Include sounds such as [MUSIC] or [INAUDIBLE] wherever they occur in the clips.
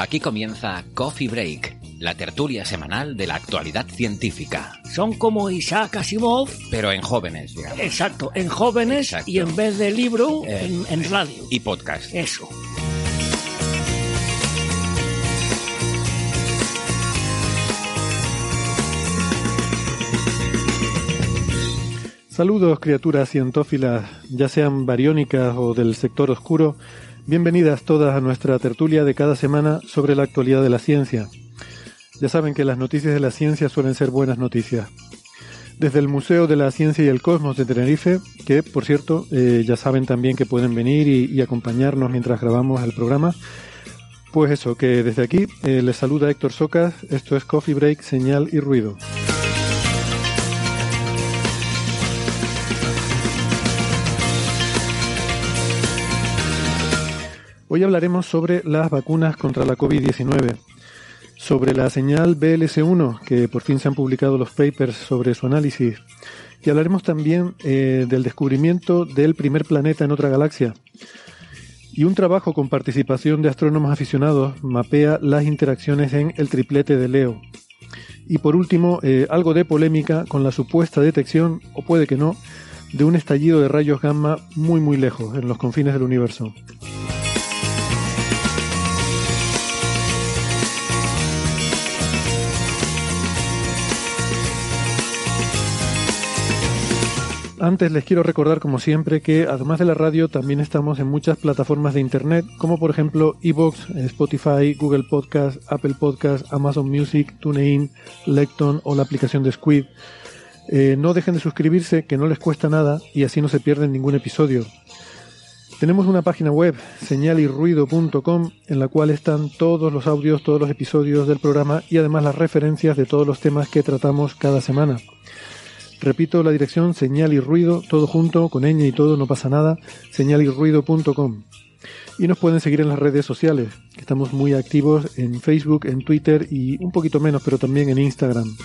Aquí comienza Coffee Break, la tertulia semanal de la actualidad científica. Son como Isaac Asimov, Pero en jóvenes, digamos. exacto, en jóvenes Exacto. y en vez de libro, Eh, en, en radio. Y podcast. Eso. Saludos criaturas cientófilas, ya sean bariónicas o del sector oscuro, bienvenidas todas a nuestra tertulia de cada semana sobre la actualidad de la ciencia. Ya saben que las noticias de la ciencia suelen ser buenas noticias. Desde el Museo de la Ciencia y el Cosmos de Tenerife, que por cierto eh, ya saben también que pueden venir y, acompañarnos mientras grabamos el programa, pues eso, que desde aquí eh, les saluda Héctor Socas, esto es Coffee Break, Señal y Ruido. Hoy hablaremos sobre las vacunas contra la COVID-19, sobre la señal BLS1, que por fin se han publicado los papers sobre su análisis, y hablaremos también eh, del descubrimiento del primer planeta en otra galaxia. Y un trabajo con participación de astrónomos aficionados mapea las interacciones en el triplete de Leo. Y por último, eh, algo de polémica con la supuesta detección, o puede que no, de un estallido de rayos gamma muy muy lejos, en los confines del universo. Antes les quiero recordar, como siempre, que además de la radio también estamos en muchas plataformas de internet, como por ejemplo Evox, Spotify, Google Podcast, Apple Podcast, Amazon Music, TuneIn, Lecton o la aplicación de Squid. Eh, no dejen de suscribirse, que no les cuesta nada y así no se pierden ningún episodio. Tenemos una página web, señalirruido.com, en la cual están todos los audios, todos los episodios del programa y además las referencias de todos los temas que tratamos cada semana. Repito la dirección señal y ruido, todo junto, con ñ y todo, no pasa nada, señalirruido.com. Y nos pueden seguir en las redes sociales, que estamos muy activos en Facebook, en Twitter y un poquito menos, pero también en Instagram.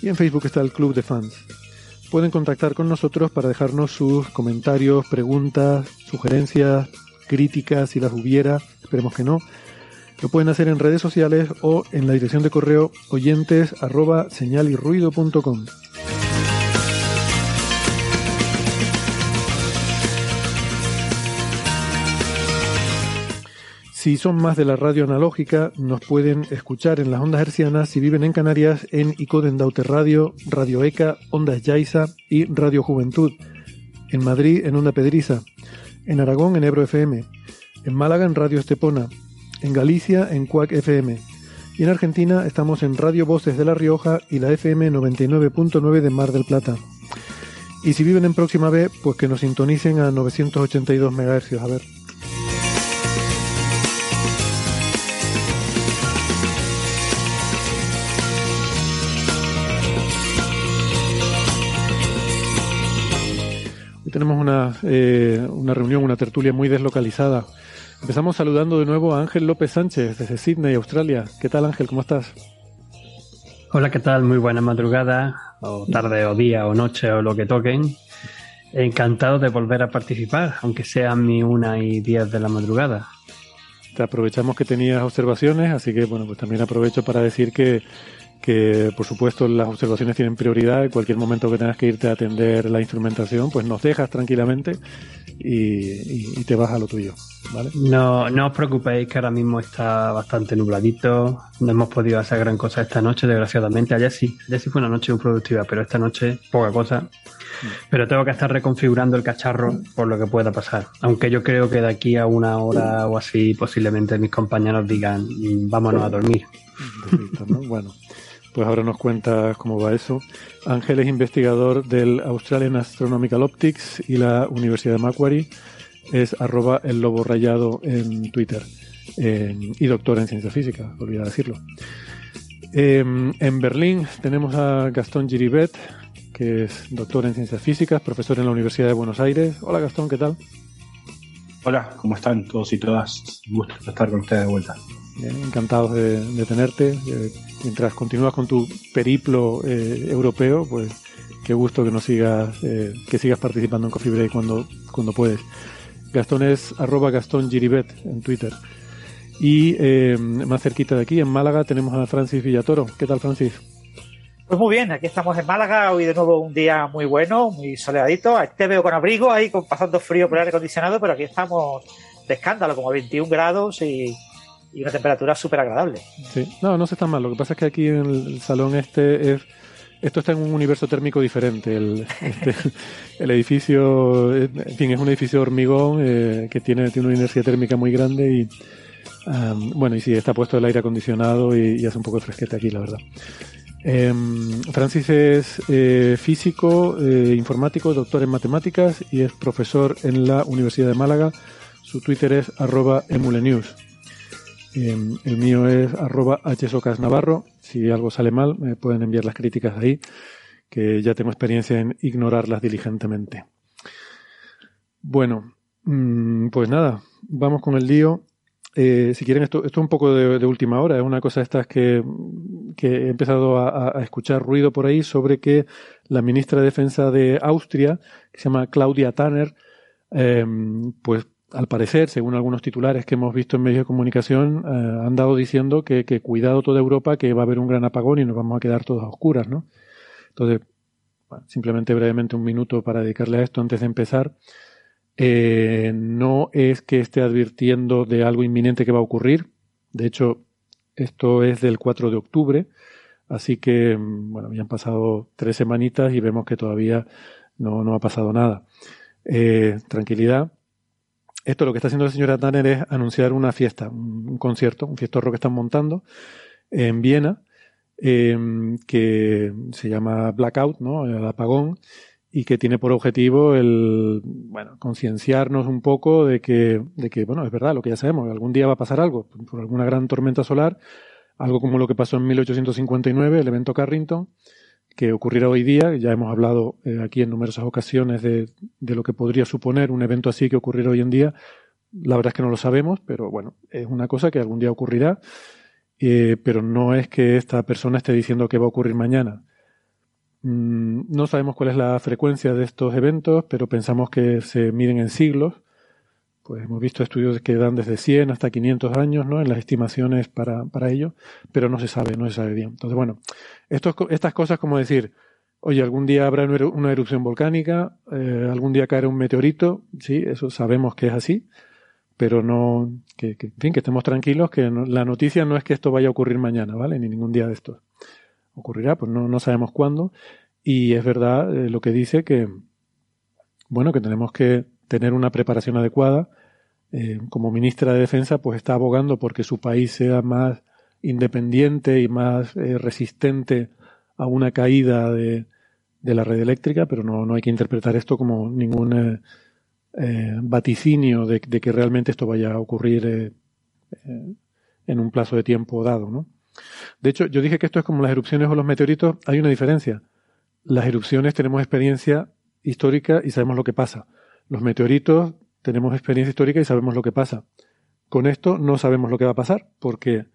Y en Facebook está el Club de Fans. Pueden contactar con nosotros para dejarnos sus comentarios, preguntas, sugerencias, críticas, si las hubiera, esperemos que no. Lo pueden hacer en redes sociales o en la dirección de correo oyentes arroba señalirruido.com. Si son más de la radio analógica, nos pueden escuchar en las ondas hercianas si viven en Canarias en Icoden Daute Radio, Radio ECA, Ondas Yaiza y Radio Juventud. En Madrid en Onda Pedriza. En Aragón en Ebro FM. En Málaga en Radio Estepona. En Galicia en Cuac FM. Y en Argentina estamos en Radio Voces de La Rioja y la FM 99.9 de Mar del Plata. Y si viven en Próxima B, pues que nos sintonicen a 982 MHz. A ver. Tenemos una, eh, una reunión, una tertulia muy deslocalizada. Empezamos saludando de nuevo a Ángel López Sánchez desde Sydney, Australia. ¿Qué tal Ángel? ¿Cómo estás? Hola, ¿qué tal? Muy buena madrugada, o tarde, o día, o noche, o lo que toquen. Encantado de volver a participar, aunque sea mi una y diez de la madrugada. Te aprovechamos que tenías observaciones, así que bueno, pues también aprovecho para decir que, que por supuesto las observaciones tienen prioridad. En cualquier momento que tengas que irte a atender la instrumentación, pues nos dejas tranquilamente y, te vas a lo tuyo. ¿vale? No, no os preocupéis que ahora mismo está bastante nubladito. No hemos podido hacer gran cosa esta noche, desgraciadamente. Ayer sí, ayer sí fue una noche muy productiva, pero esta noche poca cosa. Pero tengo que estar reconfigurando el cacharro por lo que pueda pasar. Aunque yo creo que de aquí a una hora o así posiblemente mis compañeros digan mm, vámonos a dormir. Bueno, pues ahora nos cuenta cómo va eso. Ángel es investigador del Australian Astronomical Optics y la Universidad de Macquarie. Es arroba el lobo rayado en Twitter. y doctor en ciencia física, olvidé decirlo. Em, en Berlín tenemos a Gastón Giribet, que es doctor en ciencias físicas, profesor en la Universidad de Buenos Aires. Hola Gastón, ¿qué tal? Hola, ¿cómo están todos y todas? Un gusto estar con ustedes de vuelta. Bien, encantados de, tenerte. Eh, mientras continúas con tu periplo eh, europeo, pues qué gusto que nos sigas, eh, que sigas participando en Coffee Break cuando, cuando puedes. Gastón es arroba Gastón en Twitter. Y más cerquita de aquí, en Málaga, tenemos a Francis Villatoro. ¿Qué tal, Francis? Pues muy bien, aquí estamos en Málaga, hoy de nuevo un día muy bueno, muy soleadito. Te veo con abrigo, ahí pasando frío por el aire acondicionado, pero aquí estamos de escándalo, como 21 grados y, una temperatura súper agradable. Sí, no, no se está mal. Lo que pasa es que aquí en el salón este es esto está en un universo térmico diferente. El, este, edificio, en fin, es un edificio de hormigón eh, que tiene, tiene una inercia térmica muy grande y, bueno, y sí, está puesto el aire acondicionado y, y, hace un poco de fresquete aquí, la verdad. Em, Francis es eh, físico, eh, informático, doctor en matemáticas y es profesor en la Universidad de Málaga. Su Twitter es arroba emulenews. Em, el mío es arroba hsocasnavarro. Si algo sale mal, me pueden enviar las críticas ahí, que ya tengo experiencia en ignorarlas diligentemente. Bueno, mm, pues nada, vamos con el lío. Eh, si quieren, esto, es un poco de, última hora, es una cosa de estas que, he empezado a, escuchar ruido por ahí sobre que la ministra de Defensa de Austria, que se llama Claudia Tanner, eh, pues al parecer, según algunos titulares que hemos visto en medios de comunicación, eh, han dado diciendo que, cuidado toda Europa, que va a haber un gran apagón y nos vamos a quedar todos a oscuras, ¿no? Entonces, simplemente brevemente un minuto para dedicarle a esto antes de empezar. Eh, no es que esté advirtiendo de algo inminente que va a ocurrir. De hecho, esto es del 4 de octubre, así que, bueno, ya han pasado tres semanitas y vemos que todavía no, no ha pasado nada. Eh, tranquilidad. Esto lo que está haciendo la señora Tanner es anunciar una fiesta, un, concierto, un fiestorro que están montando en Viena, eh, que se llama Blackout, ¿no? El apagón y que tiene por objetivo el, bueno, concienciarnos un poco de que, de que, bueno, es verdad, lo que ya sabemos, algún día va a pasar algo, por alguna gran tormenta solar, algo como lo que pasó en 1859, el evento Carrington, que ocurrirá hoy día, ya hemos hablado eh, aquí en numerosas ocasiones de, de lo que podría suponer un evento así que ocurriera hoy en día, la verdad es que no lo sabemos, pero bueno, es una cosa que algún día ocurrirá, eh, pero no es que esta persona esté diciendo que va a ocurrir mañana Mm, no sabemos cuál es la frecuencia de estos eventos, pero pensamos que se miden en siglos. Pues hemos visto estudios que dan desde 100 hasta 500 años, ¿no? En las estimaciones para, para ello, pero no se sabe, no se sabe bien. Entonces, bueno, estas cosas como decir, oye, algún día habrá una erupción volcánica, eh, algún día caerá un meteorito, sí, eso sabemos que es así, pero no, que, en fin, que estemos tranquilos, que la noticia no es que esto vaya a ocurrir mañana, ¿vale? Ni ningún día de estos ocurrirá, pues no, no sabemos cuándo. Y es verdad eh, lo que dice que, bueno, que tenemos que tener una preparación adecuada. Eh, como ministra de Defensa, pues está abogando porque su país sea más independiente y más eh, resistente a una caída de, la red eléctrica, pero no, no hay que interpretar esto como ningún vaticinio de, de, que realmente esto vaya a ocurrir en un plazo de tiempo dado, ¿no? De hecho, yo dije que esto es como las erupciones o los meteoritos. Hay una diferencia. Las erupciones tenemos experiencia histórica y sabemos lo que pasa. Los meteoritos tenemos experiencia histórica y sabemos lo que pasa. Con esto no sabemos lo que va a pasar, porque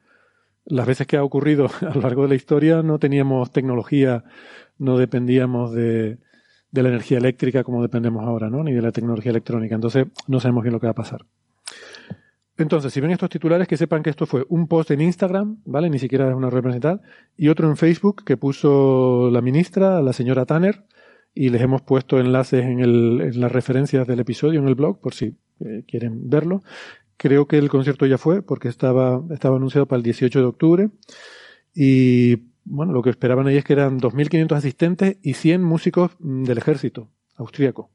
las veces que ha ocurrido [LAUGHS] a lo largo de la historia no teníamos tecnología, no dependíamos de, la energía eléctrica como dependemos ahora, ¿no? Ni de la tecnología electrónica. Entonces no sabemos bien lo que va a pasar. Entonces, si ven estos titulares, que sepan que esto fue un post en Instagram, ¿vale? Ni siquiera es una representada, y otro en Facebook que puso la ministra, la señora Tanner, y les hemos puesto enlaces en, el, en las referencias del episodio en el blog, por si eh, quieren verlo. Creo que el concierto ya fue, porque estaba, estaba anunciado para el 18 de octubre, y bueno, lo que esperaban ahí es que eran 2.500 asistentes y 100 músicos mm, del ejército austríaco.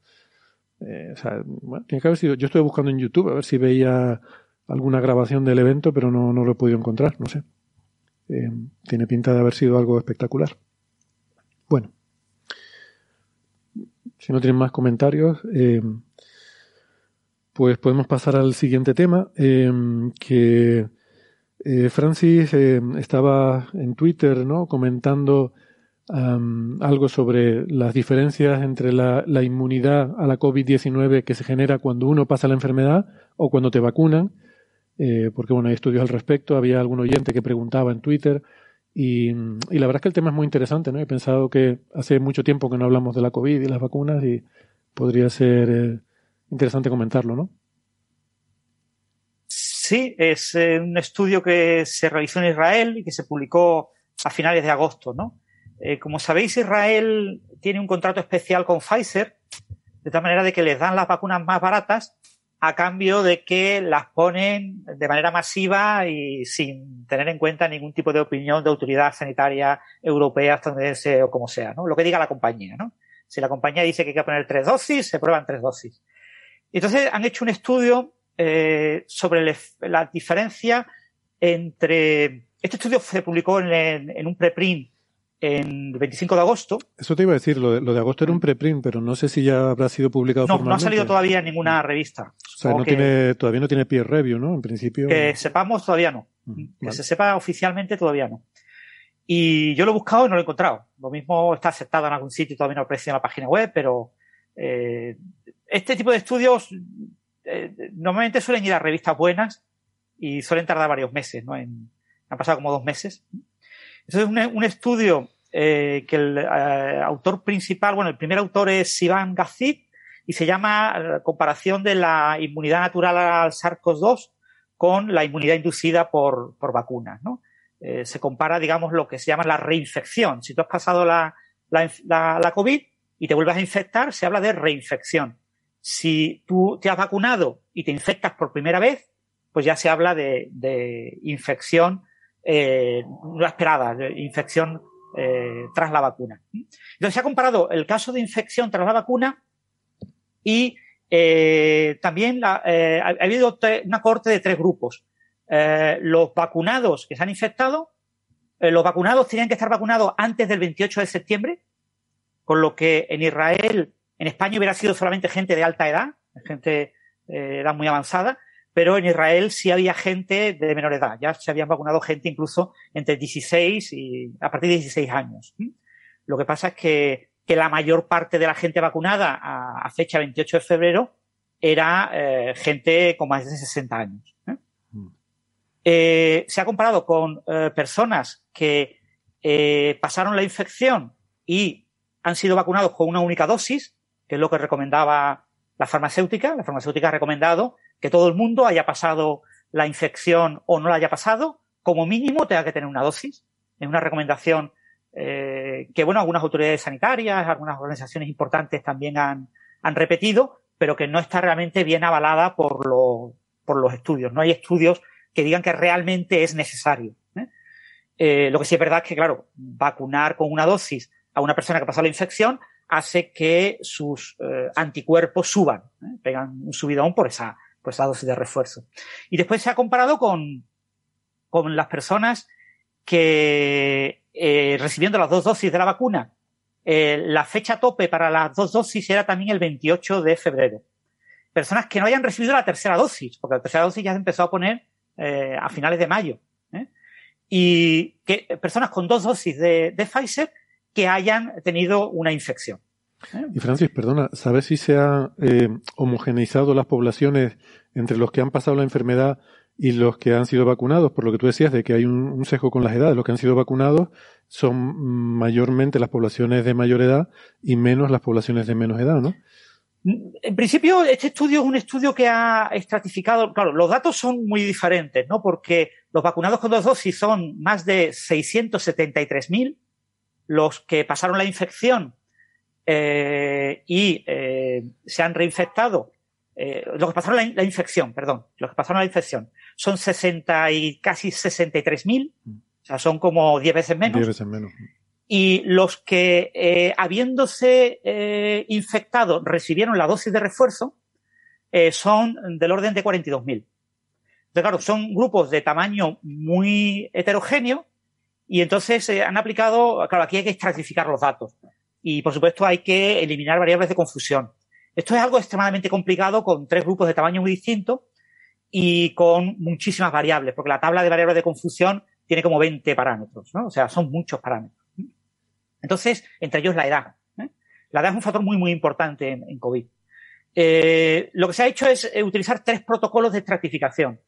Eh, o sea, tiene que haber sido. Yo estuve buscando en YouTube a ver si veía alguna grabación del evento, pero no, no lo he podido encontrar, no sé. Eh, tiene pinta de haber sido algo espectacular. Bueno, si no tienen más comentarios, eh, pues podemos pasar al siguiente tema, eh, que Francis estaba en Twitter, ¿no? Comentando algo sobre las diferencias entre la, la inmunidad a la COVID-19 que se genera cuando uno pasa la enfermedad o cuando te vacunan eh, porque bueno, hay estudios al respecto, había algún oyente que preguntaba en Twitter y, y, la verdad es que el tema es muy interesante, ¿no? He pensado que hace mucho tiempo que no hablamos de la COVID y las vacunas y podría ser eh, interesante comentarlo, ¿no? Sí, es eh, un estudio que se realizó en Israel y que se publicó a finales de agosto, ¿no? Eh, como sabéis, Israel tiene un contrato especial con Pfizer, de tal manera de que les dan las vacunas más baratas a cambio de que las ponen de manera masiva y sin tener en cuenta ningún tipo de opinión de autoridad sanitaria europea, estadounidense o como sea, ¿no? Lo que diga la compañía, ¿no? Si la compañía dice que hay que poner tres dosis, se prueban tres dosis. Entonces han hecho un estudio eh, sobre la diferencia entre. Este estudio se publicó en, en un preprint en el 25 de agosto. Eso te iba a decir, lo de, agosto era un preprint, pero no sé si ya habrá sido publicado No, no ha salido todavía en ninguna revista. O sea, no tiene, todavía no tiene peer review, ¿no? En principio. Que sepamos, todavía no. Que se sepa oficialmente, todavía no. Y yo lo he buscado y no lo he encontrado. Lo mismo está aceptado en algún sitio y todavía no aparece en la página web, pero eh, este tipo de estudios eh, normalmente suelen ir a revistas buenas y suelen tardar varios meses, ¿no? En, han pasado como dos meses. Eso es un, estudio eh, que el eh, autor principal, bueno, el primer autor es Sivan Gazit y se llama eh, Comparación de la inmunidad natural al SARS-CoV-2 con la inmunidad inducida por, por vacunas, ¿no? se compara, digamos, lo que se llama la reinfección. Si tú has pasado la, la, la, COVID y te vuelves a infectar, se habla de reinfección. Si tú te has vacunado y te infectas por primera vez, pues ya se habla de, de infección no esperada, infección eh, tras la vacuna. Entonces se ha comparado el caso de infección tras la vacuna y eh, también eh, ha habido una corte de tres grupos. Eh, los vacunados que se han infectado, los vacunados tenían que estar vacunados antes del 28 de septiembre, con lo que en Israel, en España hubiera sido solamente gente de alta edad, gente de edad muy avanzada, pero en Israel sí había gente de menor edad, ya se habían vacunado gente incluso entre 16 y a partir de 16 años. Lo que pasa es que, que la mayor parte de la gente vacunada a, fecha 28 de febrero era eh, gente con más de 60 años. ¿eh? Mm. Eh, se ha comparado con eh, personas que pasaron la infección y han sido vacunados con una única dosis, que es lo que recomendaba la farmacéutica. La farmacéutica ha recomendado que todo el mundo haya pasado la infección o no la haya pasado, como mínimo tenga que tener una dosis. Es una recomendación eh, que, bueno, algunas autoridades sanitarias, algunas organizaciones importantes también han, han repetido, pero que no está realmente bien avalada por, lo, por los estudios. No hay estudios que digan que realmente es necesario. ¿eh? Eh, lo que sí es verdad es que, claro, vacunar con una dosis a una persona que ha pasado la infección hace que sus anticuerpos suban, pegan un subidón por esa, pues a dosis de refuerzo. Y después se ha comparado con, con las personas que eh, recibiendo las dos dosis de la vacuna, eh, la fecha tope para las dos dosis era también el 28 de febrero. Personas que no hayan recibido la tercera dosis, porque la tercera dosis ya se empezó a poner eh, a finales de mayo. Y que personas con dos dosis de, de Pfizer que hayan tenido una infección. Y Francis, perdona, ¿sabes si se ha eh, homogeneizado las poblaciones entre los que han pasado la enfermedad y los que han sido vacunados? Por lo que tú decías de que hay un, un sesgo con las edades. Los que han sido vacunados son mayormente las poblaciones de mayor edad y menos las poblaciones de menos edad, ¿no? En principio, este estudio es un estudio que ha estratificado, claro, los datos son muy diferentes, ¿no? Porque los vacunados con dos dosis son más de 673.000, los que pasaron la infección eh, y eh, se han reinfectado, eh, los que pasaron la, la, infección, perdón, los que pasaron la infección son 60 y casi 63.000, o sea, son como 10 veces menos. 10 veces menos. Y los que, eh, habiéndose infectado, recibieron la dosis de refuerzo, son del orden de 42.000. Entonces, claro, son grupos de tamaño muy heterogéneo y entonces han aplicado, claro, aquí hay que estratificar los datos y, por supuesto, hay que eliminar variables de confusión. Esto es algo extremadamente complicado con tres grupos de tamaño muy distintos y con muchísimas variables, porque la tabla de variables de confusión tiene como 20 parámetros, ¿no? O sea, son muchos parámetros. Entonces, entre ellos la edad. ¿eh? La edad es un factor muy, muy importante en, COVID. Eh, lo que se ha hecho es eh, utilizar tres protocolos de estratificación.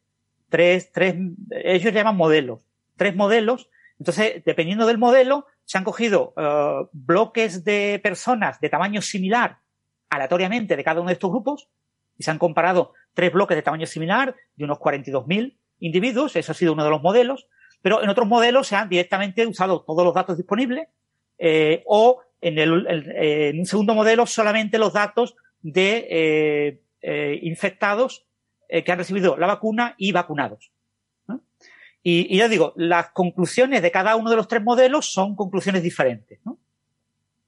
Tres, tres, ellos llaman modelos. Tres modelos. Entonces, dependiendo del modelo, se han cogido uh, bloques de personas de tamaño similar aleatoriamente de cada uno de estos grupos y se han comparado tres bloques de tamaño similar de unos 42.000 individuos. Eso ha sido uno de los modelos. Pero en otros modelos se han directamente usado todos los datos disponibles eh, o en, el, eh, en, un segundo modelo solamente los datos de eh, eh infectados eh, que han recibido la vacuna y vacunados. Y, y, ya digo, las conclusiones de cada uno de los tres modelos son conclusiones diferentes.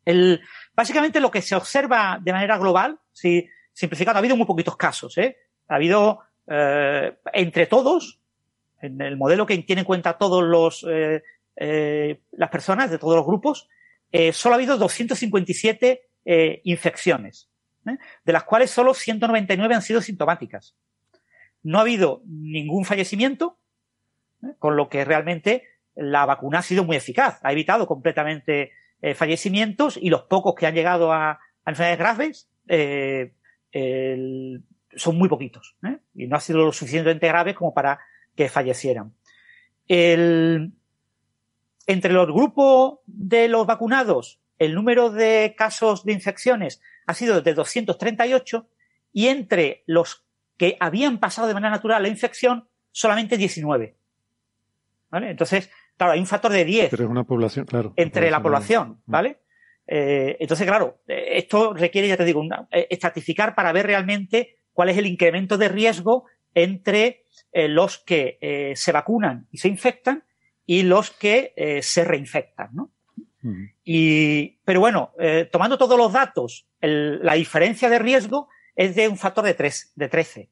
El, básicamente lo que se observa de manera global, si simplificado, ha habido muy poquitos casos. ¿eh? Ha habido entre todos, en el modelo que tiene en cuenta todos los las personas de todos los grupos, eh, solo ha habido 257 eh, infecciones, ¿eh? de las cuales solo 199 han sido sintomáticas. No ha habido ningún fallecimiento, ¿eh? Con lo que realmente la vacuna ha sido muy eficaz. Ha evitado completamente eh, fallecimientos y los pocos que han llegado a, enfermedades graves el, son muy poquitos. Y no ha sido lo suficientemente graves como para que fallecieran. Entre los grupos de los vacunados, el número de casos de infecciones ha sido de 238 y entre los que habían pasado de manera natural la infección, solamente 19. ¿Vale? Entonces, claro, hay un factor de 10. Pero es una población, claro. Entre la población, ¿vale? Eh, entonces, claro, esto requiere, ya te digo, una, eh, estratificar para ver realmente cuál es el incremento de riesgo entre eh, los que eh, se vacunan y se infectan y los que se reinfectan, ¿no? Uh -huh. Y, pero bueno, tomando todos los datos, el, la diferencia de riesgo es de un factor de, 3, de 13.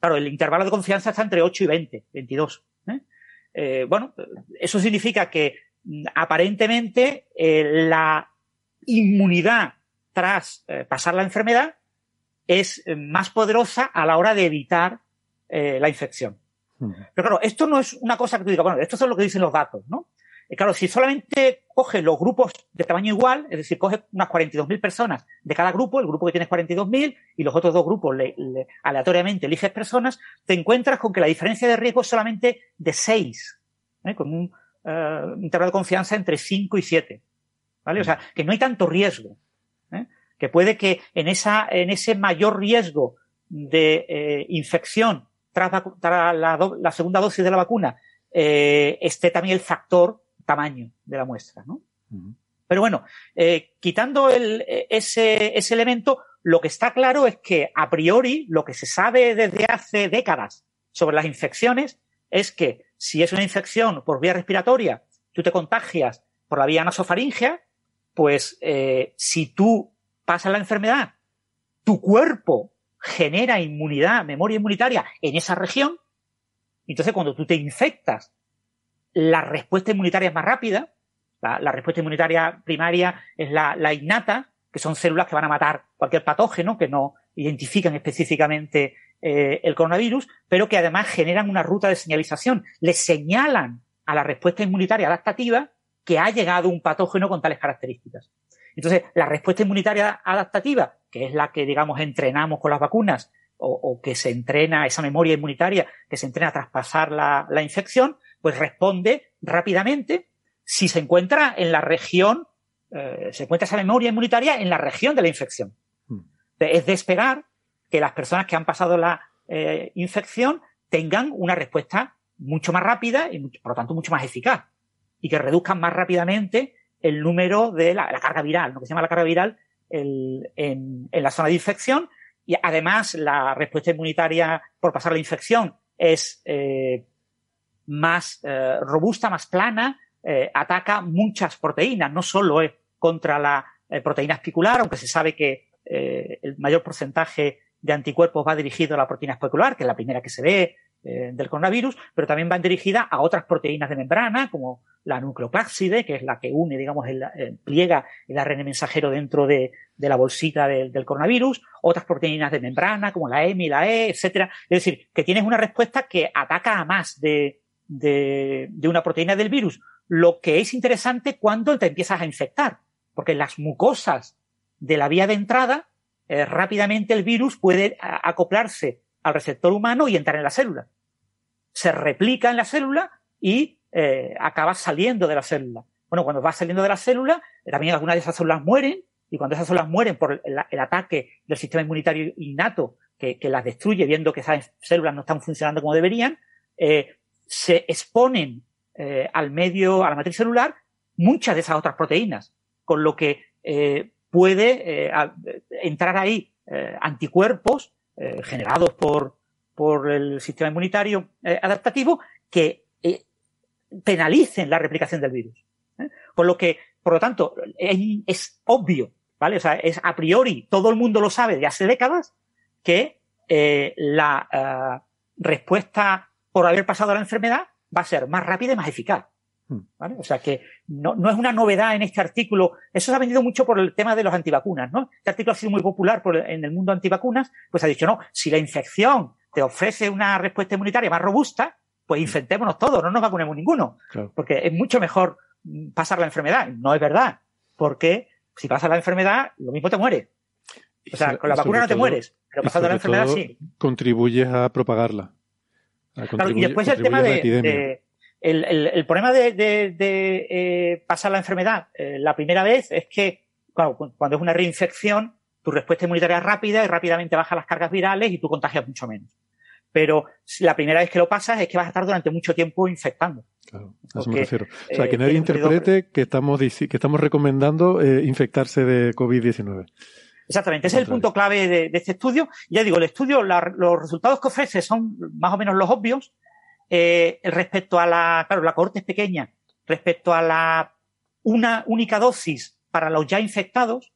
Claro, el intervalo de confianza está entre 8 y 20, 22. ¿eh? Eh, bueno, eso significa que aparentemente eh, la inmunidad tras pasar la enfermedad es más poderosa a la hora de evitar la infección. Pero claro, esto no es una cosa que tú digas, bueno, esto es lo que dicen los datos, ¿no? Y claro, si solamente coges los grupos de tamaño igual, es decir, coges unas 42.000 personas de cada grupo, el grupo que tienes 42.000 y los otros dos grupos le, le, aleatoriamente eliges personas, te encuentras con que la diferencia de riesgo es solamente de 6, ¿eh? con un uh, intervalo de confianza entre 5 y 7. ¿Vale? O sea, que no hay tanto riesgo. ¿eh? Que puede que en, esa, en ese mayor riesgo de eh, infección tras, la, segunda dosis de la vacuna eh, esté también el factor tamaño de la muestra, ¿no? Uh -huh. Pero bueno, eh, quitando el, ese, ese elemento, lo que está claro es que a priori lo que se sabe desde hace décadas sobre las infecciones es que si es una infección por vía respiratoria, tú te contagias por la vía nasofaringea, pues eh, si tú pasas la enfermedad, tu cuerpo genera inmunidad, memoria inmunitaria en esa región. Entonces, cuando tú te infectas, la respuesta inmunitaria es más rápida. La, respuesta inmunitaria primaria es la, innata, que son células que van a matar cualquier patógeno, que no identifican específicamente eh, el coronavirus, pero que además generan una ruta de señalización. Le señalan a la respuesta inmunitaria adaptativa que ha llegado un patógeno con tales características. Entonces, la respuesta inmunitaria adaptativa, que es la que, digamos, entrenamos con las vacunas, o, que se entrena, esa memoria inmunitaria que se entrena a traspasar la infección, pues responde rápidamente si se encuentra en la región, eh, se encuentra esa memoria inmunitaria en la región de la infección. Es de esperar que las personas que han pasado la eh, infección tengan una respuesta mucho más rápida y, por lo tanto, mucho más eficaz. Y que reduzcan más rápidamente el número de la, carga viral, lo que se llama la carga viral en, la zona de infección. Y además, la respuesta inmunitaria por pasar la infección es eh, más eh, robusta, más plana, ataca muchas proteínas, no solo es contra la proteína especular, aunque se sabe que el mayor porcentaje de anticuerpos va dirigido a la proteína especular, que es la primera que se ve eh, del coronavirus, pero también van dirigidas a otras proteínas de membrana, como la nucleocápside, que es la que une, digamos, el, pliega el ARN mensajero dentro de, la bolsita del coronavirus, otras proteínas de membrana, como la M y la E, etcétera. Es decir, que tienes una respuesta que ataca a más de, de, una proteína del virus, lo que es interesante cuando te empiezas a infectar, porque las mucosas de la vía de entrada eh, rápidamente el virus puede acoplarse al receptor humano y entrar en la célula. Se replica en la célula y eh, acaba saliendo de la célula. Bueno, cuando va saliendo de la célula, también algunas de esas células mueren y cuando esas células mueren por el, ataque del sistema inmunitario innato que, las destruye viendo que esas células no están funcionando como deberían, eh, se exponen al medio, a la matriz celular, muchas de esas otras proteínas, con lo que puede eh, entrar ahí eh, anticuerpos eh, generados por, por el sistema inmunitario adaptativo que penalicen la replicación del virus. Por lo que, por lo tanto, es, obvio, ¿vale? O sea, es a priori, todo el mundo lo sabe de hace décadas, que la respuesta por haber pasado la enfermedad va a ser más rápida y más eficaz. Hmm. ¿Vale? O sea que no, no, es una novedad en este artículo. Eso se ha vendido mucho por el tema de los antivacunas, ¿no? Este artículo ha sido muy popular en el mundo antivacunas, pues ha dicho, no, si la infección te ofrece una respuesta inmunitaria más robusta, pues hmm. infectémonos todos, no nos vacunemos ninguno. Porque es mucho mejor pasar la enfermedad. No es verdad. Porque si pasas la enfermedad, lo mismo te mueres. O sea, con la vacuna no te mueres, pero pasando la enfermedad sí. Contribuyes a propagarla. Y después el tema de el, problema de, eh, pasar la enfermedad eh, la primera vez es que cuando es una reinfección, tu respuesta inmunitaria es rápida y rápidamente baja las cargas virales y tú contagias mucho menos. Pero la primera vez que lo pasas es que vas a estar durante mucho tiempo infectando. Claro, a eso me refiero. O sea, que eh, nadie interprete que estamos, que estamos recomendando infectarse de COVID-19. Exactamente, ese es el punto clave de, este estudio. Ya digo, el estudio, los resultados que ofrece son más o menos los obvios, eh, respecto a la, claro, la cohorte es pequeña, respecto a la una única dosis para los ya infectados,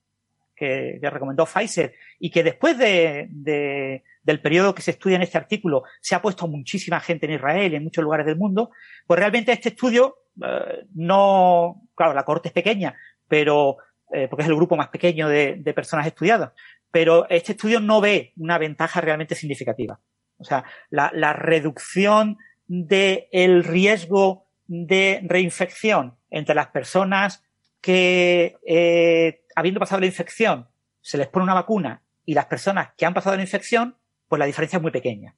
que, que recomendó Pfizer, y que después de, de, del periodo que se estudia en este artículo se ha puesto muchísima gente en Israel y en muchos lugares del mundo, pues realmente este estudio eh, no, claro, la cohorte es pequeña, pero eh, porque es el grupo más pequeño de, personas estudiadas, pero este estudio no ve una ventaja realmente significativa. O sea, la, la reducción del riesgo de reinfección entre las personas que, eh, habiendo pasado la infección, se les pone una vacuna y las personas que han pasado la infección, pues la diferencia es muy pequeña.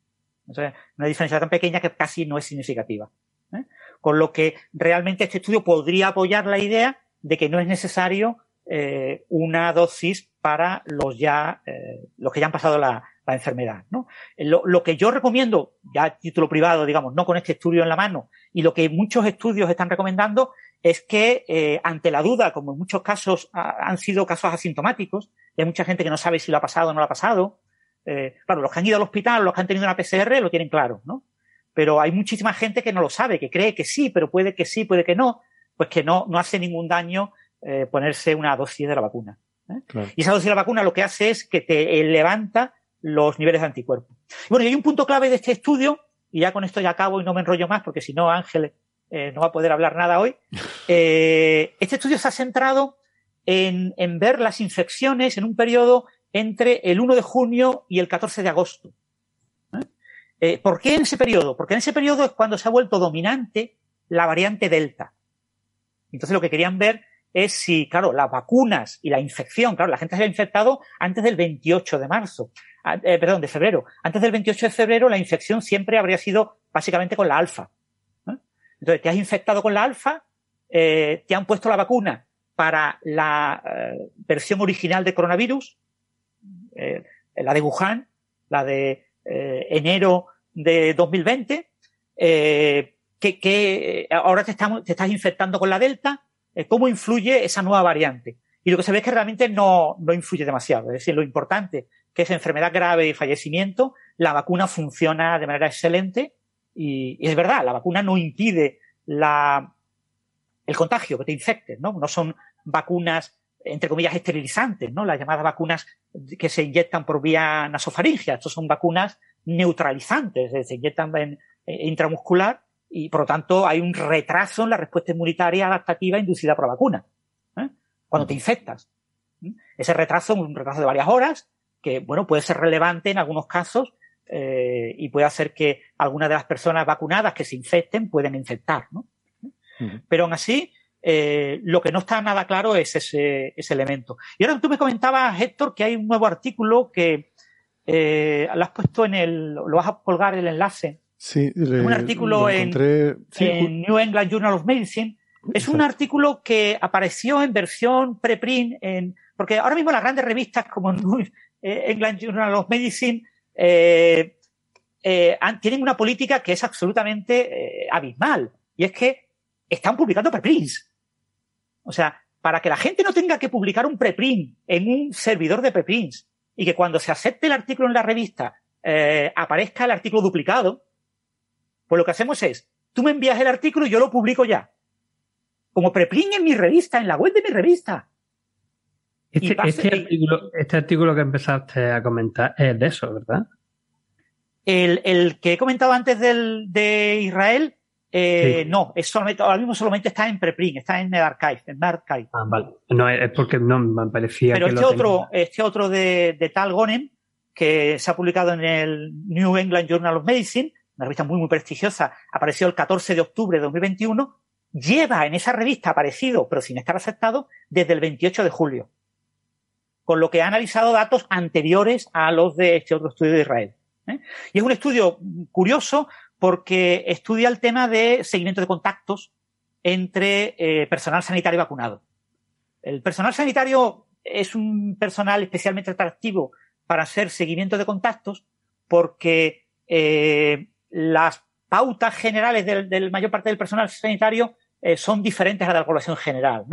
una diferencia tan pequeña que casi no es significativa. ¿eh? Con lo que realmente este estudio podría apoyar la idea de que no es necesario eh, una dosis para los ya los que ya han pasado la, enfermedad. ¿no? Lo, que yo recomiendo, ya a título privado, digamos, no con este estudio en la mano, y lo que muchos estudios están recomendando es que eh, ante la duda, como en muchos casos han sido casos asintomáticos, hay mucha gente que no sabe si lo ha pasado o no lo ha pasado, eh, claro, los que han ido al hospital, los que han tenido una PCR, lo tienen claro, ¿no? Pero hay muchísima gente que no lo sabe, que cree que sí, pero puede que sí, puede que no, pues que no, no hace ningún daño eh, ponerse una dosis de la vacuna. Y esa dosis de la vacuna lo que hace es que te levanta los niveles de anticuerpos. Bueno, y hay un punto clave de este estudio, y ya con esto ya acabo y no me enrollo más, porque si no Ángel eh, no va a poder hablar nada hoy. [LAUGHS] Eh, este estudio se ha centrado en, en, ver las infecciones en un periodo entre el 1 de junio y el 14 de agosto. ¿Eh? ¿Por qué en ese periodo? Porque en ese periodo es cuando se ha vuelto dominante la variante Delta. Entonces lo que querían ver es si, claro, las vacunas y la infección, claro, la gente se ha infectado antes del 28 de marzo. Ah, eh, perdón, de febrero. Antes del 28 de febrero la infección siempre habría sido básicamente con la alfa. Entonces, te has infectado con la alfa, eh, te han puesto la vacuna para la eh, versión original de coronavirus, la de Wuhan, la de enero de 2020, eh, que, que, ahora te, estamos, te, estás infectando con la Delta, cómo influye esa nueva variante. Y lo que se ve es que realmente no, no influye demasiado. Es decir, lo importante que es enfermedad grave y fallecimiento, la vacuna funciona de manera excelente y, es verdad, la vacuna no impide la, el contagio, que te infectes, ¿no? No son vacunas, entre comillas, esterilizantes, ¿no? Las llamadas vacunas que se inyectan por vía nasofaringia. Estos son vacunas neutralizantes, se inyectan en, intramuscular y, por lo tanto, hay un retraso en la respuesta inmunitaria adaptativa inducida por la vacuna. ¿eh? Cuando te infectas. Ese retraso, un retraso de varias horas, que, bueno, puede ser relevante en algunos casos eh, y puede hacer que algunas de las personas vacunadas que se infecten pueden infectar, ¿no? Pero aún así, eh, lo que no está nada claro es ese, ese, elemento. Y ahora tú me comentabas, Héctor, que hay un nuevo artículo que eh, lo has puesto en el, lo vas a colgar el enlace. Sí, un artículo en, en, New England Journal of Medicine. Es un artículo que apareció en versión preprint, en, porque ahora mismo las grandes revistas como [LAUGHS] New England Journal of Medicine eh, eh, tienen una política que es absolutamente eh, abismal. Y es que están publicando preprints. O sea, para que la gente no tenga que publicar un preprint en un servidor de preprints y que cuando se acepte el artículo en la revista aparezca el artículo duplicado, pues lo que hacemos es, tú me envías el artículo y yo lo publico ya. Como preprint en mi revista, en la web de mi revista. Este, este, artículo, este, artículo, que empezaste a comentar es de eso, ¿verdad? El, el que he comentado antes del, de Israel eh, No, es solamente, ahora mismo solamente está en preprint, está en Medarchive, en Medarchive. Ah, vale. No, es porque no me parecía Pero que este otro, este otro de, de Tal Gonem, que se ha publicado en el New England Journal of Medicine, una revista muy, muy prestigiosa, apareció el 14 de octubre de 2021, lleva en esa revista aparecido, pero sin estar aceptado, desde el 28 de julio. Con lo que ha analizado datos anteriores a los de este otro estudio de Israel. ¿eh? Y es un estudio curioso porque estudia el tema de seguimiento de contactos entre eh, personal sanitario vacunado. El personal sanitario es un personal especialmente atractivo para hacer seguimiento de contactos porque eh, las pautas generales del, del, mayor parte del personal sanitario eh, son diferentes a la población general.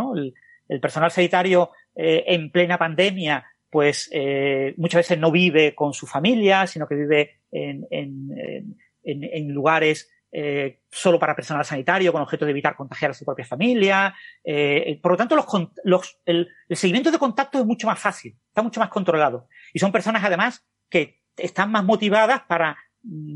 El, personal sanitario eh, en plena pandemia pues eh, muchas veces no vive con su familia, sino que vive en, en, en lugares eh, solo para personal sanitario con objeto de evitar contagiar a su propia familia. Eh, por lo tanto, los, los, el, el, seguimiento de contacto es mucho más fácil, está mucho más controlado. Y son personas, además, que están más motivadas para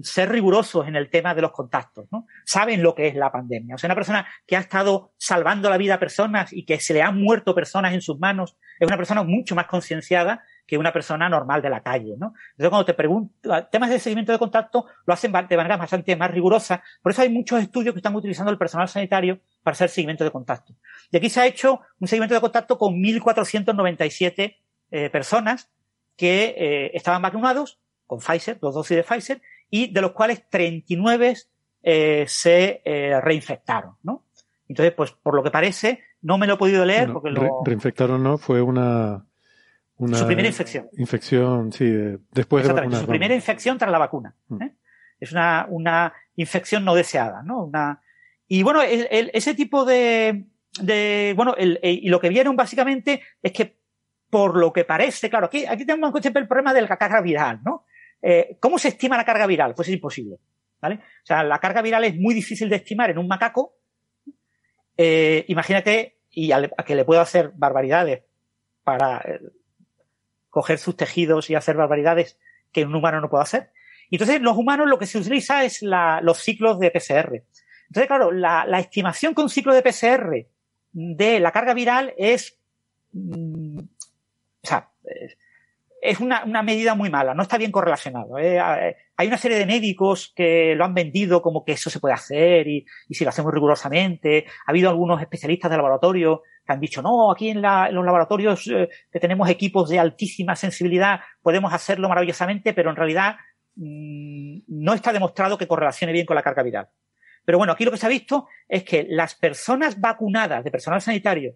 ser rigurosos en el tema de los contactos, ¿no? Saben lo que es la pandemia. O sea, una persona que ha estado salvando la vida a personas y que se le han muerto personas en sus manos es una persona mucho más concienciada que una persona normal de la calle, ¿no? Entonces, cuando te pregunto, temas de seguimiento de contacto lo hacen de manera bastante más rigurosa. Por eso hay muchos estudios que están utilizando el personal sanitario para hacer seguimiento de contacto. Y aquí se ha hecho un seguimiento de contacto con 1.497 eh, personas que eh, estaban vacunados con Pfizer, dos dosis de Pfizer, y de los cuales 39 eh, se eh, reinfectaron, ¿no? Entonces, pues por lo que parece, no me lo he podido leer bueno, porque lo... Re reinfectaron, ¿no? Fue una una su primera infección. Infección, sí, después de vacunar. Su primera infección tras la vacuna. Mm. ¿eh? Es una, una infección no deseada, ¿no? Una, y bueno, el, el, ese tipo de, de bueno, el, y lo que vieron básicamente es que por lo que parece, claro, aquí, aquí tenemos siempre el problema de la carga viral, ¿no? Eh, ¿Cómo se estima la carga viral? Pues es imposible, ¿vale? O sea, la carga viral es muy difícil de estimar en un macaco. Eh, imagínate, y a, que le puedo hacer barbaridades para eh, coger sus tejidos y hacer barbaridades que un humano no puede hacer. Y entonces, los humanos lo que se utiliza es los ciclos de PCR. Entonces, claro, la, estimación con ciclo de PCR de la carga viral es, mm, o sea, una, una, medida muy mala, no está bien correlacionado. ¿eh? Hay una serie de médicos que lo han vendido como que eso se puede hacer y, y si lo hacemos rigurosamente. Ha habido algunos especialistas de laboratorio que han dicho, no, aquí en, la, en los laboratorios eh, que tenemos equipos de altísima sensibilidad podemos hacerlo maravillosamente, pero en realidad mmm, no está demostrado que correlacione bien con la carga viral. Pero bueno, aquí lo que se ha visto es que las personas vacunadas de personal sanitario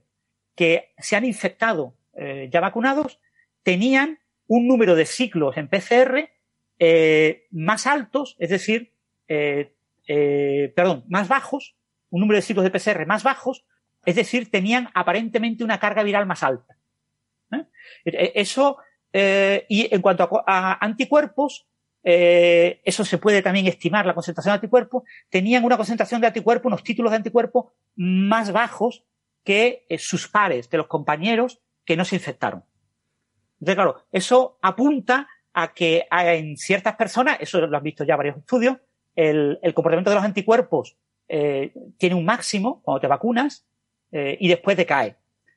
que se han infectado eh, ya vacunados tenían un número de ciclos en PCR eh, más altos, es decir, eh, eh, perdón, más bajos, un número de ciclos de PCR más bajos, es decir, tenían aparentemente una carga viral más alta. Eso, y en cuanto a, anticuerpos, eso se puede también estimar la concentración de anticuerpos, tenían una concentración de anticuerpos, unos títulos de anticuerpos más bajos que sus pares de los compañeros que no se infectaron. Entonces, claro, eso apunta a que en ciertas personas, eso lo han visto ya varios estudios, el, comportamiento de los anticuerpos eh, tiene un máximo cuando te vacunas eh, y después decae.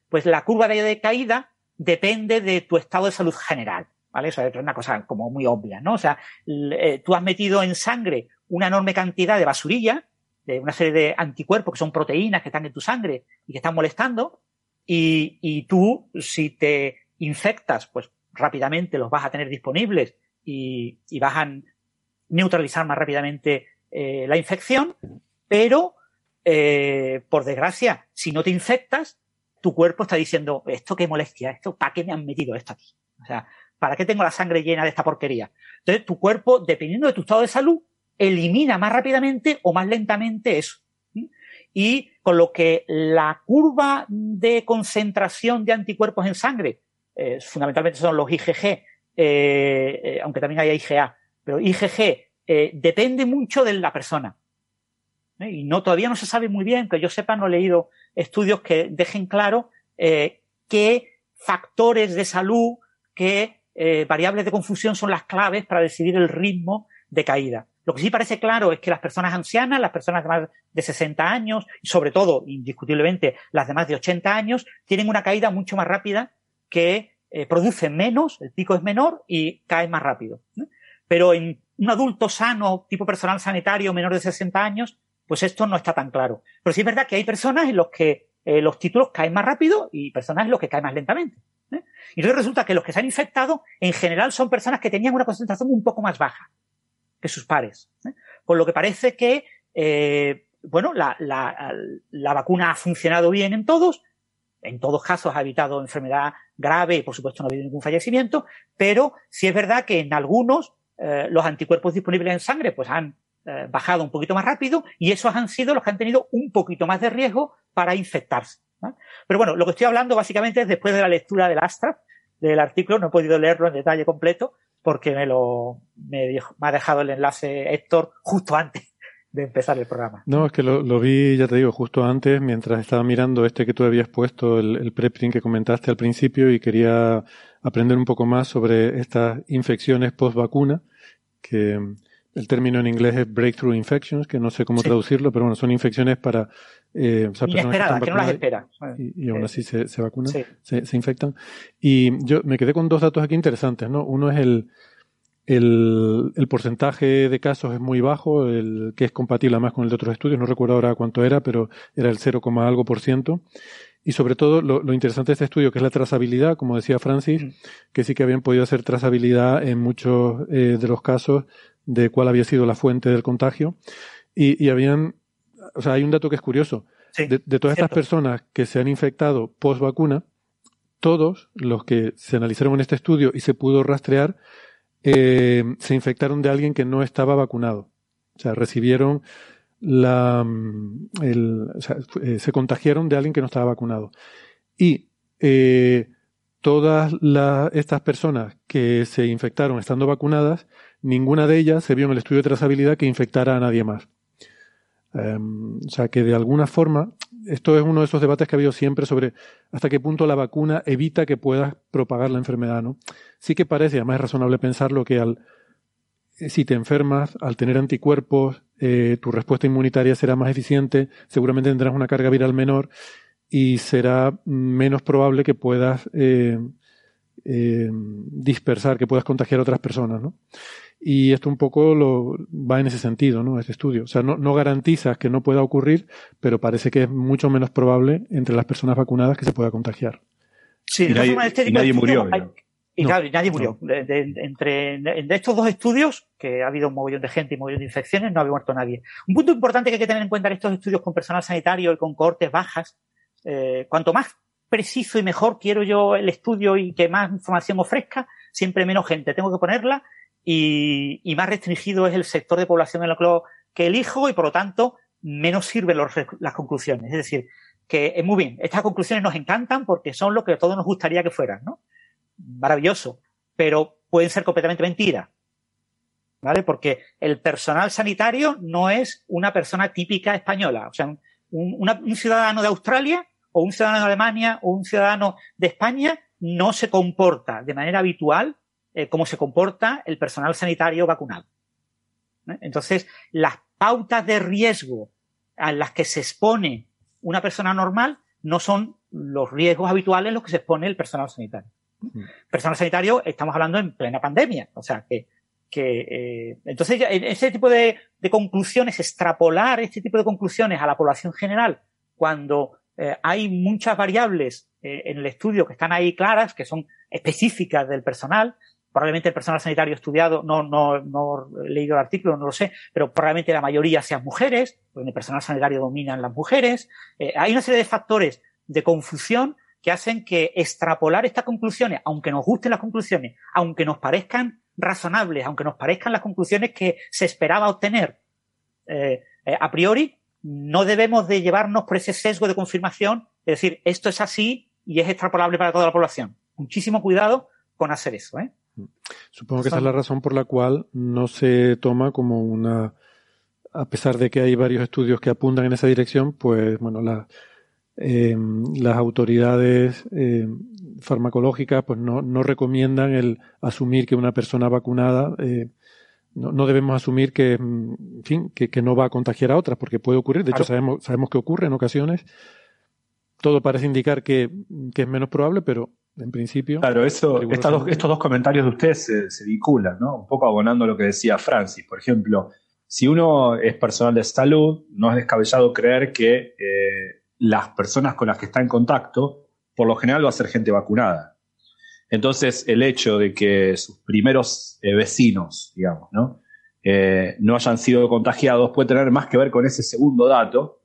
Pues la curva de caída depende de tu estado de salud general. ¿Vale? Eso es una cosa como muy obvia, ¿no? O sea, eh, tú has metido en sangre una enorme cantidad de basurilla, de una serie de anticuerpos que son proteínas que están en tu sangre y que están molestando, y, y tú, si te infectas, pues rápidamente los vas a tener disponibles y, vas a neutralizar más rápidamente eh, la infección, pero eh, por desgracia, si no te infectas, tu cuerpo está diciendo, esto qué molestia, esto, ¿para qué me han metido esto aquí? O sea, ¿para qué tengo la sangre llena de esta porquería? Entonces, tu cuerpo, dependiendo de tu estado de salud, elimina más rápidamente o más lentamente eso. Y con lo que la curva de concentración de anticuerpos en sangre eh, fundamentalmente son los IgG, eh, eh, aunque también hay IgA, pero IgG depende mucho de la persona. Y no, todavía no se sabe muy bien, que yo sepa, no he leído estudios que dejen claro qué factores de salud, qué variables de confusión son las claves para decidir el ritmo de caída. Lo que sí parece claro es que las personas ancianas, las personas de más de 60 años, y sobre todo, indiscutiblemente, las de más de 80 años, tienen una caída mucho más rápida que eh, produce menos, el pico es menor y cae más rápido. Pero en un adulto sano, tipo personal sanitario menor de 60 años, pues esto no está tan claro. Pero sí es verdad que hay personas en los que eh, los títulos caen más rápido y personas en los que caen más lentamente. ¿eh? Y entonces resulta que los que se han infectado, en general, son personas que tenían una concentración un poco más baja que sus pares. Con lo que parece que, bueno, la, la, la vacuna ha funcionado bien en todos, en todos casos ha evitado enfermedad grave y por supuesto no ha habido ningún fallecimiento, pero sí es verdad que en algunos eh, los anticuerpos disponibles en sangre pues han eh, bajado un poquito más rápido y esos han sido los que han tenido un poquito más de riesgo para infectarse. Pero bueno, lo que estoy hablando básicamente es después de la lectura del Astra, del artículo, no he podido leerlo en detalle completo porque me lo me ha dejado el enlace Héctor justo antes de empezar el programa. No, es que lo, vi, ya te digo, justo antes, mientras estaba mirando este que tú habías puesto, el, el preprint que comentaste al principio, y quería aprender un poco más sobre estas infecciones post vacuna, que el término en inglés es breakthrough infections, que no sé cómo traducirlo, pero bueno, son infecciones para eh, o sea, personas que, no las esperas. Y, aún así se, se vacunan, se, se infectan. Y yo me quedé con dos datos aquí interesantes, ¿no? Uno es el, el, el, porcentaje de casos es muy bajo, el que es compatible además con el de otros estudios, no recuerdo ahora cuánto era, pero era el 0, algo por ciento. Y sobre todo, lo, lo, interesante de este estudio, que es la trazabilidad, como decía Francis, mm. que sí que habían podido hacer trazabilidad en muchos eh, de los casos de cuál había sido la fuente del contagio. Y, y habían, o sea, hay un dato que es curioso. de, de, todas estas personas que se han infectado post vacuna, todos los que se analizaron en este estudio y se pudo rastrear, eh, se infectaron de alguien que no estaba vacunado. O sea, recibieron la, mm, el, o sea, eh, se contagiaron de alguien que no estaba vacunado. Y eh, todas la, estas personas que se infectaron estando vacunadas, ninguna de ellas se vio en el estudio de trazabilidad que infectara a nadie más. Um, o sea que de alguna forma, esto es uno de esos debates que ha habido siempre sobre hasta qué punto la vacuna evita que puedas propagar la enfermedad, ¿no? Sí que parece, además es razonable pensarlo, que al, si te enfermas, al tener anticuerpos, eh, tu respuesta inmunitaria será más eficiente, seguramente tendrás una carga viral menor y será menos probable que puedas eh, eh, dispersar, que puedas contagiar a otras personas, ¿no? Y esto un poco lo, va en ese sentido, ¿no? Este estudio. O sea, no, no garantizas que no pueda ocurrir, pero parece que es mucho menos probable entre las personas vacunadas que se pueda contagiar. Sí, y nadie, este nadie murió. y claro, nadie murió. De, entre de estos dos estudios, que ha habido un mogollón de gente y un mogollón de infecciones, no ha muerto nadie. Un punto importante que hay que tener en cuenta en estos estudios con personal sanitario y con cohortes bajas, eh, cuanto más preciso y mejor quiero yo el estudio y que más información ofrezca, siempre menos gente tengo que ponerla y, más restringido es el sector de población en lo que, elijo y por lo tanto menos sirven las conclusiones. Es decir, que es muy bien, estas conclusiones nos encantan porque son lo que a todos nos gustaría que fueran, ¿no? Maravilloso, pero pueden ser completamente mentiras. ¿Vale? Porque el personal sanitario no es una persona típica española. O sea, un ciudadano de Australia o un ciudadano de Alemania o un ciudadano de España no se comporta de manera habitual eh, como se comporta el personal sanitario vacunado. ¿Eh? Entonces, las pautas de riesgo a las que se expone una persona normal no son los riesgos habituales en los que se expone el personal sanitario. Mm. Personal sanitario, estamos hablando en plena pandemia, o sea que, que eh, entonces ese tipo de, de, conclusiones, extrapolar este tipo de conclusiones a la población general cuando eh, hay muchas variables eh, en el estudio que están ahí claras, que son específicas del personal, probablemente el personal sanitario estudiado, no, no, no he leído el artículo, no lo sé, pero probablemente la mayoría sean mujeres, porque el personal sanitario dominan las mujeres. Eh, hay una serie de factores de confusión que hacen que extrapolar estas conclusiones, aunque nos gusten las conclusiones, aunque nos parezcan razonables, aunque nos parezcan las conclusiones que se esperaba obtener eh, eh, a priori, no debemos de llevarnos por ese sesgo de confirmación, es decir, esto es así y es extrapolable para toda la población. Muchísimo cuidado con hacer eso. Supongo que esa es la razón por la cual no se toma como una, a pesar de que hay varios estudios que apuntan en esa dirección, pues bueno, la, eh, las autoridades eh, farmacológicas pues no, no, recomiendan el asumir que una persona vacunada eh, no, no, debemos asumir que, en fin, que, que, no va a contagiar a otras, porque puede ocurrir. De hecho, sabemos, sabemos que ocurre en ocasiones. Todo parece indicar que, que es menos probable, pero en principio. Claro, eso, dos, estos dos comentarios de ustedes se, se, vinculan, ¿no? Un poco abonando lo que decía Francis. Por ejemplo, si uno es personal de salud, no es descabellado creer que eh, las personas con las que está en contacto, por lo general va a ser gente vacunada. Entonces, el hecho de que sus primeros eh, vecinos, digamos, ¿no? Eh, no hayan sido contagiados puede tener más que ver con ese segundo dato,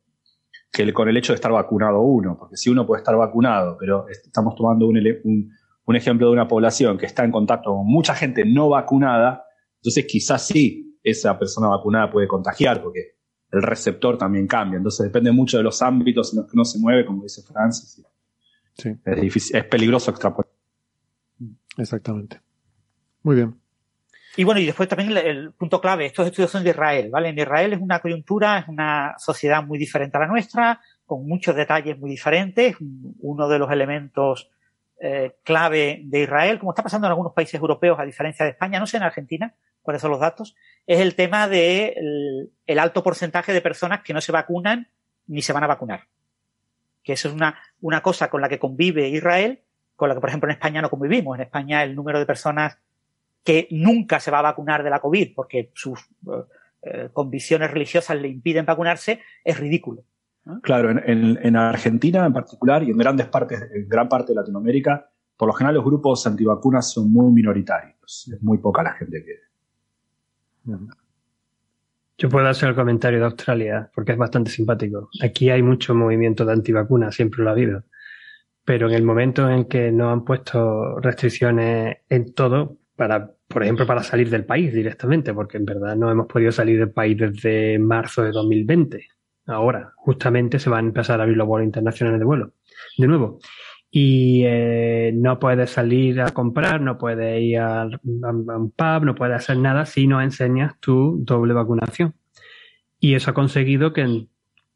que con el hecho de estar vacunado uno, porque si uno puede estar vacunado, pero estamos tomando un, un, un, ejemplo de una población que está en contacto con mucha gente no vacunada, entonces quizás sí esa persona vacunada puede contagiar, porque el receptor también cambia. Entonces depende mucho de los ámbitos en los que uno se mueve, como dice Francis. Sí. Es, difícil, es peligroso extrapolar. Exactamente. Muy bien. Y bueno, y después también el, punto clave, estos estudios son de Israel, ¿vale? En Israel es una coyuntura, es una sociedad muy diferente a la nuestra, con muchos detalles muy diferentes. Uno de los elementos eh, clave de Israel, como está pasando en algunos países europeos, a diferencia de España, no sé en Argentina cuáles son los datos, es el tema de el, el alto porcentaje de personas que no se vacunan ni se van a vacunar. Que eso es una, una cosa con la que convive Israel, con la que, por ejemplo, en España no convivimos. En España el número de personas que nunca se va a vacunar de la COVID porque sus eh, convicciones religiosas le impiden vacunarse, es ridículo. ¿no? Claro, en, en, en, Argentina en particular y en grandes partes, en gran parte de Latinoamérica, por lo general los grupos antivacunas son muy minoritarios. Es muy poca la gente que. Yo puedo hacer el comentario de Australia, porque es bastante simpático. Aquí hay mucho movimiento de antivacunas, siempre lo ha habido. Pero en el momento en que no han puesto restricciones en todo, para, por ejemplo, para salir del país directamente, porque en verdad no hemos podido salir del país desde marzo de 2020. Ahora, justamente se van a empezar a abrir los vuelos internacionales de vuelo. De nuevo. Y eh, no puedes salir a comprar, no puedes ir a, a, a, un pub, no puedes hacer nada si no enseñas tu doble vacunación. Y eso ha conseguido que en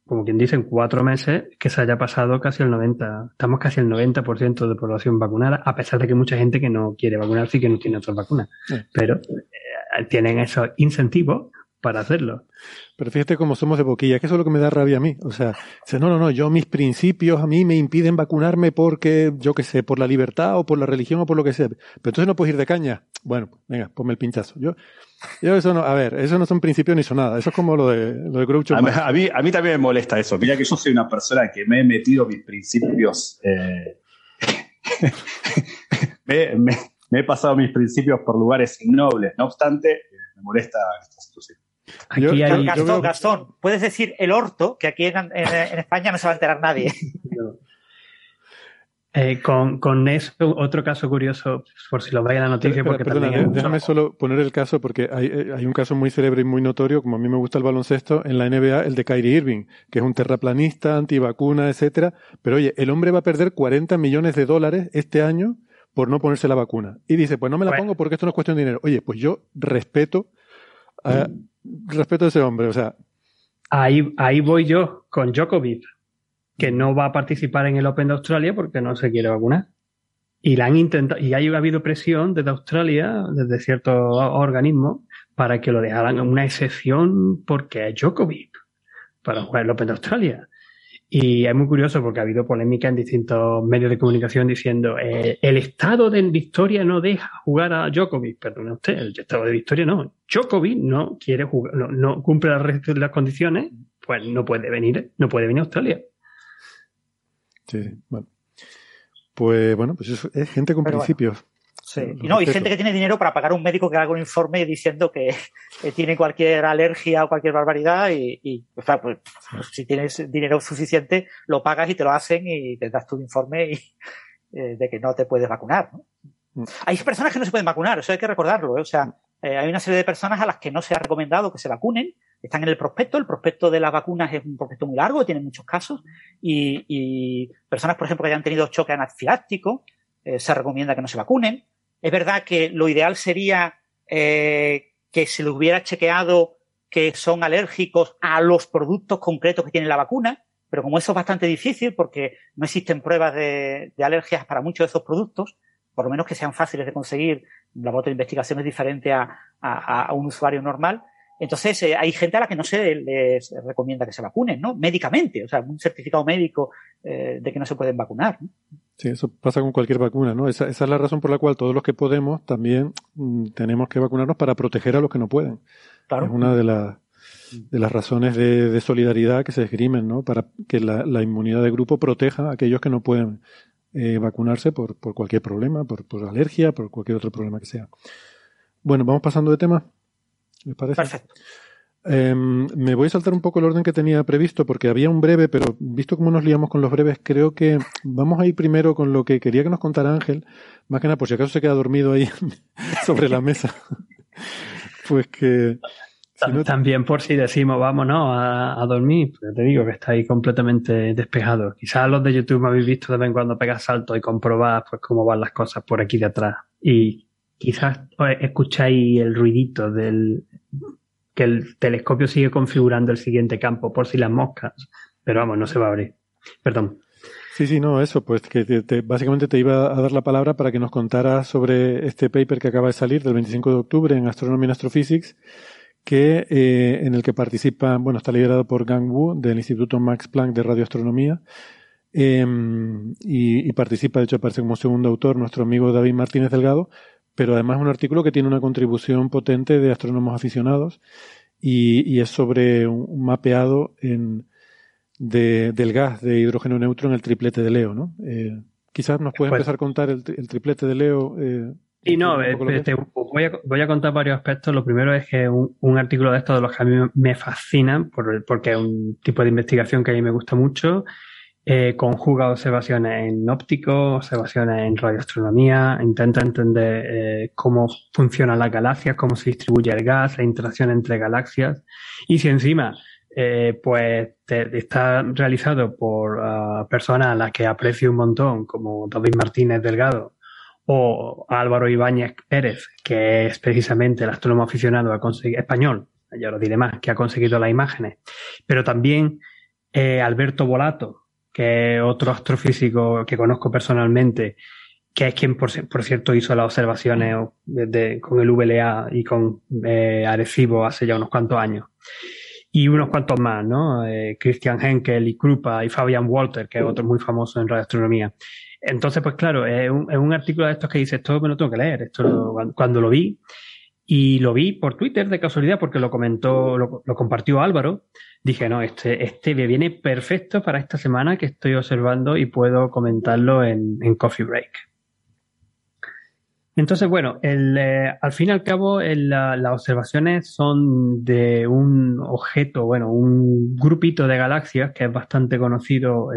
como quien dice, en cuatro meses que se haya pasado casi el 90, estamos casi el 90% de población vacunada, a pesar de que mucha gente que no quiere vacunarse y que no tiene otras vacunas. Sí. Pero eh, tienen esos incentivos para hacerlo. Pero fíjate cómo somos de boquilla, que eso es lo que me da rabia a mí. O sea, dice, no, no, no, yo mis principios a mí me impiden vacunarme porque, yo qué sé, por la libertad o por la religión o por lo que sea. Pero entonces no puedes ir de caña. Bueno, venga, ponme el pinchazo. Yo, yo eso no, a ver, eso no son principios ni son nada. Eso es como lo de, lo de Groucho a, a, mí, a mí también me molesta eso. Mira que yo soy una persona que me he metido mis principios, eh, [LAUGHS] me, me, me, he pasado mis principios por lugares innobles. No obstante, me molesta esta situación. Aquí yo, hay, Gastón. Gastón, puedes decir el orto, que aquí en, en, en, España no se va a enterar nadie. [LAUGHS] Eh, con, con, eso, otro caso curioso, por si lo veis en la noticia. porque perdona, déjame solo poner el caso, porque hay, eh, hay, un caso muy célebre y muy notorio, como a mí me gusta el baloncesto, en la NBA, el de Kyrie Irving, que es un terraplanista, antivacuna, etcétera. Pero oye, el hombre va a perder 40 millones de dólares este año por no ponerse la vacuna. Y dice, pues no me la pongo porque esto no es cuestión de dinero. Oye, pues yo respeto a, respeto a ese hombre, o sea. Ahí, ahí voy yo con Djokovic que no va a participar en el Open de Australia porque no se quiere vacunar. Y la han intentado, y ha habido presión desde Australia, desde ciertos organismos, para que lo dejaran una excepción porque es Djokovic para jugar el Open de Australia. Y es muy curioso porque ha habido polémica en distintos medios de comunicación diciendo eh, el estado de Victoria no deja jugar a Djokovic. Perdone usted, el estado de Victoria no. Djokovic no quiere jugar, no, no cumple las, las condiciones, pues no puede venir, no puede venir a Australia. Sí, bueno. Pues bueno, pues es, gente con principios. Sí. Y no, hay gente que tiene dinero para pagar a un médico que haga un informe diciendo que, tiene cualquier alergia o cualquier barbaridad y, o sea, pues, si tienes dinero suficiente, lo pagas y te lo hacen y te das tu informe y, eh, de que no te puedes vacunar. ¿no? Mm. Hay personas que no se pueden vacunar, eso hay que recordarlo. ¿eh? O sea, eh, hay una serie de personas a las que no se ha recomendado que se vacunen están en el prospecto. El prospecto de las vacunas es un prospecto muy largo, tiene muchos casos. Y, personas, por ejemplo, que hayan tenido choque anafiláctico, eh, se recomienda que no se vacunen. Es verdad que lo ideal sería eh, que se le hubiera chequeado que son alérgicos a los productos concretos que tiene la vacuna, pero como eso es bastante difícil porque no existen pruebas de, alergias para muchos de esos productos, por lo menos que sean fáciles de conseguir, la bota de investigación es diferente a un usuario normal, entonces, eh, hay gente a la que no se les recomienda que se vacunen, ¿no? Médicamente, o sea, un certificado médico eh, de que no se pueden vacunar. Sí, eso pasa con cualquier vacuna, ¿no? Esa, es la razón por la cual todos los que podemos también mm, tenemos que vacunarnos para proteger a los que no pueden. Claro. Es una de, de las razones de, solidaridad que se esgrimen, ¿no? Para que la, inmunidad de grupo proteja a aquellos que no pueden eh, vacunarse por, por cualquier problema, por, por alergia, por cualquier otro problema que sea. Bueno, vamos pasando de tema. ¿Me parece? Perfecto. Em, me voy a saltar un poco el orden que tenía previsto porque había un breve, pero visto cómo nos liamos con los breves, creo que vamos a ir primero con lo que quería que nos contara Ángel, más que nada por si acaso se queda dormido ahí [LAUGHS] sobre la mesa. [LAUGHS] pues que... También por si decimos vámonos a, a dormir, pero te digo que está ahí completamente despejado. Quizás los de YouTube me habéis visto de vez en cuando pegar saltos y comprobar pues cómo van las cosas por aquí de atrás. Y quizás escucháis el ruidito del que el telescopio sigue configurando el siguiente campo por si las moscas, pero vamos, no se va a abrir. Perdón. Sí, sí, no, eso, pues que básicamente te iba a dar la palabra para que nos contaras sobre este paper que acaba de salir del 25 de octubre en Astronomy and Astrophysics, que, eh, en el que participa, bueno, está liderado por Gang Wu del Instituto Max Planck de Radioastronomía, em, y, y, participa, de hecho, aparece como segundo autor nuestro amigo David Martínez Delgado, pero además es un artículo que tiene una contribución potente de astrónomos aficionados y, es sobre un, mapeado en, del gas de hidrógeno neutro en el triplete de Leo, ¿no? Eh, quizás nos puedes pues empezar a contar el, triplete de Leo. Eh, y no, eh, voy, a, voy, a, contar varios aspectos. Lo primero es que un, un artículo de estos de los que a mí me fascinan, por, porque es un tipo de investigación que a mí me gusta mucho eh, conjuga observaciones en óptico, observaciones en radioastronomía, intenta entender eh, cómo funcionan las galaxias, cómo se distribuye el gas, la interacción entre galaxias. Y si encima, eh, pues está realizado por uh, personas a las que aprecio un montón, como David Martínez Delgado o Álvaro Ibáñez Pérez, que es precisamente el astrónomo aficionado a conseguir, español, ya lo diré más, que ha conseguido las imágenes, pero también Alberto Volato, que es otro astrofísico que conozco personalmente, que es quien, por, cierto, hizo las observaciones con el VLA y con eh, Arecibo hace ya unos cuantos años. Y unos cuantos más, ¿no? Eh, Christian Henkel y Krupa y Fabian Walter, que es otro muy famoso en radioastronomía. Entonces, pues claro, es un, artículo de estos que dice, esto me lo tengo que leer. Esto cuando lo vi, y lo vi por Twitter de casualidad porque lo comentó, lo, compartió Álvaro. Dije, no, este, este me viene perfecto para esta semana que estoy observando y puedo comentarlo en, Coffee Break. Entonces, bueno, el, eh, al fin y al cabo, las observaciones son de un objeto, bueno, un grupito de galaxias que es bastante conocido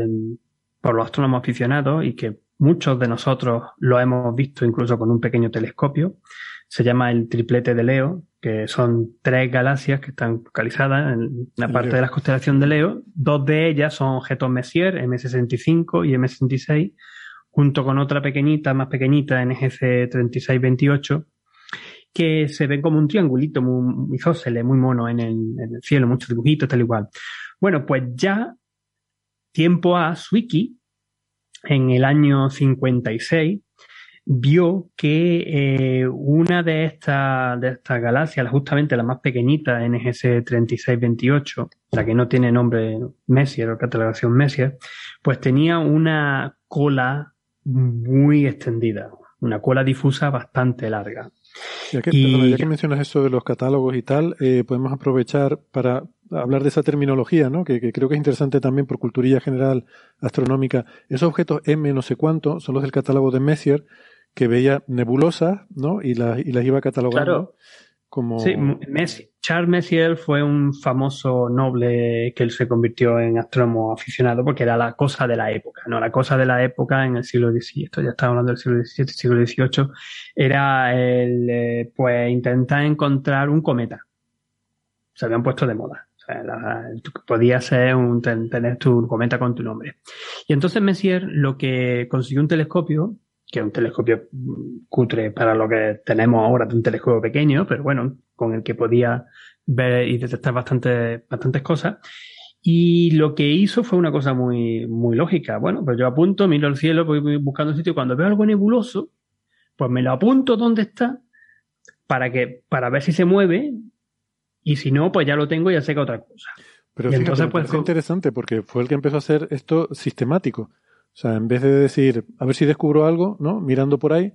por los astrónomos aficionados y que muchos de nosotros lo hemos visto incluso con un pequeño telescopio. Se llama el triplete de Leo, que son tres galaxias que están localizadas en la parte de la constelación de Leo. Dos de ellas son objetos Messier, M65 y M66, junto con otra pequeñita, más pequeñita, NGC 3628, que se ven como un triangulito muy, isósceles, muy mono en el, en el cielo, muchos dibujitos, tal y cual. Bueno, pues ya tiempo a Swiki, en el año 56, vio que eh, una de estas de estas galaxias, justamente la más pequeñita, NGC 3628, la que no tiene nombre Messier o catalogación Messier, pues tenía una cola muy extendida, una cola difusa bastante larga. Ya que, ya que mencionas eso de los catálogos y tal, eh, podemos aprovechar para hablar de esa terminología, ¿no? Que, creo que es interesante también por culturilla general astronómica. Esos objetos M no sé cuánto son los del catálogo de Messier, que veía nebulosas, ¿no? Y, las y las iba catalogando. Como... Sí, Charles Messier fue un famoso noble que él se convirtió en astrónomo aficionado porque era la cosa de la época, ¿no? La cosa de la época en el siglo XVII, esto ya estaba hablando del siglo XVII, siglo XVIII, era el, eh, pues, intentar encontrar un cometa. Se habían puesto de moda. O sea, podía ser un, tener tu cometa con tu nombre. Y entonces Messier lo que consiguió un telescopio que es un telescopio cutre para lo que tenemos ahora de un telescopio pequeño, pero bueno, con el que podía ver y detectar bastante, bastantes cosas. Y lo que hizo fue una cosa muy, muy lógica. Bueno, pues yo apunto, miro al cielo, voy buscando un sitio y cuando veo algo nebuloso, pues me lo apunto donde está para que, para ver si se mueve y si no, pues ya lo tengo y ya sé que otra cosa. Pero entonces, pues, es interesante porque fue el que empezó a hacer esto sistemático. O sea, en vez de decir, a ver si descubro algo, ¿no? Mirando por ahí,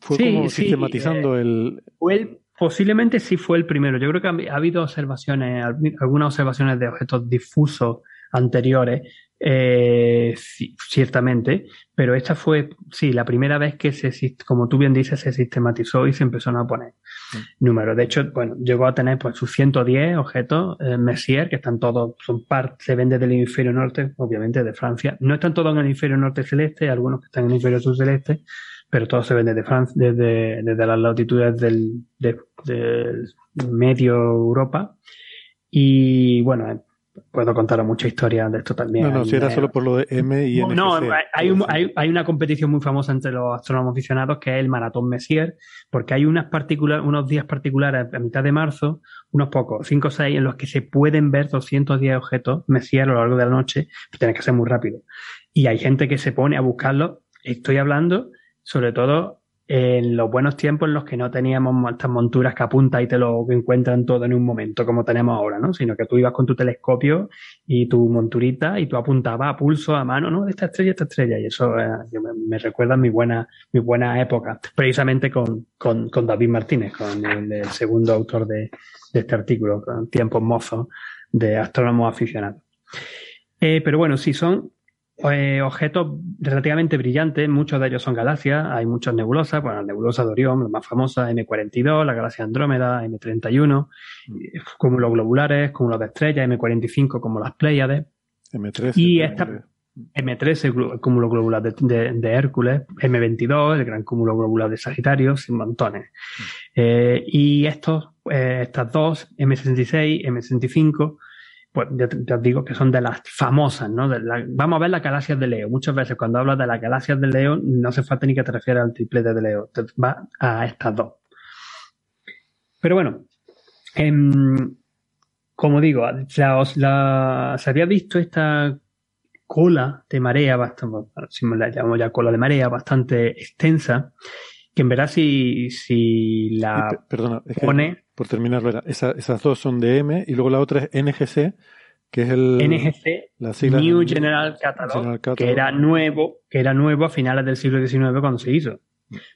fue como sistematizando eh, el... Fue posiblemente sí fue el primero. Yo creo que ha, habido observaciones, algunas observaciones de objetos difusos anteriores, eh, ciertamente, pero esta fue, sí, la primera vez que se, como tú bien dices, se sistematizó y se empezaron a poner números. De hecho, bueno, llegó a tener pues sus 110 objetos eh, Messier, que están todos, son parte, se ven desde el hemisferio norte, obviamente de Francia. No están todos en el hemisferio norte celeste, algunos que están en el hemisferio sur celeste, pero todos se ven desde Francia, desde, desde las latitudes del, del medio Europa. Y bueno, puedo contar mucha historia de esto también. No, no, si era solo por lo de M y No, hay, hay, hay, una competición muy famosa entre los astrónomos aficionados que es el Maratón Messier, porque hay unas particular, unos días particulares a mitad de marzo, unos pocos, 5 o 6, en los que se pueden ver 210 objetos Messier a lo largo de la noche, pero tienes que ser muy rápido. Y hay gente que se pone a buscarlo. Estoy hablando, sobre todo, en los buenos tiempos en los que no teníamos estas monturas que apuntan y te lo encuentran todo en un momento como tenemos ahora, ¿no? Sino que tú ibas con tu telescopio y tu monturita y tú apuntabas a pulso, a mano, ¿no? Esta estrella, esta estrella. Y eso eh, me, recuerda a mi buena, mi buena época, precisamente con, con, con David Martínez, con el, segundo autor de, de, este artículo, con Tiempos Mozos de Astrónomos Aficionados. Eh, pero bueno, si son eh, objetos relativamente brillantes, muchos de ellos son galaxias, hay muchas nebulosas, bueno, la nebulosa de Orión, la más famosa, M42, la galaxia Andrómeda, M31, mm. cúmulos globulares, cúmulos de estrellas, M45 como las Pléyades. M13. Y esta, M13, el cúmulo globular de, Hércules, M22, el gran cúmulo globular de Sagitario, sin montones. Mm. Eh, y estos, eh, estas dos, M66, M65, pues ya, os digo que son de las famosas, ¿no? vamos a ver las galaxias de Leo. Muchas veces cuando hablas de las galaxias de Leo, no hace falta ni que te refieras al triplete de Leo, te va a estas dos. Pero bueno, em, como digo, se había visto esta cola de marea, bastante, si me la llamamos ya cola de marea, bastante extensa, que en verdad si, si la Perdona, pone... por terminar, esas dos son de M y luego la otra es NGC, que es el NGC la New General Catalog, que era nuevo, que era nuevo a finales del siglo XIX cuando se hizo.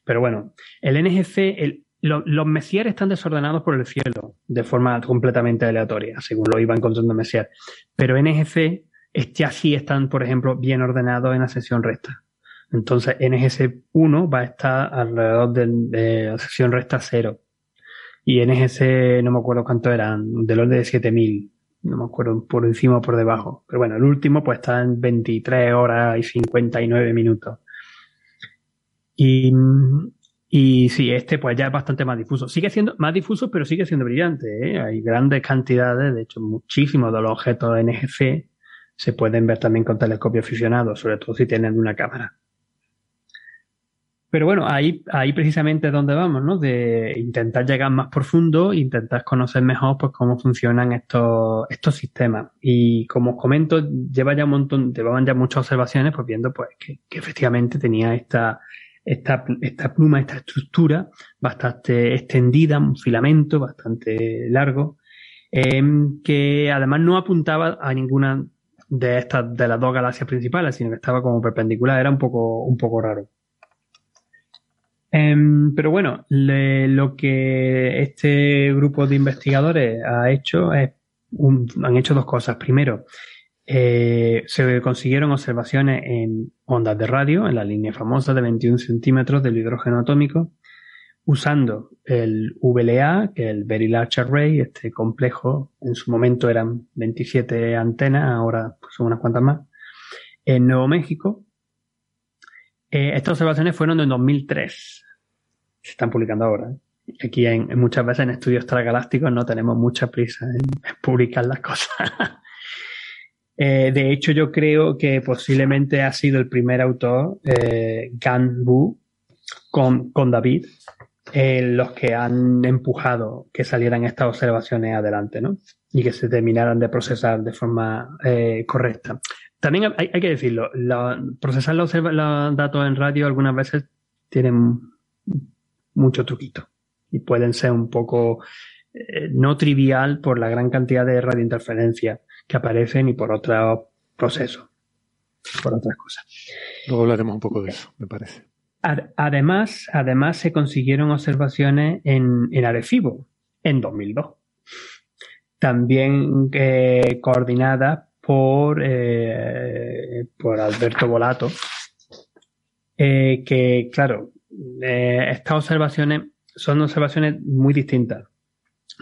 Pero bueno, el NGC, el, los Messier están desordenados por el cielo de forma completamente aleatoria, según lo iba encontrando Messier. Pero NGC ya sí están, por ejemplo, bien ordenados en la sesión recta. Entonces, NGC1 va a estar alrededor de, la sección recta 0. Y NGC, no me acuerdo cuánto eran, del orden de 7000. no me acuerdo por encima o por debajo. Pero bueno, el último pues está en 23 horas y 59 minutos. Y, y sí, este pues ya es bastante más difuso. Sigue siendo más difuso, pero sigue siendo brillante. ¿eh? Hay grandes cantidades, de hecho muchísimos de los objetos NGC se pueden ver también con telescopio aficionado, sobre todo si tienen una cámara. Pero bueno, ahí, ahí precisamente es donde vamos, ¿no? De intentar llegar más profundo, intentar conocer mejor pues cómo funcionan estos, estos sistemas. Y como os comento, lleva ya un montón, llevaban ya muchas observaciones, pues viendo pues que, efectivamente tenía esta, esta, esta pluma, esta estructura bastante extendida, un filamento bastante largo, em, que además no apuntaba a ninguna de estas, de las dos galaxias principales, sino que estaba como perpendicular, era un poco, un poco raro. Em, pero bueno, lo que este grupo de investigadores ha hecho es han hecho dos cosas. Primero, eh, se consiguieron observaciones en ondas de radio, en la línea famosa de 21 centímetros del hidrógeno atómico, usando el VLA, que es el Very Large Array, este complejo, en su momento eran 27 antenas, ahora son unas cuantas más, en Nuevo México, eh, estas observaciones fueron en 2003. Se están publicando ahora. Aquí en, muchas veces en estudios extragalácticos no tenemos mucha prisa en, publicar las cosas. [LAUGHS] Eh, de hecho, yo creo que posiblemente ha sido el primer autor, eh, Gan Bu, con, con David, los que han empujado que salieran estas observaciones adelante, ¿no? Y que se terminaran de procesar de forma correcta. También hay, que decirlo, procesar los, datos en radio algunas veces tienen mucho truquito y pueden ser un poco eh, no trivial por la gran cantidad de radiointerferencias que aparecen y por otros procesos, por otras cosas. Luego hablaremos un poco de eso, me parece. Además, además se consiguieron observaciones en, en Arecibo en 2002. También eh, coordinadas por, eh, por Alberto Volato, eh, que, claro, eh, estas observaciones son observaciones muy distintas.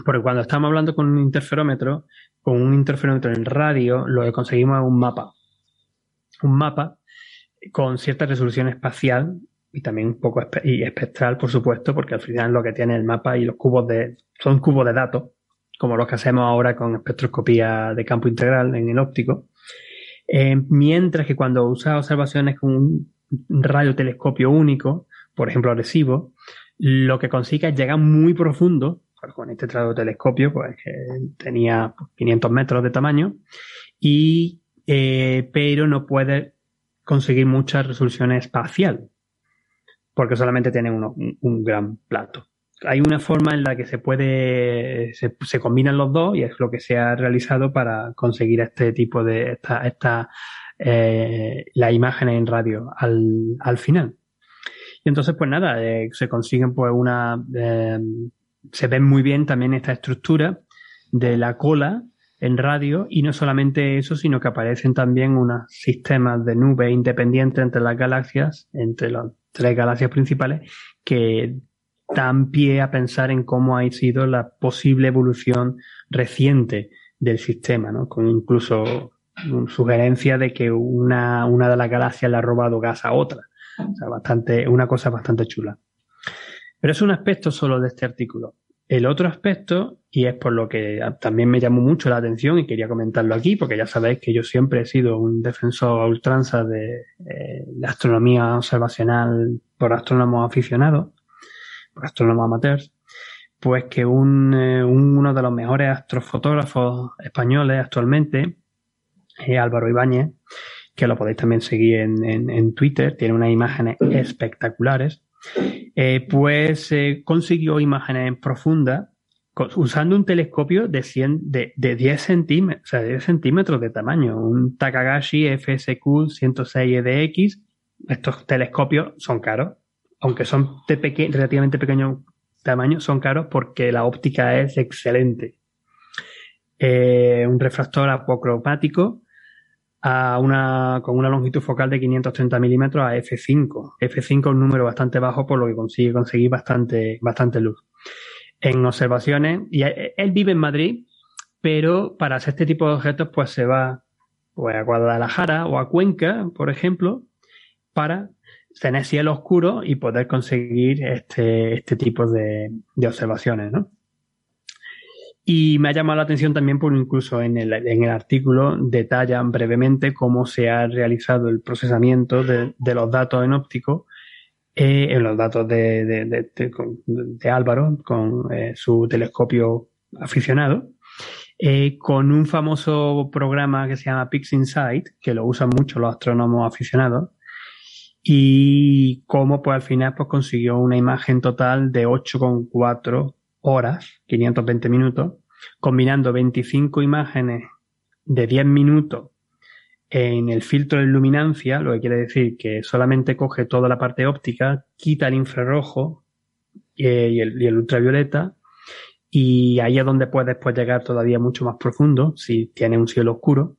Porque cuando estamos hablando con un interferómetro, con un interferómetro en radio, lo que conseguimos es un mapa. Un mapa con cierta resolución espacial y también un poco y espectral, por supuesto, porque al final lo que tiene el mapa y los cubos de, son cubos de datos como los que hacemos ahora con espectroscopía de campo integral en el óptico. Eh, mientras que cuando usas observaciones con un radiotelescopio único, por ejemplo Arecibo, lo que consigue es llegar muy profundo, con este radiotelescopio, pues que tenía 500 metros de tamaño, y, eh, pero no puede conseguir mucha resolución espacial, porque solamente tiene un gran plato hay una forma en la que se puede, se, combinan los dos y es lo que se ha realizado para conseguir este tipo de, esta, esta eh, las imágenes en radio al, al final. Y entonces, pues nada, eh, se consiguen pues una, eh, se ven muy bien también esta estructura de la cola en radio y no solamente eso, sino que aparecen también unos sistemas de nube independientes entre las galaxias, entre las tres galaxias principales, que dan pie a pensar en cómo ha sido la posible evolución reciente del sistema, ¿no? Con incluso sugerencia de que una, una de las galaxias le ha robado gas a otra. O sea, bastante, una cosa bastante chula. Pero es un aspecto solo de este artículo. El otro aspecto, y es por lo que también me llamó mucho la atención y quería comentarlo aquí, porque ya sabéis que yo siempre he sido un defensor a ultranza de eh, la astronomía observacional por astrónomos aficionados, astrónomos amateurs, pues que un, eh, uno de los mejores astrofotógrafos españoles actualmente, es Álvaro Ibáñez, que lo podéis también seguir en, Twitter, tiene unas imágenes espectaculares, eh, pues eh, consiguió imágenes profundas usando un telescopio de, 100, de, 10 centímetros, o sea, 10 centímetros de tamaño, un Takagashi FSQ 106 EDX. Estos telescopios son caros, aunque son relativamente pequeño tamaño, son caros porque la óptica es excelente. Eh, un refractor apocromático a una, con una longitud focal de 530 milímetros a F5. F5 es un número bastante bajo, por lo que consigue conseguir bastante, bastante luz. En observaciones, y él vive en Madrid, pero para hacer este tipo de objetos, pues se va pues, a Guadalajara o a Cuenca, por ejemplo, para tener cielo oscuro y poder conseguir este, este tipo de, observaciones, ¿no? Y me ha llamado la atención también por incluso en el, en el artículo detallan brevemente cómo se ha realizado el procesamiento de, los datos en óptico, eh, en los datos de, de Álvaro con eh, su telescopio aficionado, eh, con un famoso programa que se llama PixInsight, que lo usan mucho los astrónomos aficionados, y cómo pues al final pues consiguió una imagen total de 8,4 horas, 520 minutos, combinando 25 imágenes de 10 minutos en el filtro de luminancia, lo que quiere decir que solamente coge toda la parte óptica, quita el infrarrojo eh, y, el, ultravioleta, y ahí es donde puedes pues, llegar todavía mucho más profundo si tienes un cielo oscuro.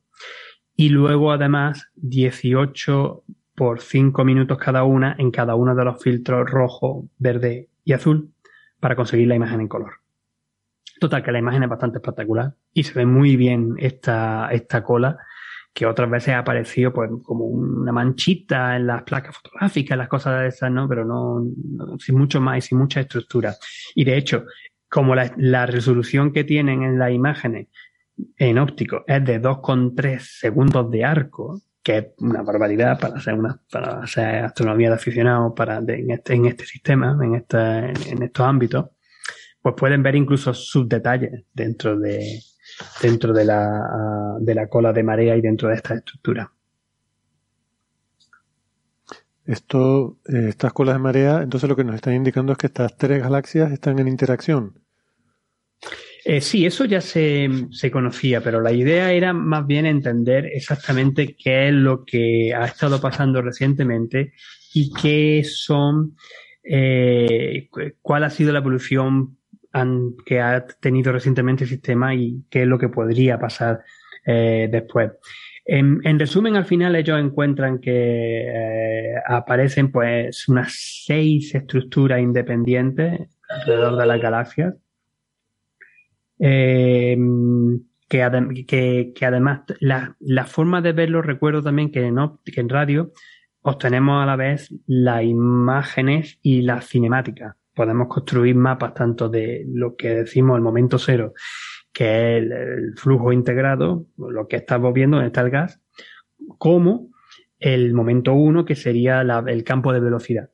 Y luego además 18 por 5 minutos cada una en cada uno de los filtros rojo, verde y azul para conseguir la imagen en color. Total, que la imagen es bastante espectacular y se ve muy bien esta, esta cola que otras veces ha aparecido pues como una manchita en las placas fotográficas, las cosas de esas, ¿no? Pero no, sin mucho más y sin mucha estructura. Y de hecho, como la, la resolución que tienen en las imágenes en óptico es de 2,3 segundos de arco, que es una barbaridad para hacer una para hacer astronomía de aficionados para en este en este sistema en este en estos ámbitos pues pueden ver incluso sus detalles dentro de dentro de la de la cola de marea y dentro de esta estructura esto eh, estas colas de marea entonces lo que nos están indicando es que estas tres galaxias están en interacción eh, sí, eso ya se, se, conocía, pero la idea era más bien entender exactamente qué es lo que ha estado pasando recientemente y qué son, eh, cuál ha sido la evolución que ha tenido recientemente el sistema y qué es lo que podría pasar eh, después. En, en, resumen, al final ellos encuentran que aparecen pues unas seis estructuras independientes alrededor de las galaxias que, que, además la, la, forma de verlo, recuerdo también que en, que en radio obtenemos a la vez las imágenes y las cinemáticas. Podemos construir mapas tanto de lo que decimos el momento cero, que es el, flujo integrado, lo que estamos viendo, donde está el gas, como el momento uno, que sería el campo de velocidad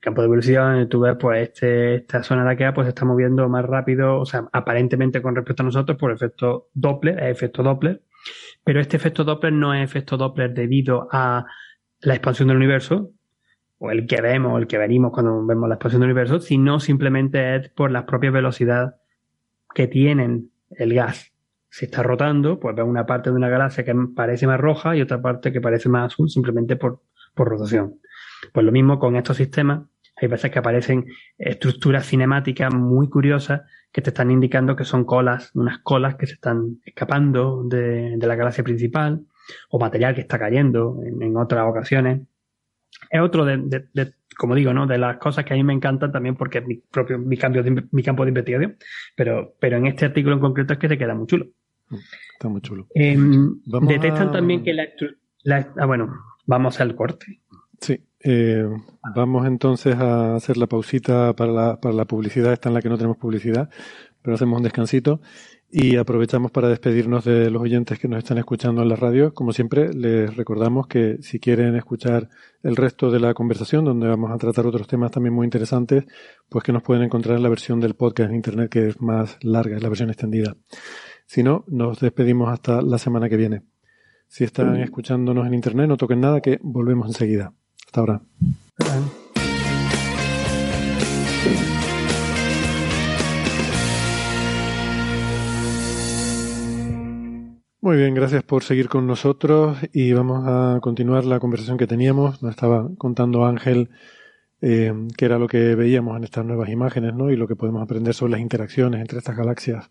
campo de velocidad donde tú ves pues este, esta zona de aquí pues se está moviendo más rápido, o sea, aparentemente con respecto a nosotros por efecto Doppler, es efecto Doppler, pero este efecto Doppler no es efecto Doppler debido a la expansión del universo, o el que vemos, el que venimos cuando vemos la expansión del universo, sino simplemente es por la propia velocidad que tienen el gas. Se está rotando, pues ves una parte de una galaxia que parece más roja y otra parte que parece más azul simplemente por, por rotación. Pues lo mismo con estos sistemas, hay veces que aparecen estructuras cinemáticas muy curiosas que te están indicando que son colas, unas colas que se están escapando de, la galaxia principal o material que está cayendo en, otras ocasiones. Es otro de, como digo, ¿no? De las cosas que a mí me encantan también porque es mi propio, mi, cambio mi campo de investigación, pero, pero en este artículo en concreto es que te queda muy chulo. Está muy chulo. Em, detectan también que la, la, ah, bueno, vamos al corte. Sí. Eh, vamos entonces a hacer la pausita para la, para la publicidad, esta en la que no tenemos publicidad, pero hacemos un descansito y aprovechamos para despedirnos de los oyentes que nos están escuchando en la radio. Como siempre, les recordamos que si quieren escuchar el resto de la conversación, donde vamos a tratar otros temas también muy interesantes, pues que nos pueden encontrar en la versión del podcast en Internet, que es más larga, es la versión extendida. Si no, nos despedimos hasta la semana que viene. Si están escuchándonos en Internet, no toquen nada, que volvemos enseguida. Hasta ahora. Muy bien, gracias por seguir con nosotros y vamos a continuar la conversación que teníamos. Nos estaba contando Ángel eh, qué era lo que veíamos en estas nuevas imágenes ¿no? y lo que podemos aprender sobre las interacciones entre estas galaxias.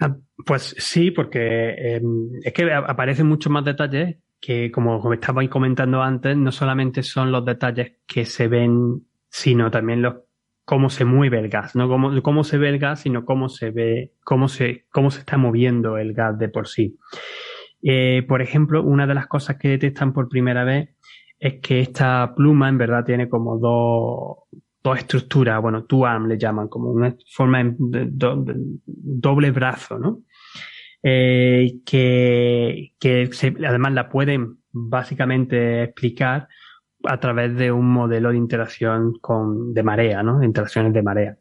Ah, pues sí, porque eh, es que aparecen muchos más detalles que, como estabais comentando antes, no solamente son los detalles que se ven, sino también los cómo se mueve el gas, no cómo, cómo se ve el gas, sino cómo se ve, cómo se, cómo se está moviendo el gas de por sí. Eh, por ejemplo, una de las cosas que detectan por primera vez es que esta pluma en verdad tiene como dos, dos estructuras, bueno, two arm le llaman, como una forma de, doble brazo, ¿no? Eh, que, que además la pueden básicamente explicar a través de un modelo de interacción con, de marea, ¿no? De interacciones de marea.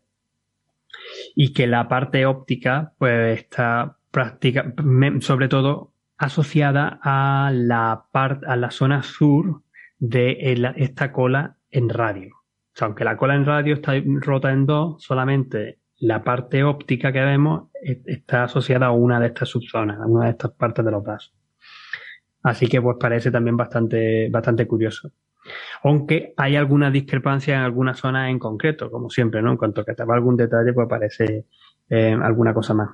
Y que la parte óptica, pues está práctica, sobre todo asociada a la parte, a la zona sur de esta cola en radio. O sea, aunque la cola en radio está rota en dos, solamente la parte óptica que vemos está asociada a una de estas subzonas, a una de estas partes de los brazos. Así que pues parece también bastante, bastante curioso. Aunque hay alguna discrepancia en algunas zonas en concreto, como siempre, ¿no? En cuanto que te va algún detalle, pues aparece eh, alguna cosa más.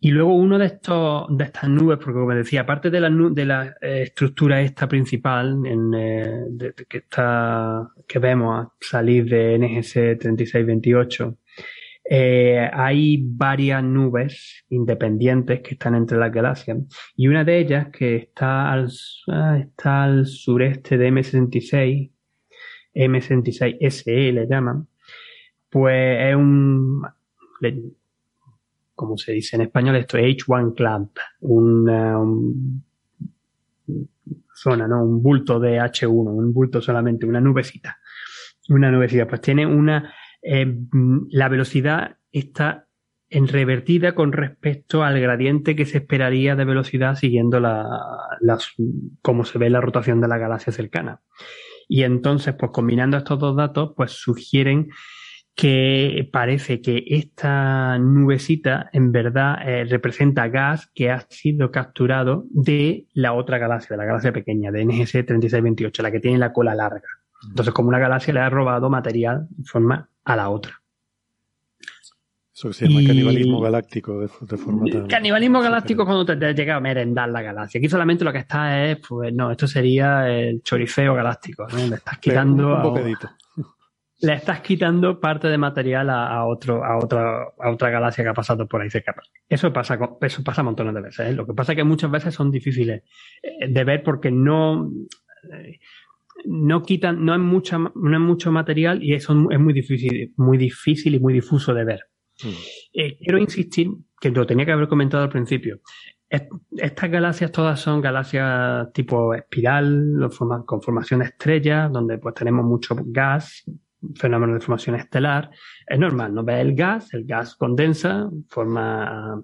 Y luego uno de estos, de estas nubes, porque como decía, aparte de la, de la eh, estructura esta principal, en, eh, que está, que vemos salir de NGC 3628, eh, hay varias nubes independientes que están entre las galaxias y una de ellas que está al, ah, está al sureste de M66, M66SE le llaman, pues es un, como se dice en español, esto es H1 Clamp, una un, zona, ¿no? Un bulto de H1, un bulto solamente, una nubecita. Una nubecita. Pues tiene una eh, la velocidad está en revertida con respecto al gradiente que se esperaría de velocidad siguiendo la, como se ve la rotación de la galaxia cercana. Y entonces, pues combinando estos dos datos, pues sugieren que parece que esta nubecita en verdad eh, representa gas que ha sido capturado de la otra galaxia, de la galaxia pequeña, de NGC 3628, la que tiene la cola larga. Entonces, como una galaxia le ha robado material de forma a la otra. Eso que se llama canibalismo galáctico de, forma tan... Canibalismo galáctico cuando te, llega a merendar la galaxia. Aquí solamente lo que está es, pues no, esto sería el chorifeo galáctico. Le estás quitando... le estás quitando parte de material a, otro, a, otra, a otra galaxia que ha pasado por ahí cerca. Eso pasa, eso pasa montones de veces. ¿eh? Lo que pasa es que muchas veces son difíciles eh, de ver porque no... No quitan, no hay mucha, no hay mucho material y eso es muy difícil, muy difícil y muy difuso de ver. Mm. Eh, quiero insistir, que lo tenía que haber comentado al principio. estas galaxias todas son galaxias tipo espiral, con formación estrella, donde pues tenemos mucho gas, fenómeno de formación estelar. Es normal, ¿no? Ves el gas, el gas condensa, forma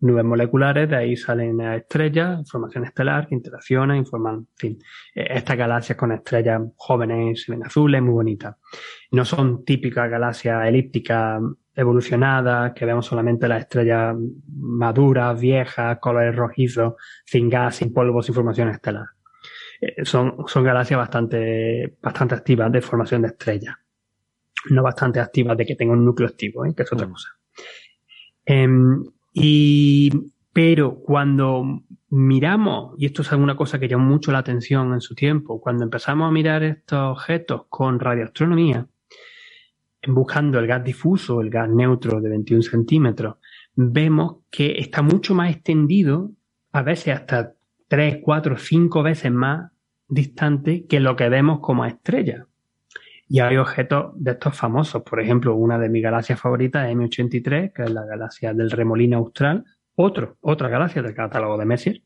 nubes moleculares, de ahí salen estrellas, formación estelar, que interaccionan y forman, en fin, eh, estas galaxias con estrellas jóvenes, ven azules, muy bonitas. No son típicas galaxias elípticas evolucionadas, que vemos solamente las estrellas maduras, viejas, colores rojizos, sin gas, sin polvo, sin formación estelar. Eh, son, son galaxias bastante, bastante activas de formación de estrellas no bastante activas de que tenga un núcleo activo, ¿eh? que es otra mm. cosa. Em, y, pero cuando miramos, y esto es alguna cosa que llamó mucho la atención en su tiempo, cuando empezamos a mirar estos objetos con radioastronomía, buscando el gas difuso, el gas neutro de 21 centímetros, vemos que está mucho más extendido, a veces hasta 3, 4, 5 veces más distante que lo que vemos como estrella. Y hay objetos de estos famosos. Por ejemplo, una de mis galaxias favoritas es M83, que es la galaxia del remolino austral. Otro, otra galaxia del catálogo de Messier,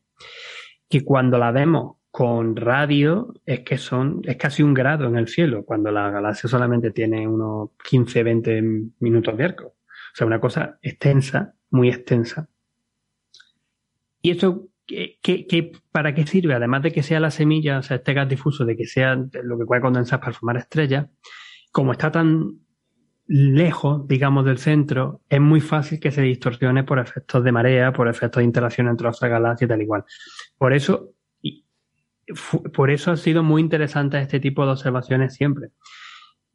que cuando la vemos con radio es que son, es casi un grado en el cielo, cuando la galaxia solamente tiene unos 15, 20 minutos de arco. O sea, una cosa extensa, muy extensa. Y esto ¿Qué, para qué sirve? Además de que sea la semilla, o sea, este gas difuso, de que sea lo que puede condensar para formar estrellas, como está tan lejos, digamos, del centro, es muy fácil que se distorsione por efectos de marea, por efectos de interacción entre otras galaxias y tal igual. Por eso, por eso ha sido muy interesante este tipo de observaciones siempre.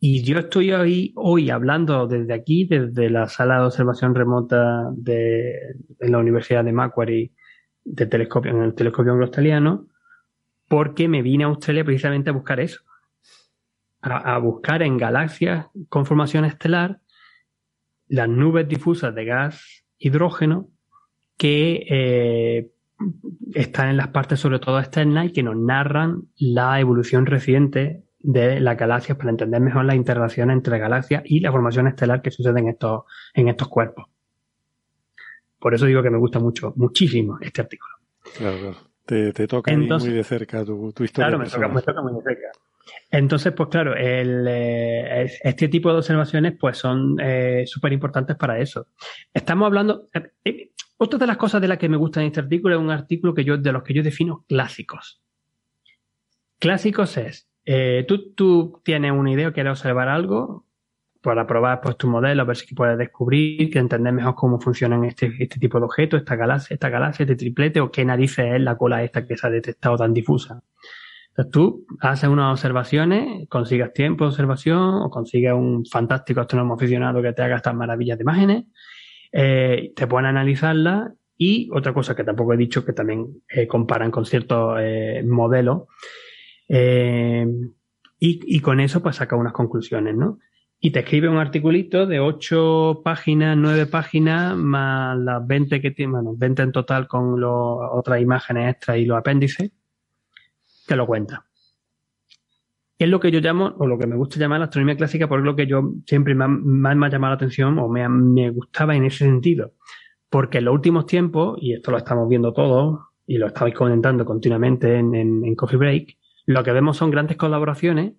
Y yo estoy hoy, hoy hablando desde aquí, desde la sala de observación remota de, la Universidad de Macquarie, de telescopio, en el telescopio australiano, porque me vine a Australia precisamente a buscar eso. a, buscar en galaxias con formación estelar las nubes difusas de gas hidrógeno que eh, están en las partes sobre todo externas y que nos narran la evolución reciente de las galaxias para entender mejor la interacción entre galaxias y la formación estelar que sucede en estos, en estos cuerpos. Por eso digo que me gusta mucho, muchísimo este artículo. Claro, claro. Te, toca muy de cerca tu, historia. Claro, me toca, muy de cerca. Entonces, pues claro, el, eh, este tipo de observaciones pues son eh, súper importantes para eso. Estamos hablando... Eh, otra de las cosas de las que me gusta en este artículo es un artículo que yo, de los que yo defino clásicos. Clásicos es, tú, tú tienes una idea, quieres observar algo, para probar pues, tu modelo, a ver si puedes descubrir, que entender mejor cómo funcionan este, este tipo de objetos, esta galaxia, esta galaxia, este triplete, o qué narices es la cola esta que se ha detectado tan difusa. Entonces tú haces unas observaciones, consigues tiempo de observación, o consigues un fantástico astrónomo aficionado que te haga estas maravillas de imágenes, eh, te pueden analizarlas, y otra cosa que tampoco he dicho, que también eh, comparan con ciertos eh, modelos, y, y, con eso pues saca unas conclusiones, ¿no? Y te escribe un articulito de 8 páginas, 9 páginas, más las 20 que tiene, bueno, 20 en total con otras imágenes extras y los apéndices, que lo cuenta. Es lo que yo llamo, o lo que me gusta llamar la astronomía clásica, porque es lo que yo siempre más, me ha llamado la atención o me, me gustaba en ese sentido. Porque en los últimos tiempos, y esto lo estamos viendo todos, y lo estáis comentando continuamente en, en, en Coffee Break, lo que vemos son grandes colaboraciones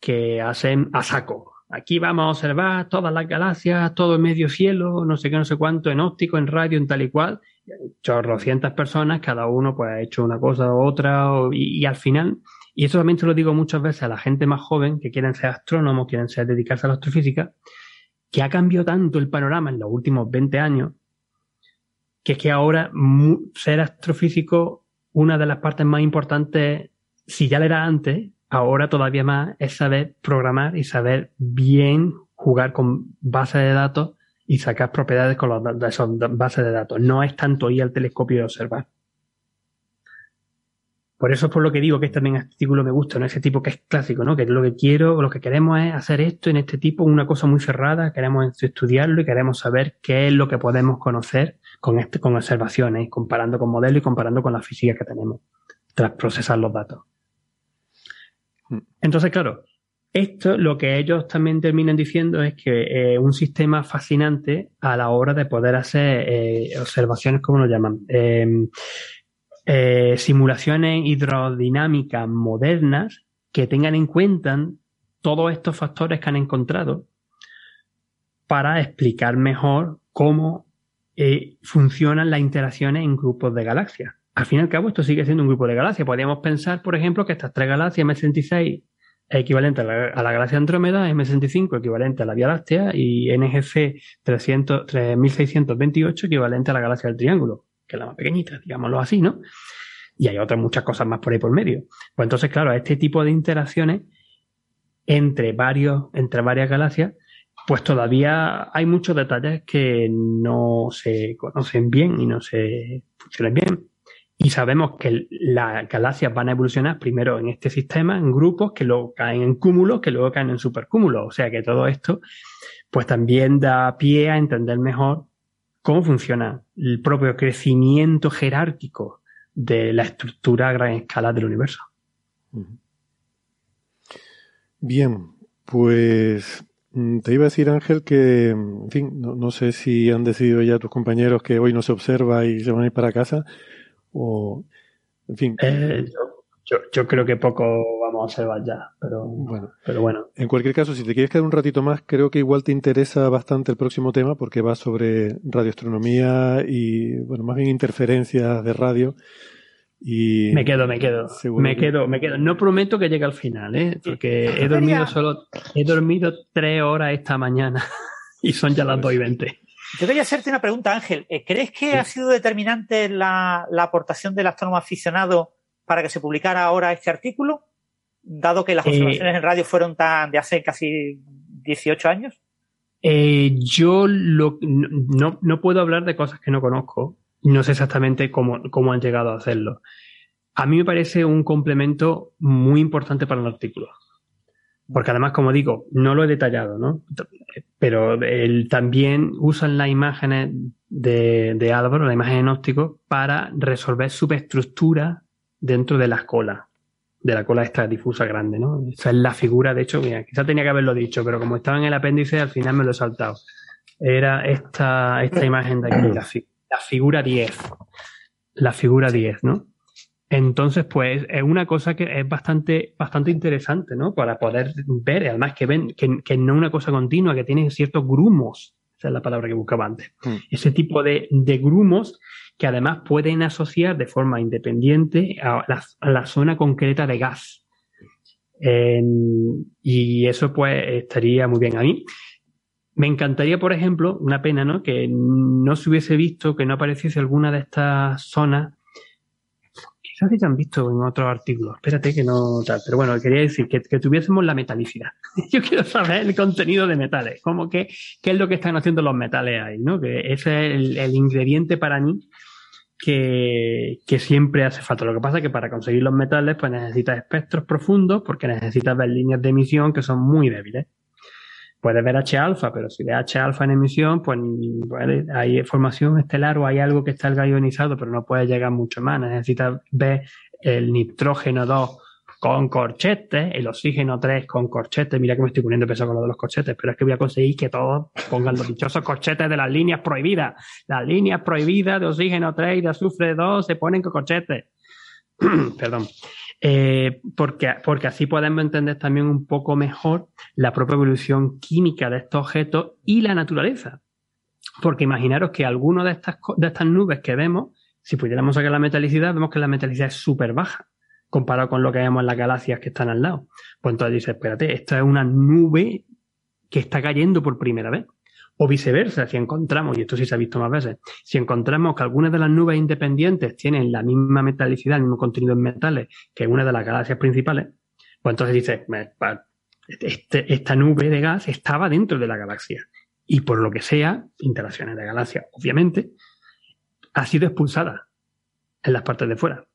que hacen a saco, Aquí vamos a observar todas las galaxias, todo en medio cielo, no sé qué, no sé cuánto, en óptico, en radio, en tal y cual. Chorrocientas personas, cada uno pues ha hecho una cosa u otra, y, al final, y eso también se lo digo muchas veces a la gente más joven que quieren ser astrónomos, quieren ser, dedicarse a la astrofísica, que ha cambiado tanto el panorama en los últimos 20 años, que es que ahora ser astrofísico, una de las partes más importantes, si ya lo era antes, ahora todavía más es saber programar y saber bien jugar con bases de datos y sacar propiedades con los, de esas bases de datos. No es tanto ir al telescopio y observar. Por eso es por lo que digo que este también artículo me gusta, ¿no? Ese tipo que es clásico, ¿no? Que lo que quiero, lo que queremos es hacer esto en este tipo, una cosa muy cerrada, queremos estudiarlo y queremos saber qué es lo que podemos conocer con este, con observaciones, comparando con modelos y comparando con la física que tenemos, tras procesar los datos. Entonces, claro, esto lo que ellos también terminan diciendo es que eh, un sistema fascinante a la hora de poder hacer eh, observaciones, como lo llaman, em, eh, simulaciones hidrodinámicas modernas que tengan en cuenta todos estos factores que han encontrado para explicar mejor cómo funcionan las interacciones en grupos de galaxias al fin y al cabo, esto sigue siendo un grupo de galaxias. Podríamos pensar, por ejemplo, que estas tres galaxias, M66 es equivalente a la, galaxia Andrómeda, M65 equivalente a la Vía Láctea y NGC 300, 3628 equivalente a la galaxia del Triángulo, que es la más pequeñita, digámoslo así, ¿no? Y hay otras muchas cosas más por ahí por medio. Pues entonces, claro, este tipo de interacciones entre varios, entre varias galaxias, pues todavía hay muchos detalles que no se conocen bien y no se funcionan bien. Y sabemos que las galaxias van a evolucionar primero en este sistema, en grupos, que luego caen en cúmulos, que luego caen en supercúmulos. O sea que todo esto, pues también da pie a entender mejor cómo funciona el propio crecimiento jerárquico de la estructura a gran escala del universo. Bien, pues mm, te iba a decir, Ángel, que, en fin, no, no, sé si han decidido ya tus compañeros que hoy no se observa y se van a ir para casa, o, en fin. Eh, yo, yo, creo que poco vamos a observar ya, pero bueno. pero bueno. En cualquier caso, si te quieres quedar un ratito más, creo que igual te interesa bastante el próximo tema porque va sobre radioastronomía y, bueno, más bien interferencias de radio. Y me quedo, me quedo. Me quedo, me quedo. No prometo que llegue al final, ¿eh? Porque he dormido solo, he dormido tres horas esta mañana [LAUGHS] y son ya las dos y veinte. Yo quería hacerte una pregunta, Ángel. Eh, ¿Crees que ha sido determinante la, aportación del astrónomo aficionado para que se publicara ahora este artículo? Dado que las eh, observaciones en radio fueron tan de hace casi 18 años. Eh, yo no, puedo hablar de cosas que no conozco. No sé exactamente cómo, cómo han llegado a hacerlo. A mí me parece un complemento muy importante para el artículo. Porque además, como digo, no lo he detallado, ¿no? Pero él también usan las imágenes de, de Álvaro, la imagen en óptico, para resolver subestructuras dentro de las colas, de la cola esta difusa grande, ¿no? Esa es la figura, de hecho, mira, quizá tenía que haberlo dicho, pero como estaba en el apéndice, al final me lo he saltado. Era esta, esta imagen de aquí, la, figura 10. La figura 10, ¿no? Entonces, pues es una cosa que es bastante, bastante interesante, ¿no? Para poder ver, además que ven que, que no es una cosa continua, que tiene ciertos grumos, esa es la palabra que buscaba antes. Mm. Ese tipo de, de, grumos que además pueden asociar de forma independiente a la, a la zona concreta de gas. Eh, y eso pues estaría muy bien. A mí me encantaría, por ejemplo, una pena, ¿no? Que no se hubiese visto, que no apareciese alguna de estas zonas quizás se han visto en otros artículos. Espérate que no tal. Pero bueno, quería decir que, tuviésemos la metalicidad. [LAUGHS] Yo quiero saber el contenido de metales. Como que, qué es lo que están haciendo los metales ahí, ¿no? Que ese es el, ingrediente para mí que, que, siempre hace falta. Lo que pasa es que para conseguir los metales, pues necesitas espectros profundos porque necesitas ver líneas de emisión que son muy débiles puedes ver H-alfa, pero si ves H-alfa en emisión, pues hay formación estelar o hay algo que está ionizado, pero no puede llegar mucho más. Necesitas ver el nitrógeno 2 con corchetes, el oxígeno 3 con corchetes. Mira que me estoy poniendo peso con lo de los corchetes, pero es que voy a conseguir que todos pongan los dichosos corchetes de las líneas prohibidas. Las líneas prohibidas de oxígeno 3 y de azufre 2 se ponen con corchetes. [CLEARS THROAT] Perdón. Eh, porque, porque así podemos entender también un poco mejor la propia evolución química de estos objetos y la naturaleza. Porque imaginaros que algunas de estas, de estas nubes que vemos, si pudiéramos sacar la metalicidad, vemos que la metalicidad es súper baja comparado con lo que vemos en las galaxias que están al lado. Pues entonces dices, espérate, esta es una nube que está cayendo por primera vez. O viceversa, si encontramos, y esto sí se ha visto más veces, si encontramos que algunas de las nubes independientes tienen la misma metalicidad, el mismo contenido en metales que una de las galaxias principales, pues entonces dices, este, esta nube de gas estaba dentro de la galaxia. Y por lo que sea, interacciones de galaxias, obviamente, ha sido expulsada en las partes de fuera.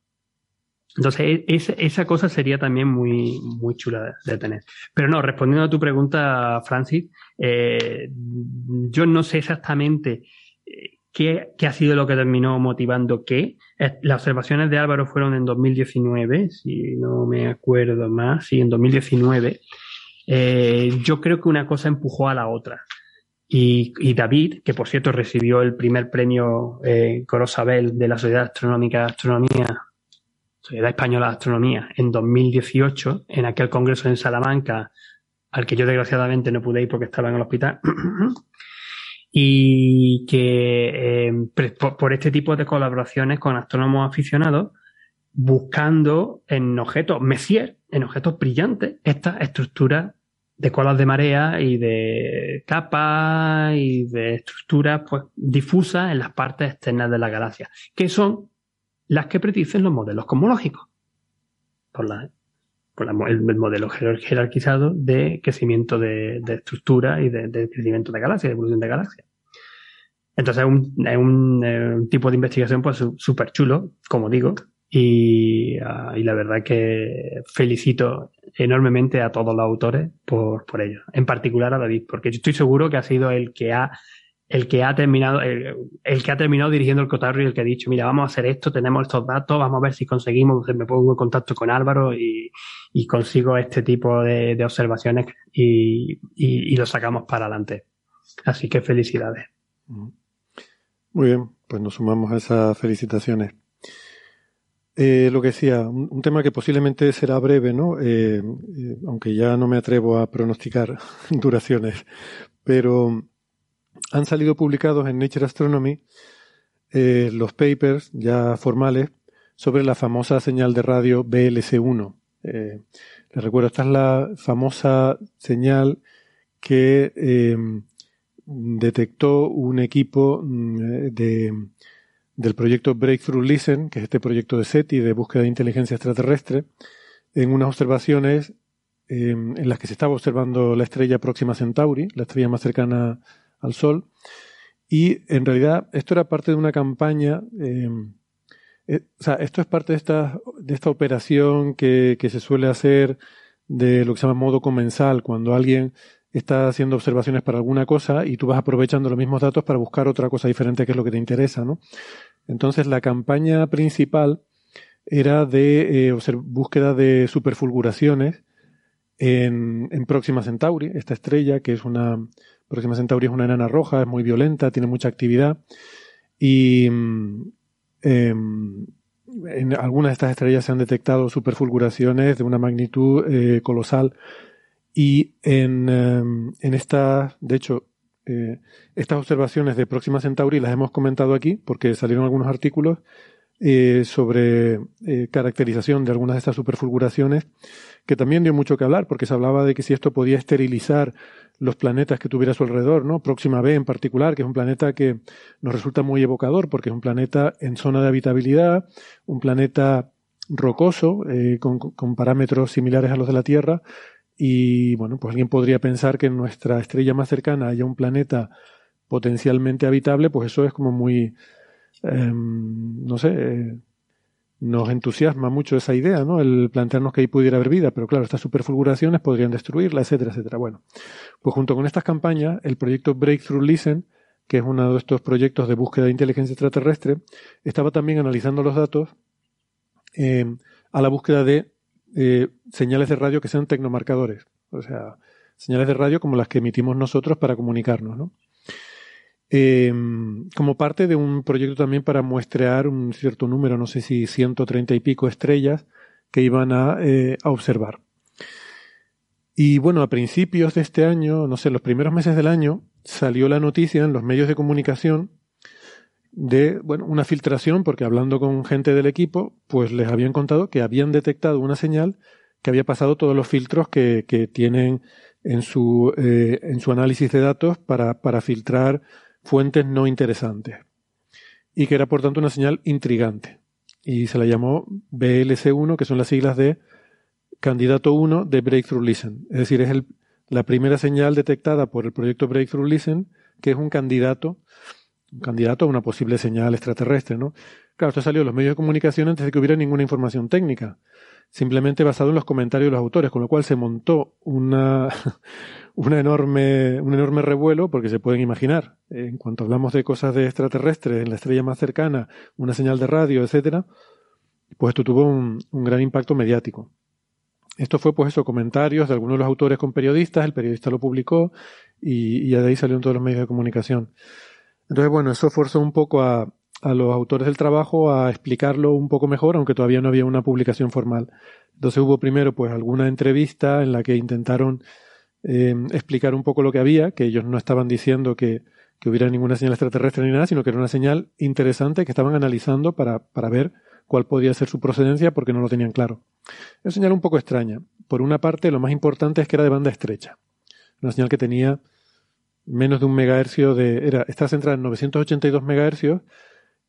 Entonces, e, esa, cosa sería también muy, muy chula de, tener. Pero no, respondiendo a tu pregunta, Francis, eh, yo no sé exactamente eh, qué, qué, ha sido lo que terminó motivando qué. Las observaciones de Álvaro fueron en 2019, si no me acuerdo más, sí, en 2019. Eh, yo creo que una cosa empujó a la otra. Y, y, David, que por cierto recibió el primer premio eh, Corosabel de la Sociedad Astronómica de Astronomía Sociedad Española de Astronomía en 2018, en aquel congreso en Salamanca, al que yo desgraciadamente no pude ir porque estaba en el hospital, [CLEARS THROAT] y que eh, por, este tipo de colaboraciones con astrónomos aficionados, buscando en objetos Messier, en objetos brillantes, estas estructuras de colas de marea y de capas y de estructuras pues, difusas en las partes externas de la galaxia, que son las que predicen los modelos cosmológicos, por, la, por el, modelo jerarquizado de crecimiento de, estructura y de, crecimiento de galaxias, de evolución de galaxias. Entonces es un, es un, eh, tipo de investigación pues súper chulo, como digo, y, ah, y, la verdad que felicito enormemente a todos los autores por, por ello, en particular a David, porque yo estoy seguro que ha sido el que ha el que ha terminado, el, que ha terminado dirigiendo el cotarro y el que ha dicho, mira, vamos a hacer esto, tenemos estos datos, vamos a ver si conseguimos, me pongo en contacto con Álvaro y, consigo este tipo de, observaciones y, lo sacamos para adelante. Así que felicidades. Muy bien, pues nos sumamos a esas felicitaciones. Eh, lo que decía, un, tema que posiblemente será breve, ¿no? Eh, eh, aunque ya no me atrevo a pronosticar [LAUGHS] duraciones, pero han salido publicados en Nature Astronomy eh, los papers ya formales sobre la famosa señal de radio BLC1. Eh, les recuerdo, esta es la famosa señal que em, detectó un equipo mm, de, del proyecto Breakthrough Listen, que es este proyecto de SETI de búsqueda de inteligencia extraterrestre, en unas observaciones em, en las que se estaba observando la estrella próxima Centauri, la estrella más cercana al Sol. Y en realidad esto era parte de una campaña, em, eh, o sea, esto es parte de esta, de esta operación que, que, se suele hacer de lo que se llama modo comensal, cuando alguien está haciendo observaciones para alguna cosa y tú vas aprovechando los mismos datos para buscar otra cosa diferente que es lo que te interesa, ¿no? Entonces la campaña principal era de eh, búsqueda de superfulguraciones en, en Próxima Centauri, esta estrella que es una Próxima Centauri es una enana roja, es muy violenta, tiene mucha actividad. Y mm, em, en algunas de estas estrellas se han detectado superfulguraciones de una magnitud eh, colosal. Y en, em, en esta, de hecho, eh, estas observaciones de Próxima Centauri las hemos comentado aquí porque salieron algunos artículos eh, sobre caracterización de algunas de estas superfulguraciones que también dio mucho que hablar porque se hablaba de que si esto podía esterilizar los planetas que tuviera a su alrededor, ¿no? Próxima B en particular, que es un planeta que nos resulta muy evocador porque es un planeta en zona de habitabilidad, un planeta rocoso, eh, con, con, parámetros similares a los de la Tierra. Y bueno, pues alguien podría pensar que en nuestra estrella más cercana haya un planeta potencialmente habitable, pues eso es como muy, eh, no sé, eh, nos entusiasma mucho esa idea, ¿no? El plantearnos que ahí pudiera haber vida, pero claro, estas superfulguraciones podrían destruirla, etcétera, etcétera. Bueno, pues junto con estas campañas, el proyecto Breakthrough Listen, que es uno de estos proyectos de búsqueda de inteligencia extraterrestre, estaba también analizando los datos eh, a la búsqueda de eh, señales de radio que sean tecnomarcadores, o sea, señales de radio como las que emitimos nosotros para comunicarnos, ¿no? Eh, como parte de un proyecto también para muestrear un cierto número, no sé si 130 y pico estrellas que iban a, eh, a observar. Y bueno, a principios de este año, no sé, los primeros meses del año, salió la noticia en los medios de comunicación de, bueno, una filtración, porque hablando con gente del equipo, pues les habían contado que habían detectado una señal que había pasado todos los filtros que, que tienen en su, eh, en su análisis de datos para, para filtrar fuentes no interesantes y que era por tanto una señal intrigante y se la llamó BLC1 que son las siglas de candidato 1 de Breakthrough Listen es decir es el, la primera señal detectada por el proyecto Breakthrough Listen que es un candidato un candidato a una posible señal extraterrestre ¿no? claro esto salió en los medios de comunicación antes de que hubiera ninguna información técnica simplemente basado en los comentarios de los autores, con lo cual se montó una, [LAUGHS] enorme, un enorme revuelo, porque se pueden imaginar, en cuanto hablamos de cosas de extraterrestres, en la estrella más cercana, una señal de radio, etcétera, pues esto tuvo un, gran impacto mediático. Esto fue, pues eso, comentarios de algunos de los autores con periodistas, el periodista lo publicó y, y de ahí salió en todos los medios de comunicación. Entonces, bueno, eso forzó un poco a, a los autores del trabajo a explicarlo un poco mejor, aunque todavía no había una publicación formal. Entonces hubo primero pues alguna entrevista en la que intentaron eh, explicar un poco lo que había, que ellos no estaban diciendo que, que, hubiera ninguna señal extraterrestre ni nada, sino que era una señal interesante que estaban analizando para, para ver cuál podía ser su procedencia porque no lo tenían claro. Es una señal un poco extraña. Por una parte, lo más importante es que era de banda estrecha. Una señal que tenía menos de un megahercio de... Era, está centrada en 982 megahercios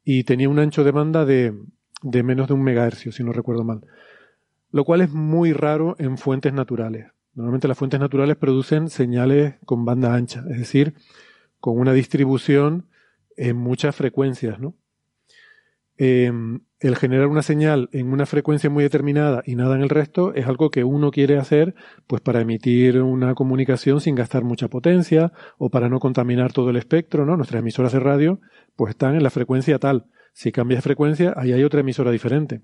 y tenía un ancho de banda de, de menos de un megahercio, si no recuerdo mal. Lo cual es muy raro en fuentes naturales. Normalmente las fuentes naturales producen señales con banda ancha, es decir, con una distribución en muchas frecuencias, ¿no? Eh, el generar una señal en una frecuencia muy determinada y nada en el resto es algo que uno quiere hacer pues para emitir una comunicación sin gastar mucha potencia o para no contaminar todo el espectro, ¿no? Nuestras emisoras de radio pues están en la frecuencia tal. Si cambias frecuencia, ahí hay otra emisora diferente.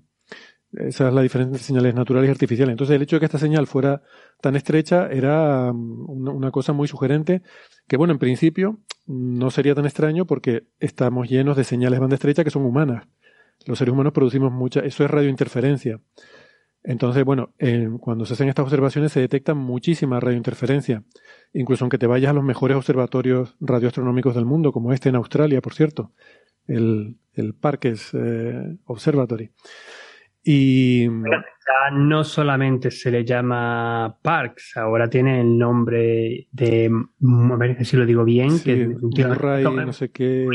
Esa es la diferencia entre señales naturales y artificiales. Entonces, el hecho de que esta señal fuera tan estrecha era mm, una, cosa muy sugerente, que bueno, en principio no sería tan extraño porque estamos llenos de señales banda estrecha que son humanas. Los seres humanos producimos mucha, eso es radiointerferencia. Entonces, bueno, cuando se hacen estas observaciones se detecta muchísima radiointerferencia. Incluso aunque te vayas a los mejores observatorios radioastronómicos del mundo, como este en Australia, por cierto, el, el Parkes eh, Observatory. Y ya no solamente se le llama Parks, ahora tiene el nombre de, a ver si lo digo bien, que Murray, no sé qué.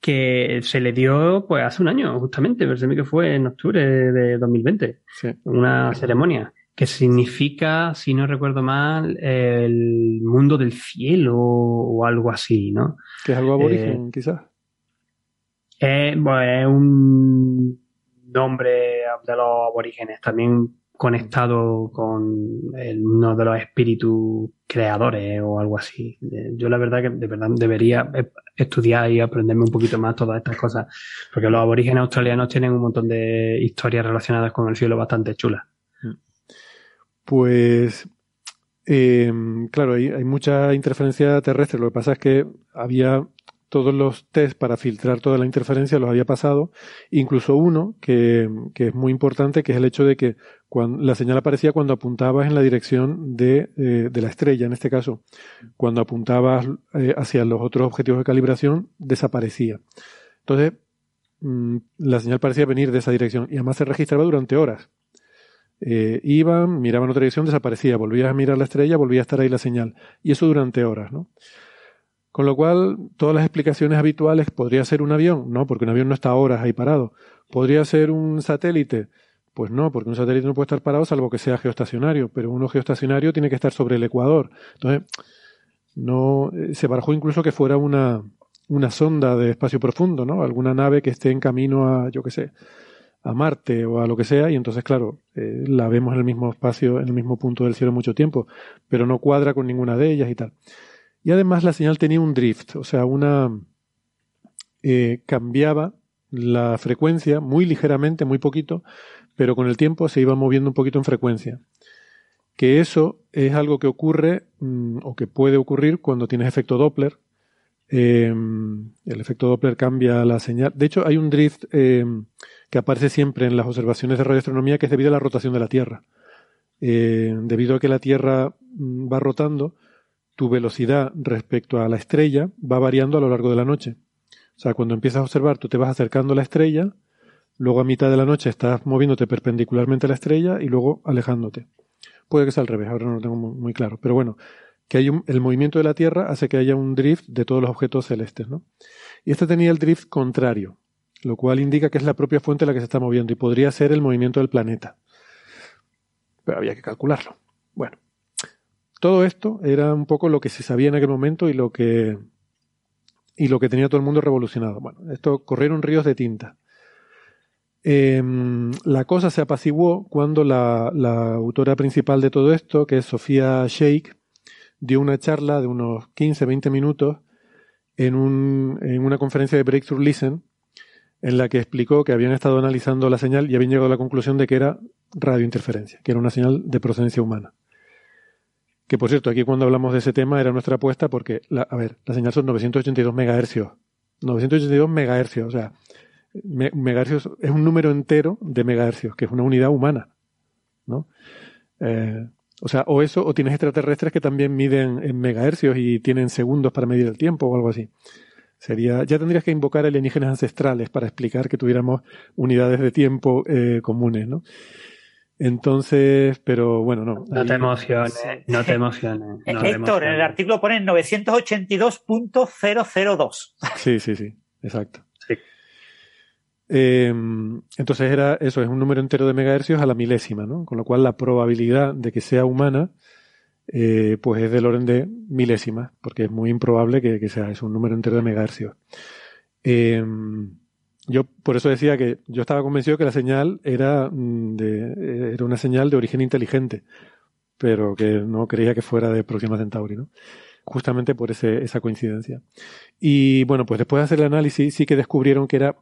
Que se le dio pues hace un año, justamente, pero que fue en octubre de 2020, una ceremonia que significa, si no recuerdo mal, el mundo del cielo o algo así, ¿no? Que es algo aborigen, eh, quizás. Eh, bueno, es un nombre de los aborígenes. También conectado con uno de los espíritus creadores o algo así. Yo la verdad que de verdad debería estudiar y aprenderme un poquito más todas estas cosas, porque los aborígenes australianos tienen un montón de historias relacionadas con el cielo bastante chulas. Pues eh, claro, hay, hay mucha interferencia terrestre. Lo que pasa es que había todos los test para filtrar toda la interferencia los había pasado, incluso uno que, es muy importante, que es el hecho de que la señal aparecía cuando apuntabas en la dirección de, eh, la estrella, en este caso. Cuando apuntabas eh, hacia los otros objetivos de calibración, desaparecía. Entonces, mm, la señal parecía venir de esa dirección y además se registraba durante horas. Eh, iban, miraban otra dirección, desaparecía, volvías a mirar la estrella, volvía a estar ahí la señal. Y eso durante horas, ¿no? Con lo cual, todas las explicaciones habituales, ¿podría ser un avión? No, porque un avión no está horas ahí parado. ¿Podría ser un satélite? Pues no, porque un satélite no puede estar parado salvo que sea geoestacionario, pero uno geoestacionario tiene que estar sobre el ecuador. Entonces, no, eh, se barajó incluso que fuera una, una sonda de espacio profundo, ¿no? Alguna nave que esté en camino a, yo qué sé, a Marte o a lo que sea, y entonces, claro, eh, la vemos en el mismo espacio, en el mismo punto del cielo mucho tiempo, pero no cuadra con ninguna de ellas y tal. Y además la señal tenía un drift, o sea, una eh, cambiaba la frecuencia muy ligeramente, muy poquito, pero con el tiempo se iba moviendo un poquito en frecuencia. Que eso es algo que ocurre mm, o que puede ocurrir cuando tienes efecto Doppler. Em, el efecto Doppler cambia la señal. De hecho, hay un drift em, que aparece siempre en las observaciones de radioastronomía que es debido a la rotación de la Tierra. Eh, debido a que la Tierra mm, va rotando, tu velocidad respecto a la estrella va variando a lo largo de la noche. O sea, cuando empiezas a observar, tú te vas acercando a la estrella, luego a mitad de la noche estás moviéndote perpendicularmente a la estrella y luego alejándote. Puede que sea al revés, ahora no lo tengo muy claro. Pero bueno, que hay el movimiento de la Tierra hace que haya un drift de todos los objetos celestes, ¿no? Y este tenía el drift contrario, lo cual indica que es la propia fuente la que se está moviendo y podría ser el movimiento del planeta. Pero había que calcularlo. Bueno, todo esto era un poco lo que se sabía en aquel momento y lo que, y lo que tenía todo el mundo revolucionado. Bueno, esto corrieron ríos de tinta. Em, la cosa se apaciguó cuando la, autora principal de todo esto, que es Sofía Sheikh, dio una charla de unos 15-20 minutos en, un, en una conferencia de Breakthrough Listen, en la que explicó que habían estado analizando la señal y habían llegado a la conclusión de que era radiointerferencia, que era una señal de procedencia humana. Que por cierto, aquí cuando hablamos de ese tema era nuestra apuesta porque, la, a ver, la señal son 982 megahercios. 982 megahercios, o sea, megahercios es un número entero de megahercios, que es una unidad humana, ¿no? Eh, o sea, o eso, o tienes extraterrestres que también miden en megahercios y tienen segundos para medir el tiempo o algo así. Sería, ya tendrías que invocar alienígenas ancestrales para explicar que tuviéramos unidades de tiempo eh, comunes, ¿no? Entonces, pero bueno, no. No te emociones, no te emociones. Héctor, en el artículo ponen 982.002. Sí, sí, sí, exacto. Eh, entonces era eso, es un número entero de megahercios a la milésima, ¿no? Con lo cual la probabilidad de que sea humana, eh, pues es del orden de milésimas, porque es muy improbable que, que sea es un número entero de megahercios. Eh, yo por eso decía que yo estaba convencido que la señal era, mm, de, era una señal de origen inteligente, pero que no creía que fuera de Próxima Centauri, ¿no? Justamente por ese, esa coincidencia. Y bueno, pues después de hacer el análisis sí que descubrieron que era,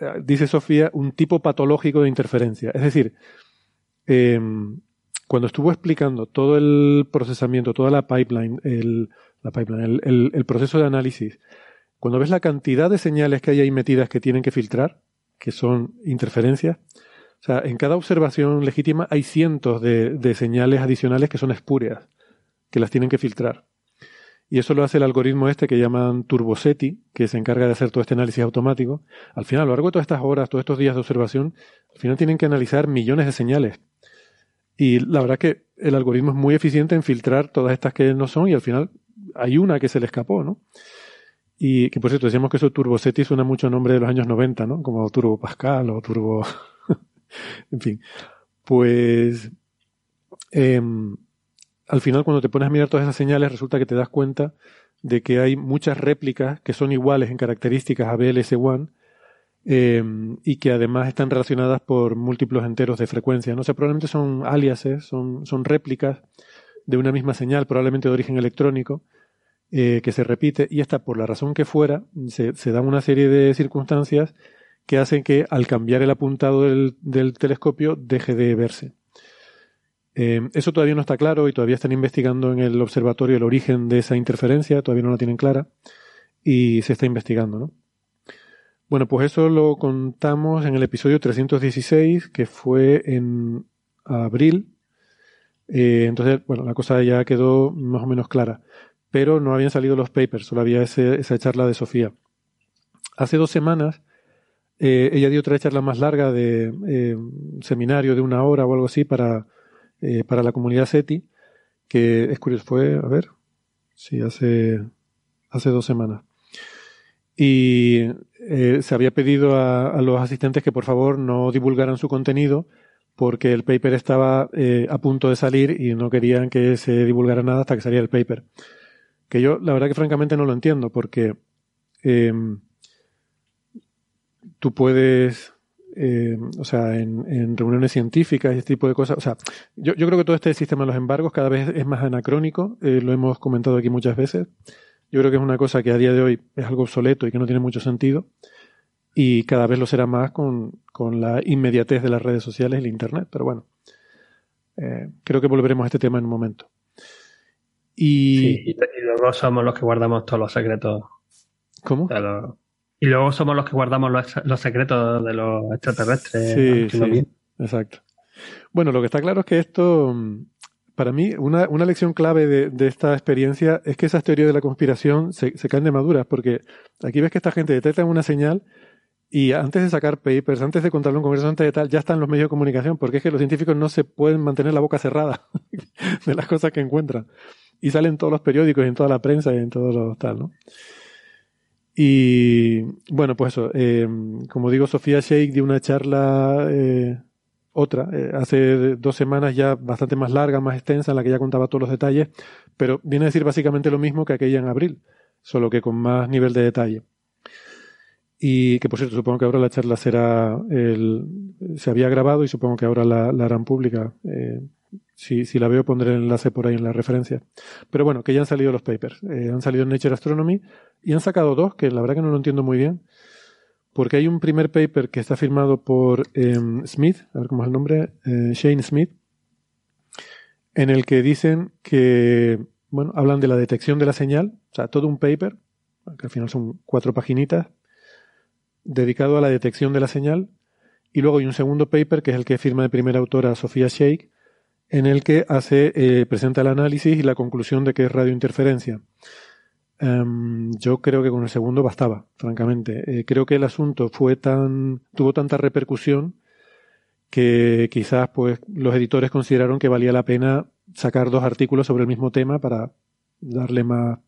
eh, dice Sofía, un tipo patológico de interferencia. Es decir, em, cuando estuvo explicando todo el procesamiento, toda la pipeline, el, la pipeline, el, el proceso de análisis, cuando ves la cantidad de señales que hay ahí metidas que tienen que filtrar, que son interferencias, o sea, en cada observación legítima hay cientos de, señales adicionales que son espurias, que las tienen que filtrar. Y eso lo hace el algoritmo este que llaman TurboSeti, que se encarga de hacer todo este análisis automático. Al final, a lo largo de todas estas horas, todos estos días de observación, al final tienen que analizar millones de señales. Y la verdad que el algoritmo es muy eficiente en filtrar todas estas que no son y al final hay una que se le escapó, ¿no? Y que por cierto, decíamos que eso Turbo SETI suena mucho a nombre de los años 90, ¿no? Como Turbo Pascal o Turbo. [LAUGHS] en fin. Pues. Em, al final, cuando te pones a mirar todas esas señales, resulta que te das cuenta de que hay muchas réplicas que son iguales en características a BLS1 eh, y que además están relacionadas por múltiplos enteros de frecuencia. No sé, probablemente son aliases, son, son réplicas de una misma señal, probablemente de origen electrónico, eh, que se repite, y esta, por la razón que fuera, se, se dan una serie de circunstancias que hacen que al cambiar el apuntado del, telescopio deje de verse. Eh, eso todavía no está claro y todavía están investigando en el observatorio el origen de esa interferencia, todavía no la tienen clara y se está investigando, ¿no? Bueno, pues eso lo contamos en el episodio 316, que fue en abril. Eh, entonces, bueno, la cosa ya quedó más o menos clara. Pero no habían salido los papers, solo había esa charla de Sofía. Hace dos semanas, eh, ella dio otra charla más larga de eh, seminario de una hora o algo así para, eh, para la comunidad SETI, que es curioso, fue, a ver, sí, hace, hace dos semanas y se había pedido a, a, los asistentes que por favor no divulgaran su contenido porque el paper estaba a punto de salir y no querían que se divulgara nada hasta que saliera el paper. Que yo la verdad que francamente no lo entiendo porque eh, tú puedes, eh, o sea, en, en, reuniones científicas y este tipo de cosas, o sea, yo, yo, creo que todo este sistema de los embargos cada vez es más anacrónico, eh, lo hemos comentado aquí muchas veces. Yo creo que es una cosa que a día de hoy es algo obsoleto y que no tiene mucho sentido. Y cada vez lo será más con, con la inmediatez de las redes sociales y el Internet. Pero bueno, eh, creo que volveremos a este tema en un momento. Y... Sí, y, y luego somos los que guardamos todos los secretos. ¿Cómo? Los... Y luego somos los que guardamos los, los secretos de los extraterrestres. Sí, sí, exacto. Bueno, lo que está claro es que esto para mí, una, una lección clave de, de, esta experiencia es que esas teorías de la conspiración se, se, caen de maduras, porque aquí ves que esta gente detecta una señal y antes de sacar papers, antes de contarlo en congreso, antes de tal, ya están los medios de comunicación, porque es que los científicos no se pueden mantener la boca cerrada [LAUGHS] de las cosas que encuentran. Y salen todos los periódicos en toda la prensa y en todos los tal, ¿no? Y bueno, pues eso, eh, como digo, Sofía Sheikh dio una charla eh, otra, eh, hace dos semanas ya bastante más larga, más extensa, en la que ya contaba todos los detalles, pero viene a decir básicamente lo mismo que aquella en abril, solo que con más nivel de detalle. Y que por cierto, supongo que ahora la charla será, el, se había grabado y supongo que ahora la, la harán pública. Si, si, la veo pondré el enlace por ahí en la referencia. Pero bueno, que ya han salido los papers. Eh, han salido en Nature Astronomy y han sacado dos, que la verdad que no lo entiendo muy bien porque hay un primer paper que está firmado por eh, Smith, a ver cómo es el nombre, eh, Shane Smith, en el que dicen que, bueno, hablan de la detección de la señal, o sea, todo un paper, que al final son cuatro paginitas, dedicado a la detección de la señal, y luego hay un segundo paper, que es el que firma de primera autora Sofía Sheikh, en el que hace, eh, presenta el análisis y la conclusión de que es radiointerferencia. Um, yo creo que con el segundo bastaba, francamente. Eh, creo que el asunto fue tan, tuvo tanta repercusión que quizás pues los editores consideraron que valía la pena sacar dos artículos sobre el mismo tema para darle más.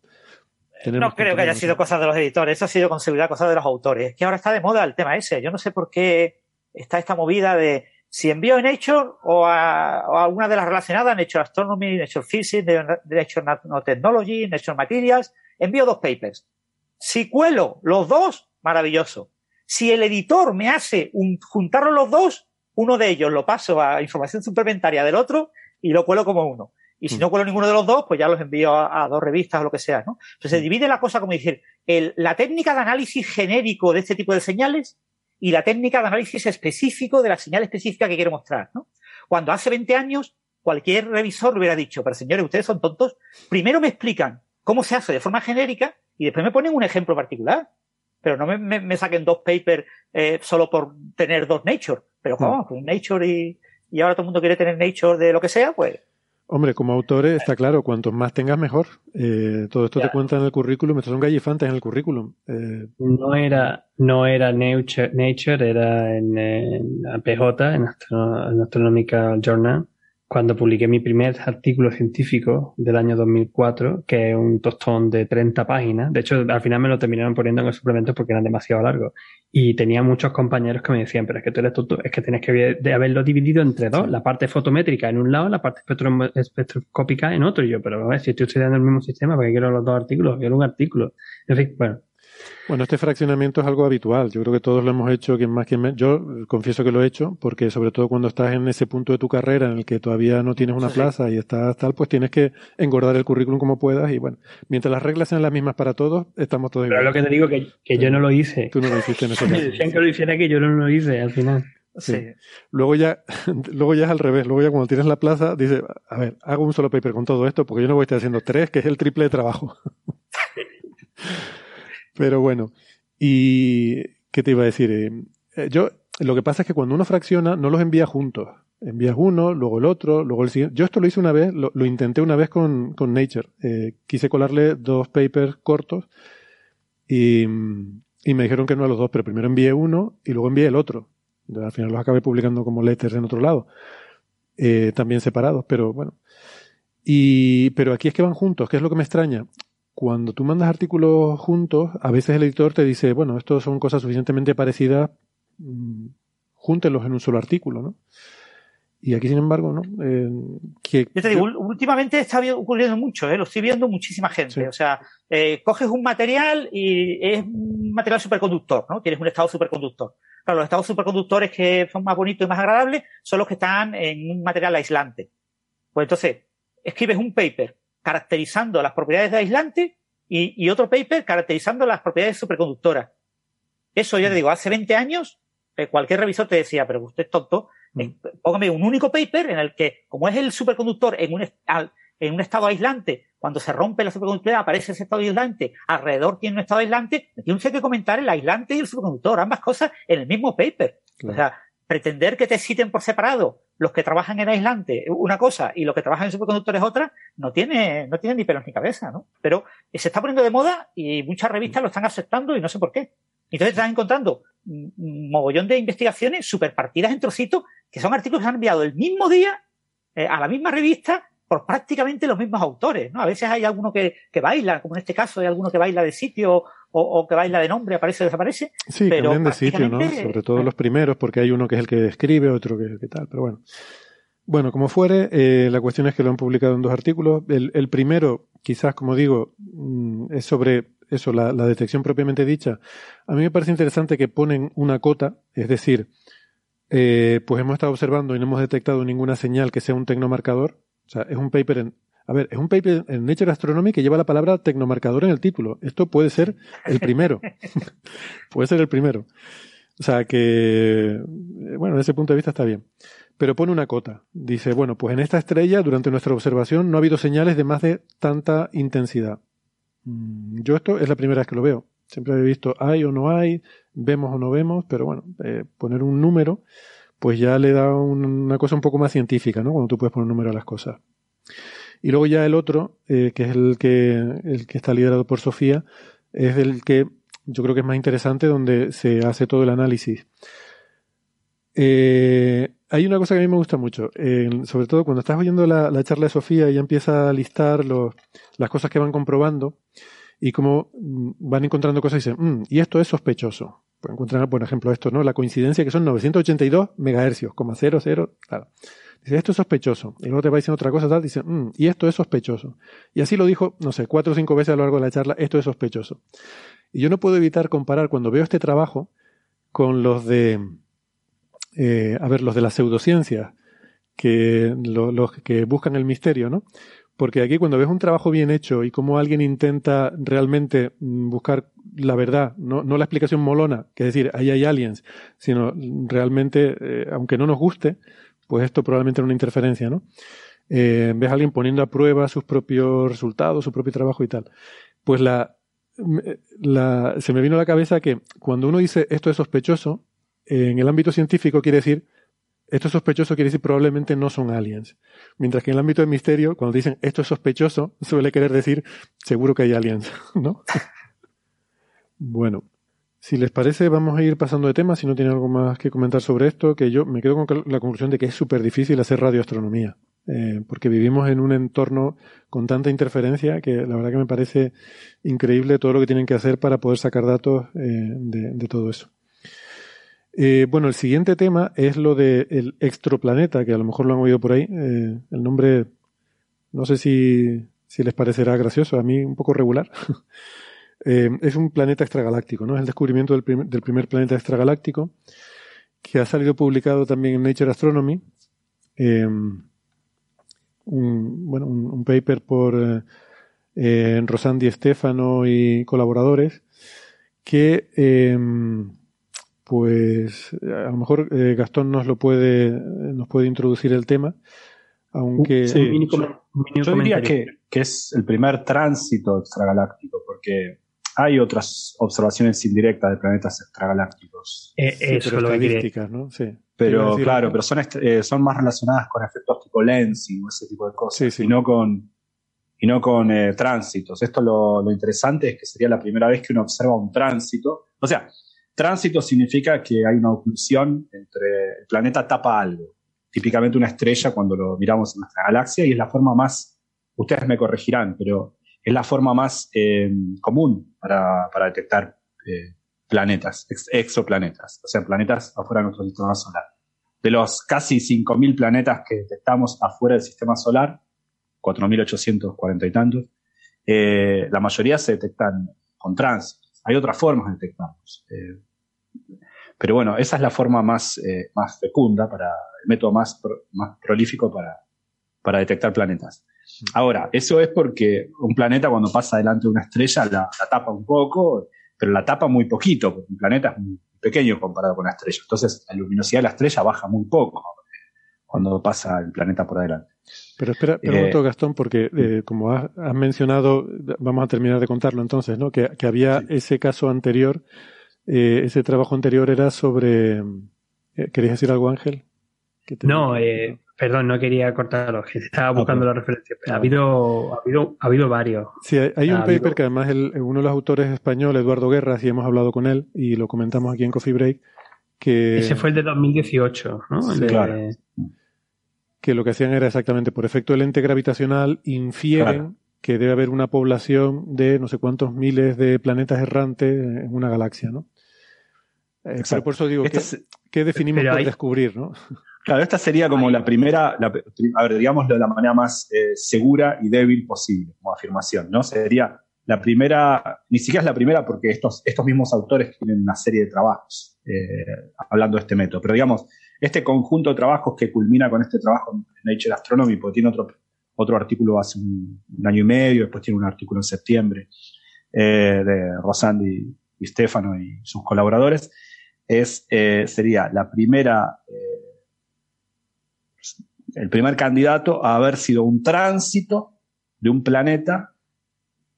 no creo que haya sido cosa de los editores, eso ha sido con seguridad cosa de los autores. Es que ahora está de moda el tema ese. Yo no sé por qué está esta movida de si envío en Nature o a, o a alguna de las relacionadas, Nature Astronomy, Nature Physics, Nature Nanotechnology, Nature Materials, envío dos papers. Si cuelo los dos, maravilloso. Si el editor me hace un, juntarlos los dos, uno de ellos lo paso a información suplementaria del otro y lo cuelo como uno. Y si mm. no cuelo ninguno de los dos, pues ya los envío a, a dos revistas o lo que sea, ¿no? Entonces se divide la cosa como decir, el, la técnica de análisis genérico de este tipo de señales y la técnica de análisis específico de la señal específica que quiero mostrar, ¿no? Cuando hace 20 años, cualquier revisor hubiera dicho, pero señores, ustedes son tontos, primero me explican cómo se hace de forma genérica y después me ponen un ejemplo particular. Pero no me, me, me saquen dos papers eh, solo por tener dos Nature. Pero ¿cómo? Pues Nature y, y ahora todo el mundo quiere tener Nature de lo que sea, pues Hombre, como autores está claro, cuanto más tengas mejor. Eh, todo esto te cuenta en el currículum, estos son gallifantes en el currículum. Eh, no era, no era Nature, Nature era en, en PJ, en, Astro, en Astronomical Journal, cuando publiqué mi primer artículo científico del año 2004, que es un tostón de 30 páginas. De hecho, al final me lo terminaron poniendo en el suplemento porque eran demasiado largos. Y tenía muchos compañeros que me decían, pero es que tú eres tonto, es que tienes que haberlo dividido entre dos, la parte fotométrica en un lado, la parte espectroscópica en otro. Y yo, pero a ver, si estoy estudiando el mismo sistema, ¿para qué quiero los dos artículos? Quiero un artículo. En fin, bueno. Bueno, este fraccionamiento es algo habitual. Yo creo que todos lo hemos hecho, quien más, quien menos. Yo confieso que lo he hecho, porque sobre todo cuando estás en ese punto de tu carrera en el que todavía no tienes una plaza y estás tal, pues tienes que engordar el currículum como puedas. Y bueno, mientras las reglas sean las mismas para todos, estamos todos Pero lo que te digo que, que yo no lo hice. Tú no lo hiciste en ese. [LAUGHS] Me decían que lo hiciera que yo no lo hice al final. Sí. Luego ya, [LAUGHS] luego ya es al revés. Luego ya cuando tienes la plaza, dice, a ver, hago un solo paper con todo esto porque yo no voy a estar haciendo tres, que es el triple de trabajo. [LAUGHS] Pero bueno, y ¿qué te iba a decir? Eh, yo, lo que pasa es que cuando uno fracciona, no los envía juntos. Envías uno, luego el otro, luego el siguiente. Yo esto lo hice una vez, lo, intenté una vez con, con Nature. Eh, quise colarle dos papers cortos y, y me dijeron que no a los dos, pero primero envié uno y luego envié el otro. Al final los acabé publicando como letters en otro lado. Eh, también separados, pero bueno. Y, pero aquí es que van juntos, ¿qué es lo que me extraña? Cuando tú mandas artículos juntos, a veces el editor te dice, bueno, estos son cosas suficientemente parecidas, mmm, júntenlos en un solo artículo, ¿no? Y aquí, sin embargo, ¿no? Eh, que, yo te digo, últimamente está ocurriendo mucho, ¿eh? lo estoy viendo muchísima gente. Sí. O sea, eh, coges un material y es un material superconductor, ¿no? Tienes un estado superconductor. Claro, los estados superconductores que son más bonitos y más agradables son los que están en un material aislante. Pues entonces, escribes un paper caracterizando las propiedades de aislante y, y otro paper caracterizando las propiedades superconductoras. Eso, ya te digo, hace 20 años, eh, cualquier revisor te decía, pero usted es tonto, mm. póngame un único paper en el que, como es el superconductor en un, en un estado aislante, cuando se rompe la superconductividad aparece ese estado aislante, alrededor tiene un estado aislante, tiene que comentar el aislante y el superconductor, ambas cosas en el mismo paper. Claro. O sea, pretender que te citen por separado los que trabajan en aislante una cosa y los que trabajan en superconductores otra, no tiene, no tiene ni pelos ni cabeza, ¿no? Pero se está poniendo de moda y muchas revistas lo están aceptando y no sé por qué. Entonces están encontrando un mogollón de investigaciones superpartidas en trocitos que son artículos que se han enviado el mismo día eh, a la misma revista por prácticamente los mismos autores, ¿no? A veces hay alguno que, que baila, como en este caso hay alguno que baila de sitio o, o que baila de nombre, aparece o desaparece. Sí, pero cambian de sitio, ¿no? Sobre todo los primeros, porque hay uno que es el que escribe, otro que es el que tal, pero bueno. Bueno, como fuere, eh, la cuestión es que lo han publicado en dos artículos. El, el primero, quizás, como digo, mm, es sobre eso, la, la, detección propiamente dicha. A mí me parece interesante que ponen una cota, es decir, eh, pues hemos estado observando y no hemos detectado ninguna señal que sea un tecnomarcador. O sea, es un paper en, a ver, es un paper en Nature Astronomy que lleva la palabra tecnomarcador en el título. Esto puede ser el primero. [LAUGHS] puede ser el primero. O sea que, bueno, desde ese punto de vista está bien. Pero pone una cota. Dice, bueno, pues en esta estrella, durante nuestra observación, no ha habido señales de más de tanta intensidad. Yo esto es la primera vez que lo veo. Siempre he visto hay o no hay, vemos o no vemos, pero bueno, eh, poner un número, pues ya le da un, una cosa un poco más científica, ¿no? Cuando tú puedes poner un número a las cosas. Y luego ya el otro, eh, que es el que, el que está liderado por Sofía, es el que yo creo que es más interesante, donde se hace todo el análisis. Eh, hay una cosa que a mí me gusta mucho, sobre todo cuando estás oyendo la, la, charla de Sofía, ella empieza a listar los, las cosas que van comprobando y como van encontrando cosas y dicen, mm, y esto es sospechoso. Pues encuentran, por ejemplo, esto, ¿no? La coincidencia que son 982 megahercios, coma cero, cero, claro. Dice, esto es sospechoso. Y luego te va diciendo otra cosa, tal, dice, mm, y esto es sospechoso. Y así lo dijo, no sé, cuatro o cinco veces a lo largo de la charla, esto es sospechoso. Y yo no puedo evitar comparar cuando veo este trabajo con los de, eh, a ver, los de las pseudociencias, que, lo, los que buscan el misterio, ¿no? Porque aquí cuando ves un trabajo bien hecho y cómo alguien intenta realmente buscar la verdad, no, no la explicación molona, que es decir, ahí hay aliens, sino realmente, eh, aunque no nos guste, pues esto probablemente era una interferencia, ¿no? Eh, ves a alguien poniendo a prueba sus propios resultados, su propio trabajo y tal. Pues la, la, se me vino a la cabeza que cuando uno dice esto es sospechoso, en el ámbito científico quiere decir esto es sospechoso quiere decir probablemente no son aliens. Mientras que en el ámbito del misterio, cuando dicen esto es sospechoso, [LAUGHS] suele querer decir seguro que hay aliens, [LAUGHS] ¿no? [LAUGHS] bueno, si les parece, vamos a ir pasando de tema, si no tienen algo más que comentar sobre esto, que yo me quedo con la conclusión de que es súper difícil hacer radioastronomía, eh, porque vivimos en un entorno con tanta interferencia que la verdad que me parece increíble todo lo que tienen que hacer para poder sacar datos eh, de, todo eso. Eh, bueno, el siguiente tema es lo del de extroplaneta, que a lo mejor lo han oído por ahí. El nombre, no sé si, si, les parecerá gracioso, a mí un poco regular. [LAUGHS] eh, es un planeta extragaláctico, ¿no? Es el descubrimiento del, del, primer planeta extragaláctico que ha salido publicado también en Nature Astronomy. Eh, un, bueno, un, paper por eh, eh Rosandi Stefano y colaboradores que em, pues a lo mejor eh, Gastón nos lo puede nos puede introducir el tema aunque yo diría que, que, es el primer tránsito extragaláctico porque hay otras observaciones indirectas de planetas extragalácticos. Eh, eso pero estadísticas no sí. Pero claro pero son eh, son más relacionadas con efectos tipo lensing o ese tipo de cosas y no con y no con eh, tránsitos. Esto lo, lo interesante es que sería la primera vez que uno observa un tránsito. O sea Tránsito significa que hay una oclusión entre el planeta tapa algo, típicamente una estrella cuando lo miramos en nuestra galaxia y es la forma más, ustedes me corregirán, pero es la forma más eh, común para, para detectar eh, planetas, exoplanetas, o sea, planetas afuera de nuestro sistema solar. De los casi 5.000 planetas que detectamos afuera del sistema solar, 4.840 y tantos, eh, la mayoría se detectan con tránsitos. Hay otras formas de detectarlos. Pero bueno, esa es la forma más, eh, más fecunda, para, el método más, más prolífico para, para detectar planetas. Ahora, eso es porque un planeta cuando pasa delante de una estrella la, tapa un poco, pero la tapa muy poquito, porque un planeta es muy pequeño comparado con la estrella. Entonces, la luminosidad de la estrella baja muy poco cuando pasa el planeta por adelante. Pero espera, un momento, Gastón, porque eh, como has, mencionado, vamos a terminar de contarlo entonces, ¿no? Que, que había ese caso anterior eh, ese trabajo anterior era sobre... Eh, ¿Querías decir algo, Ángel? No, eh, perdón, no quería cortarlo, estaba buscando la referencia. Ha habido, ha habido, ha habido varios. Sí, hay, un paper que además el, uno de los autores español, Eduardo Guerra, y hemos hablado con él y lo comentamos aquí en Coffee Break, que... Ese fue el de 2018, ¿no? claro. Que lo que hacían era exactamente por efecto del ente gravitacional infieren que debe haber una población de no sé cuántos miles de planetas errantes en una galaxia, ¿no? Eh, pero por eso digo, ¿qué, ¿qué definimos por descubrir? ¿no? [LAUGHS] Claro, esta sería como la primera, a ver, digámoslo de la manera más eh, segura y débil posible, como afirmación, ¿no? Sería la primera, ni siquiera es la primera porque estos, estos mismos autores tienen una serie de trabajos eh, hablando de este método, pero digamos, este conjunto de trabajos que culmina con este trabajo en Nature Astronomy, porque tiene otro, otro artículo hace un, año y medio, después tiene un artículo en septiembre de Rosandi y Stefano y sus colaboradores, es, eh, sería la primera, eh, el primer candidato a haber sido un tránsito de un planeta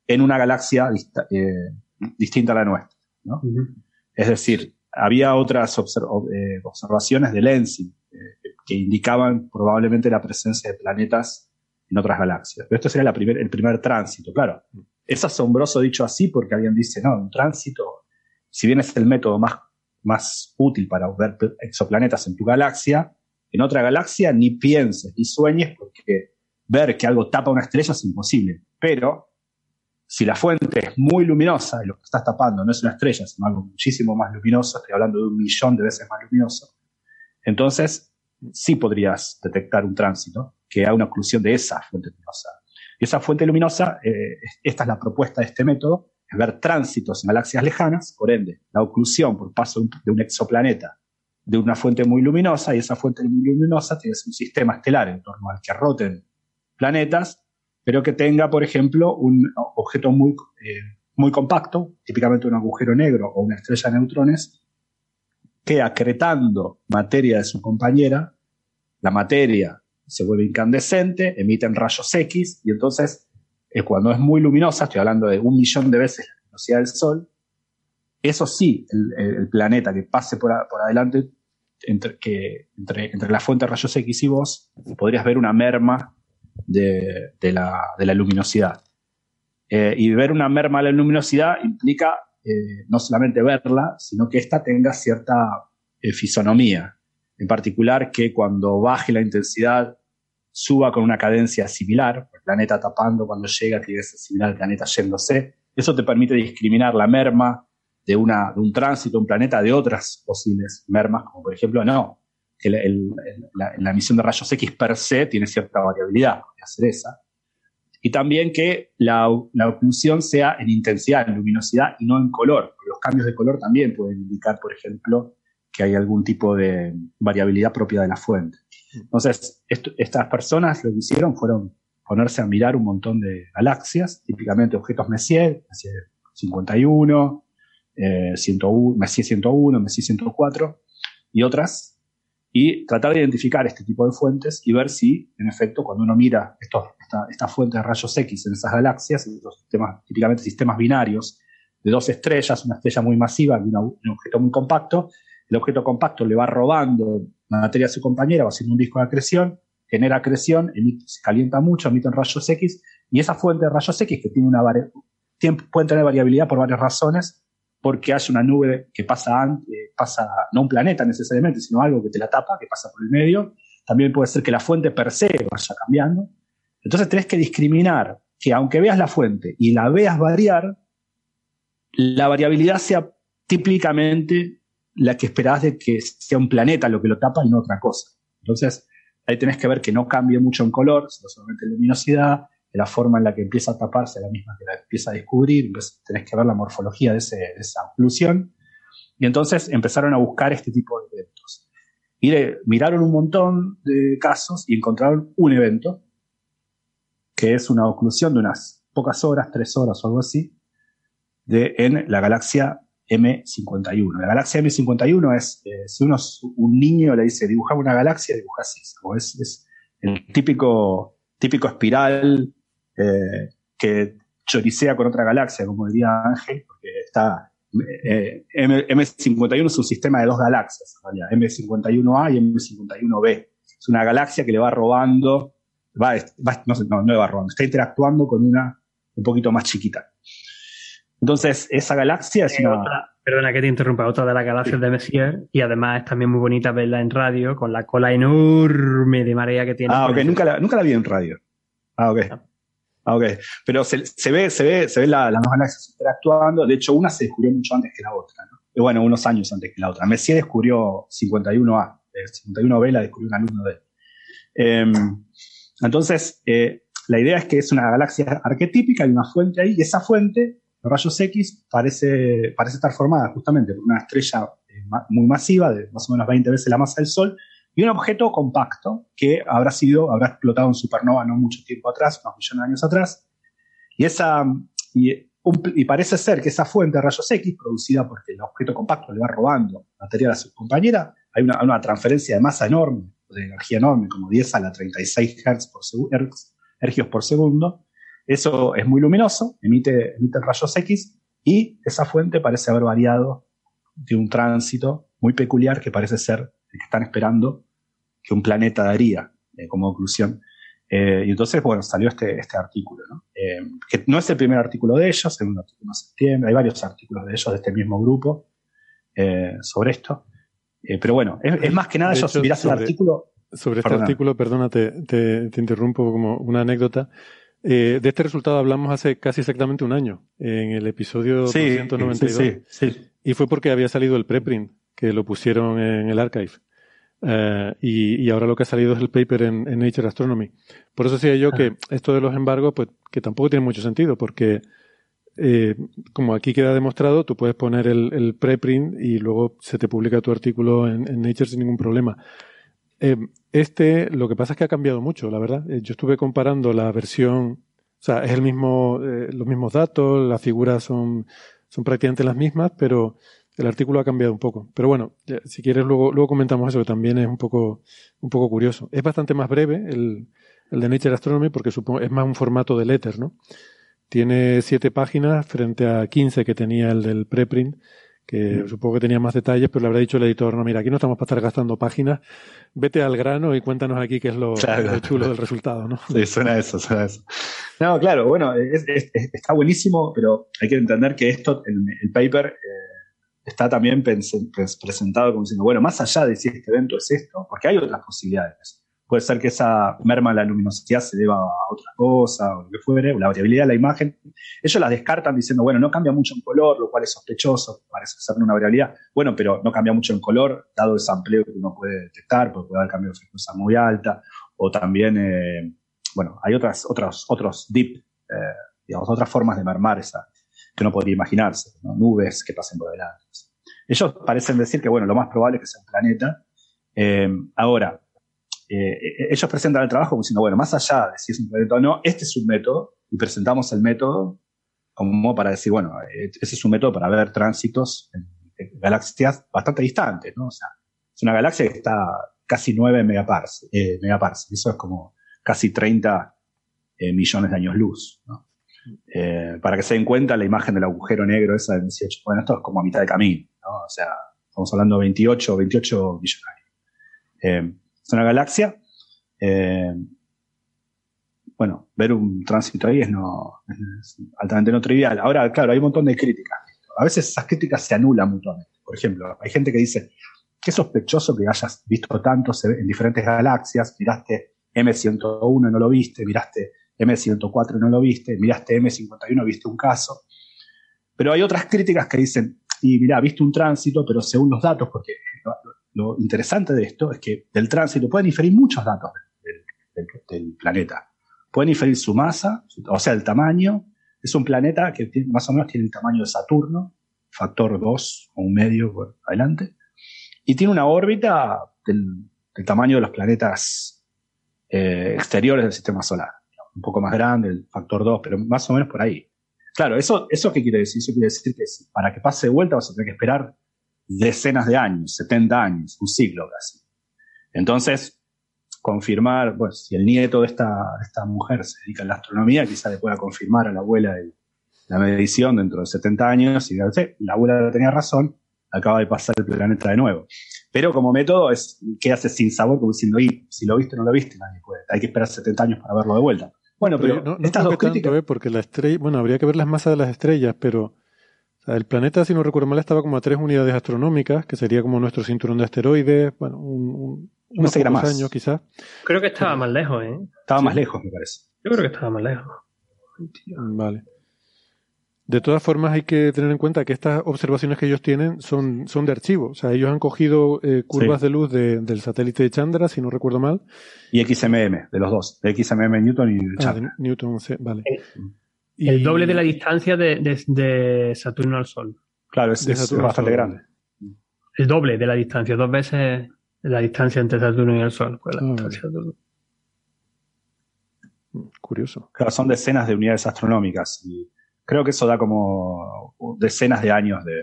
en una galaxia eh, distinta a la nuestra. ¿no? Es decir, había otras observaciones de Lensing que indicaban probablemente la presencia de planetas en otras galaxias. Pero esto sería la primer, el primer tránsito. Claro, es asombroso dicho así porque alguien dice, no, un tránsito, si bien es el método más más útil para ver exoplanetas en tu galaxia, en otra galaxia ni pienses ni sueñes porque ver que algo tapa una estrella es imposible. Pero si la fuente es muy luminosa y lo que estás tapando no es una estrella, sino algo muchísimo más luminoso, estoy hablando de un millón de veces más luminoso, entonces sí podrías detectar un tránsito que haga una oclusión de esa fuente luminosa. Y esa fuente luminosa, eh, esta es la propuesta de este método, ver tránsitos en galaxias lejanas, por ende, la oclusión por paso de un exoplaneta de una fuente muy luminosa, y esa fuente muy luminosa tiene un sistema estelar en torno al que roten planetas, pero que tenga, por ejemplo, un objeto muy, eh, muy compacto, típicamente un agujero negro o una estrella de neutrones, que acretando materia de su compañera, la materia se vuelve incandescente, emiten rayos X, y entonces es cuando es muy luminosa, estoy hablando de un millón de veces la luminosidad del Sol, eso sí, el, planeta que pase por, adelante entre, que, entre, la fuente de rayos X y vos, podrías ver una merma de, la, luminosidad. Eh, y ver una merma de la luminosidad implica eh, no solamente verla, sino que ésta tenga cierta eh, fisonomía. En particular, que cuando baje la intensidad suba con una cadencia similar, el planeta tapando cuando llega tiene que ser similar al planeta yéndose. Eso te permite discriminar la merma de, una, de un tránsito, un planeta, de otras posibles mermas, como por ejemplo, no, que la, emisión de rayos X per se tiene cierta variabilidad, puede hacer esa. y también que la, la, oclusión sea en intensidad, en luminosidad y no en color. Los cambios de color también pueden indicar, por ejemplo, que hay algún tipo de variabilidad propia de la fuente. Entonces, estas personas lo que hicieron fueron ponerse a mirar un montón de galaxias, típicamente objetos Messier, Messier 51, eh, 101, Messier 101, Messier 104 y otras, y tratar de identificar este tipo de fuentes y ver si, en efecto, cuando uno mira estas fuentes de rayos X en esas galaxias, los sistemas, típicamente sistemas binarios de dos estrellas, una estrella muy masiva y un objeto muy compacto, el objeto compacto le va robando materia a su compañera, va haciendo un disco de acreción, genera acreción, se calienta mucho, emite rayos X, y esa fuente de rayos X que tiene una puede tener variabilidad por varias razones, porque hay una nube que pasa, eh, pasa, no un planeta necesariamente, sino algo que te la tapa, que pasa por el medio. También puede ser que la fuente per se vaya cambiando. Entonces tenés que discriminar que aunque veas la fuente y la veas variar, la variabilidad sea típicamente la que esperás de que sea un planeta lo que lo tapa y no otra cosa. Entonces ahí tenés que ver que no cambie mucho en color, sino solamente en luminosidad, la forma en la que empieza a taparse la misma que la empieza a descubrir, entonces tenés que ver la morfología de, esa oclusión. Y entonces empezaron a buscar este tipo de eventos. Y miraron un montón de casos y encontraron un evento, que es una oclusión de unas pocas horas, tres horas o algo así, de, en la galaxia M51. La galaxia M51 es, eh, si uno un niño le dice dibujar una galaxia, dibuja así. Es, es el típico, típico espiral eh, que choricea con otra galaxia, como diría Ángel, porque está eh, M, 51 es un sistema de dos galaxias, M51A y M51B. Es una galaxia que le va robando, va, no, no, no le va robando, está interactuando con una un poquito más chiquita. Entonces, esa galaxia es una... perdona que te interrumpa, otra de las galaxias de Messier, y además es también muy bonita verla en radio, con la cola enorme de marea que tiene. Ah, ok, nunca la, nunca la vi en radio. Ah, ok. Ah. Ah, ok. Pero se, ve, se ve, se ve las dos galaxias interactuando. De hecho, una se descubrió mucho antes que la otra, ¿no? Y bueno, unos años antes que la otra. Messier descubrió 51A. 51B la descubrió un alumno de él. Em, entonces, eh, la idea es que es una galaxia arquetípica, hay una fuente ahí, y esa fuente, rayos X, parece, parece estar formada justamente por una estrella eh, muy masiva, de más o menos 20 veces la masa del Sol, y un objeto compacto que habrá sido, habrá explotado en supernova no mucho tiempo atrás, unos millones de años atrás, y, esa, y, parece ser que esa fuente de rayos X, producida porque el objeto compacto le va robando material a su compañera, hay una, una transferencia de masa enorme, de energía enorme, como 10 a la 36 Hz por hercios por segundo, eso es muy luminoso, emite, emite rayos X, y esa fuente parece haber variado de un tránsito muy peculiar que parece ser que están esperando que un planeta daría eh, como conclusión. Eh, y entonces, bueno, salió este, este artículo, ¿no? Eh, que no es el primer artículo de ellos, es un artículo de septiembre, hay varios artículos de ellos de este mismo grupo sobre esto. pero bueno, es, más que nada, ellos mirás el artículo. Sobre este artículo, perdona, te, te, interrumpo como una anécdota. De este resultado hablamos hace casi exactamente un año, en el episodio sí, 292. Sí, sí, y fue porque había salido el preprint que lo pusieron en el archive. Eh, y, ahora lo que ha salido es el paper en, Nature Astronomy. Por eso decía yo que esto de los embargos, pues que tampoco tiene mucho sentido, porque eh, como aquí queda demostrado, tú puedes poner el, preprint y luego se te publica tu artículo en, Nature sin ningún problema. Eh, este, lo que pasa es que ha cambiado mucho, la verdad. yo estuve comparando la versión, o sea, es el mismo, los mismos datos, las figuras son, son prácticamente las mismas, pero el artículo ha cambiado un poco. Pero bueno, si quieres luego, luego comentamos eso, que también es un poco, un poco curioso. Es bastante más breve el, el de Nature Astronomy porque supongo, es más un formato de letter, ¿no? Tiene siete páginas frente a 15 que tenía el del preprint, que mm. supongo que tenía más detalles, pero le habrá dicho el editor, no, mira, aquí no estamos para estar gastando páginas, vete al grano y cuéntanos aquí qué es lo, chulo del resultado, ¿no? Sí, suena eso, suena eso. No, claro, bueno, está buenísimo, pero hay que entender que esto, el, el paper, eh, está también presentado como diciendo, bueno, más allá de si este evento es esto, porque hay otras posibilidades. Puede ser que esa merma de la luminosidad se deba a otra cosa, o lo que fuere, o la variabilidad de la imagen. Ellos la descartan diciendo, bueno, no cambia mucho en color, lo cual es sospechoso, parece ser una variabilidad. Bueno, pero no cambia mucho en color, dado el sampleo que uno puede detectar, porque puede haber cambio de frecuencia muy alta, o también, eh, bueno, hay otras, otros, otros deep, eh, digamos, otras formas de mermar esa, que uno podría imaginarse, nubes que pasen por delante. Ellos parecen decir que, bueno, lo más probable es que sea un planeta. Eh, ahora, eh, ellos presentan el trabajo diciendo, bueno, más allá de si es un planeta o no, este es un método y presentamos el método como para decir, bueno, ese es un método para ver tránsitos en, galaxias bastante distantes, ¿no? O sea, es una galaxia que está casi 9 megapars, eh, Eso es como casi 30 eh, millones de años luz, ¿no? Eh, para que se den cuenta la imagen del agujero negro esa de 18, bueno, esto es como a mitad de camino, ¿no? O sea, estamos hablando de 28, 28 millones. Eh, es una galaxia bueno, ver un tránsito ahí es, altamente no trivial. Ahora, claro, hay un montón de críticas. A veces esas críticas se anulan mutuamente. Por ejemplo, hay gente que dice, qué sospechoso que hayas visto tantos en diferentes galaxias, miraste M101 y no lo viste, miraste M104 y no lo viste, miraste M51 y viste un caso. Pero hay otras críticas que dicen, y mira, viste un tránsito, pero según los datos, porque lo, interesante de esto es que del tránsito pueden inferir muchos datos del planeta pueden inferir su masa, o sea, el tamaño. Es un planeta que más o menos tiene el tamaño de Saturno, factor 2 o un medio por adelante, y tiene una órbita del, tamaño de los planetas eh, exteriores del sistema solar. Un poco más grande, el factor 2, pero más o menos por ahí. Claro, ¿eso, ¿eso qué quiere decir? Eso quiere decir que para que pase de vuelta vas a tener que esperar decenas de años, 70 años, un siglo casi. Entonces, confirmar, pues si el nieto de esta, esta mujer se dedica a la astronomía, quizá le pueda confirmar a la abuela la medición dentro de 70 años y la abuela tenía razón, acaba de pasar el planeta de nuevo. Pero como método es que hace sin sabor, como diciendo, si lo viste o no lo viste, nadie puede. Hay que esperar 70 años para verlo de vuelta. Bueno, pero, no, estas dos críticas... ¿eh? porque la estrella, bueno, habría que ver las masas de las estrellas, pero el planeta, si no recuerdo mal, estaba como a tres unidades astronómicas, que sería como nuestro cinturón de asteroides, bueno, un, unos más. años quizás. Creo que estaba más lejos, ¿eh? Estaba más lejos, me parece. Yo creo que estaba más lejos. Vale. De todas formas, hay que tener en cuenta que estas observaciones que ellos tienen son, son de archivo. O sea, ellos han cogido eh, curvas de luz del satélite de Chandra, si no recuerdo mal. Y XMM, de los dos. De XMM Newton y de ah, Chandra. Newton, vale. El, doble de la distancia de, Saturno al Sol. Claro, es, es bastante grande. El doble de la distancia, dos veces la distancia entre Saturno y el Sol. Pues ah, Curioso. Claro, son decenas de unidades astronómicas y creo que eso da como decenas de años de,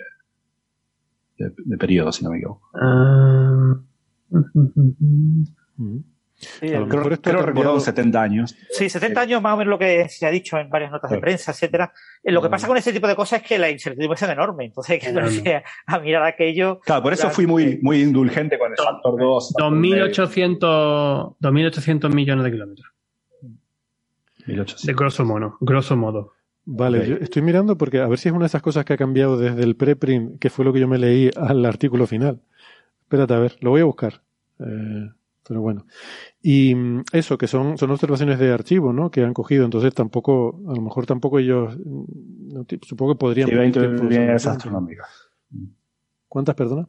de, periodo, si no me equivoco. Ah. Sí, creo, recordar 70 años. Sí, 70 años más o menos lo que se ha dicho en varias notas de prensa, etcétera. Eh, lo que pasa con ese tipo de cosas es que la incertidumbre es enorme, entonces hay que a mirar aquello. Claro, por eso fui muy, muy indulgente con el factor 2. 2.800 millones de kilómetros. De grosso modo. Grosso modo. Vale, yo estoy mirando porque a ver si es una de esas cosas que ha cambiado desde el preprint, que fue lo que yo me leí al artículo final. Espérate, a ver, lo voy a buscar. Eh, pero bueno. Y mm, eso, que son, son observaciones de archivo, ¿no? Que han cogido, entonces tampoco, a lo mejor tampoco ellos, mm, supongo que podrían... Sí, 20 unidades astronómicas. ¿Cuántas, perdona?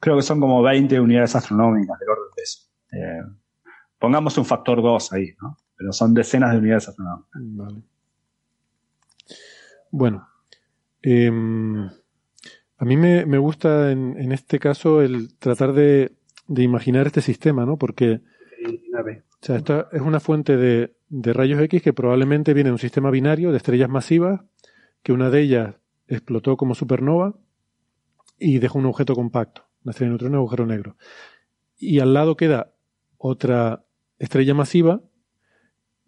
Creo que son como 20 unidades astronómicas del orden de eso. Eh, pongamos un factor 2 ahí, ¿no? Pero son decenas de unidades astronómicas. Vale. Bueno. Em, a mí me, me gusta en, en, este caso el tratar de de imaginar este sistema, ¿no? Porque o sea, esta es una fuente de, de, rayos X que probablemente viene de un sistema binario de estrellas masivas, que una de ellas explotó como supernova y dejó un objeto compacto, una estrella de neutrones, un agujero negro. Y al lado queda otra estrella masiva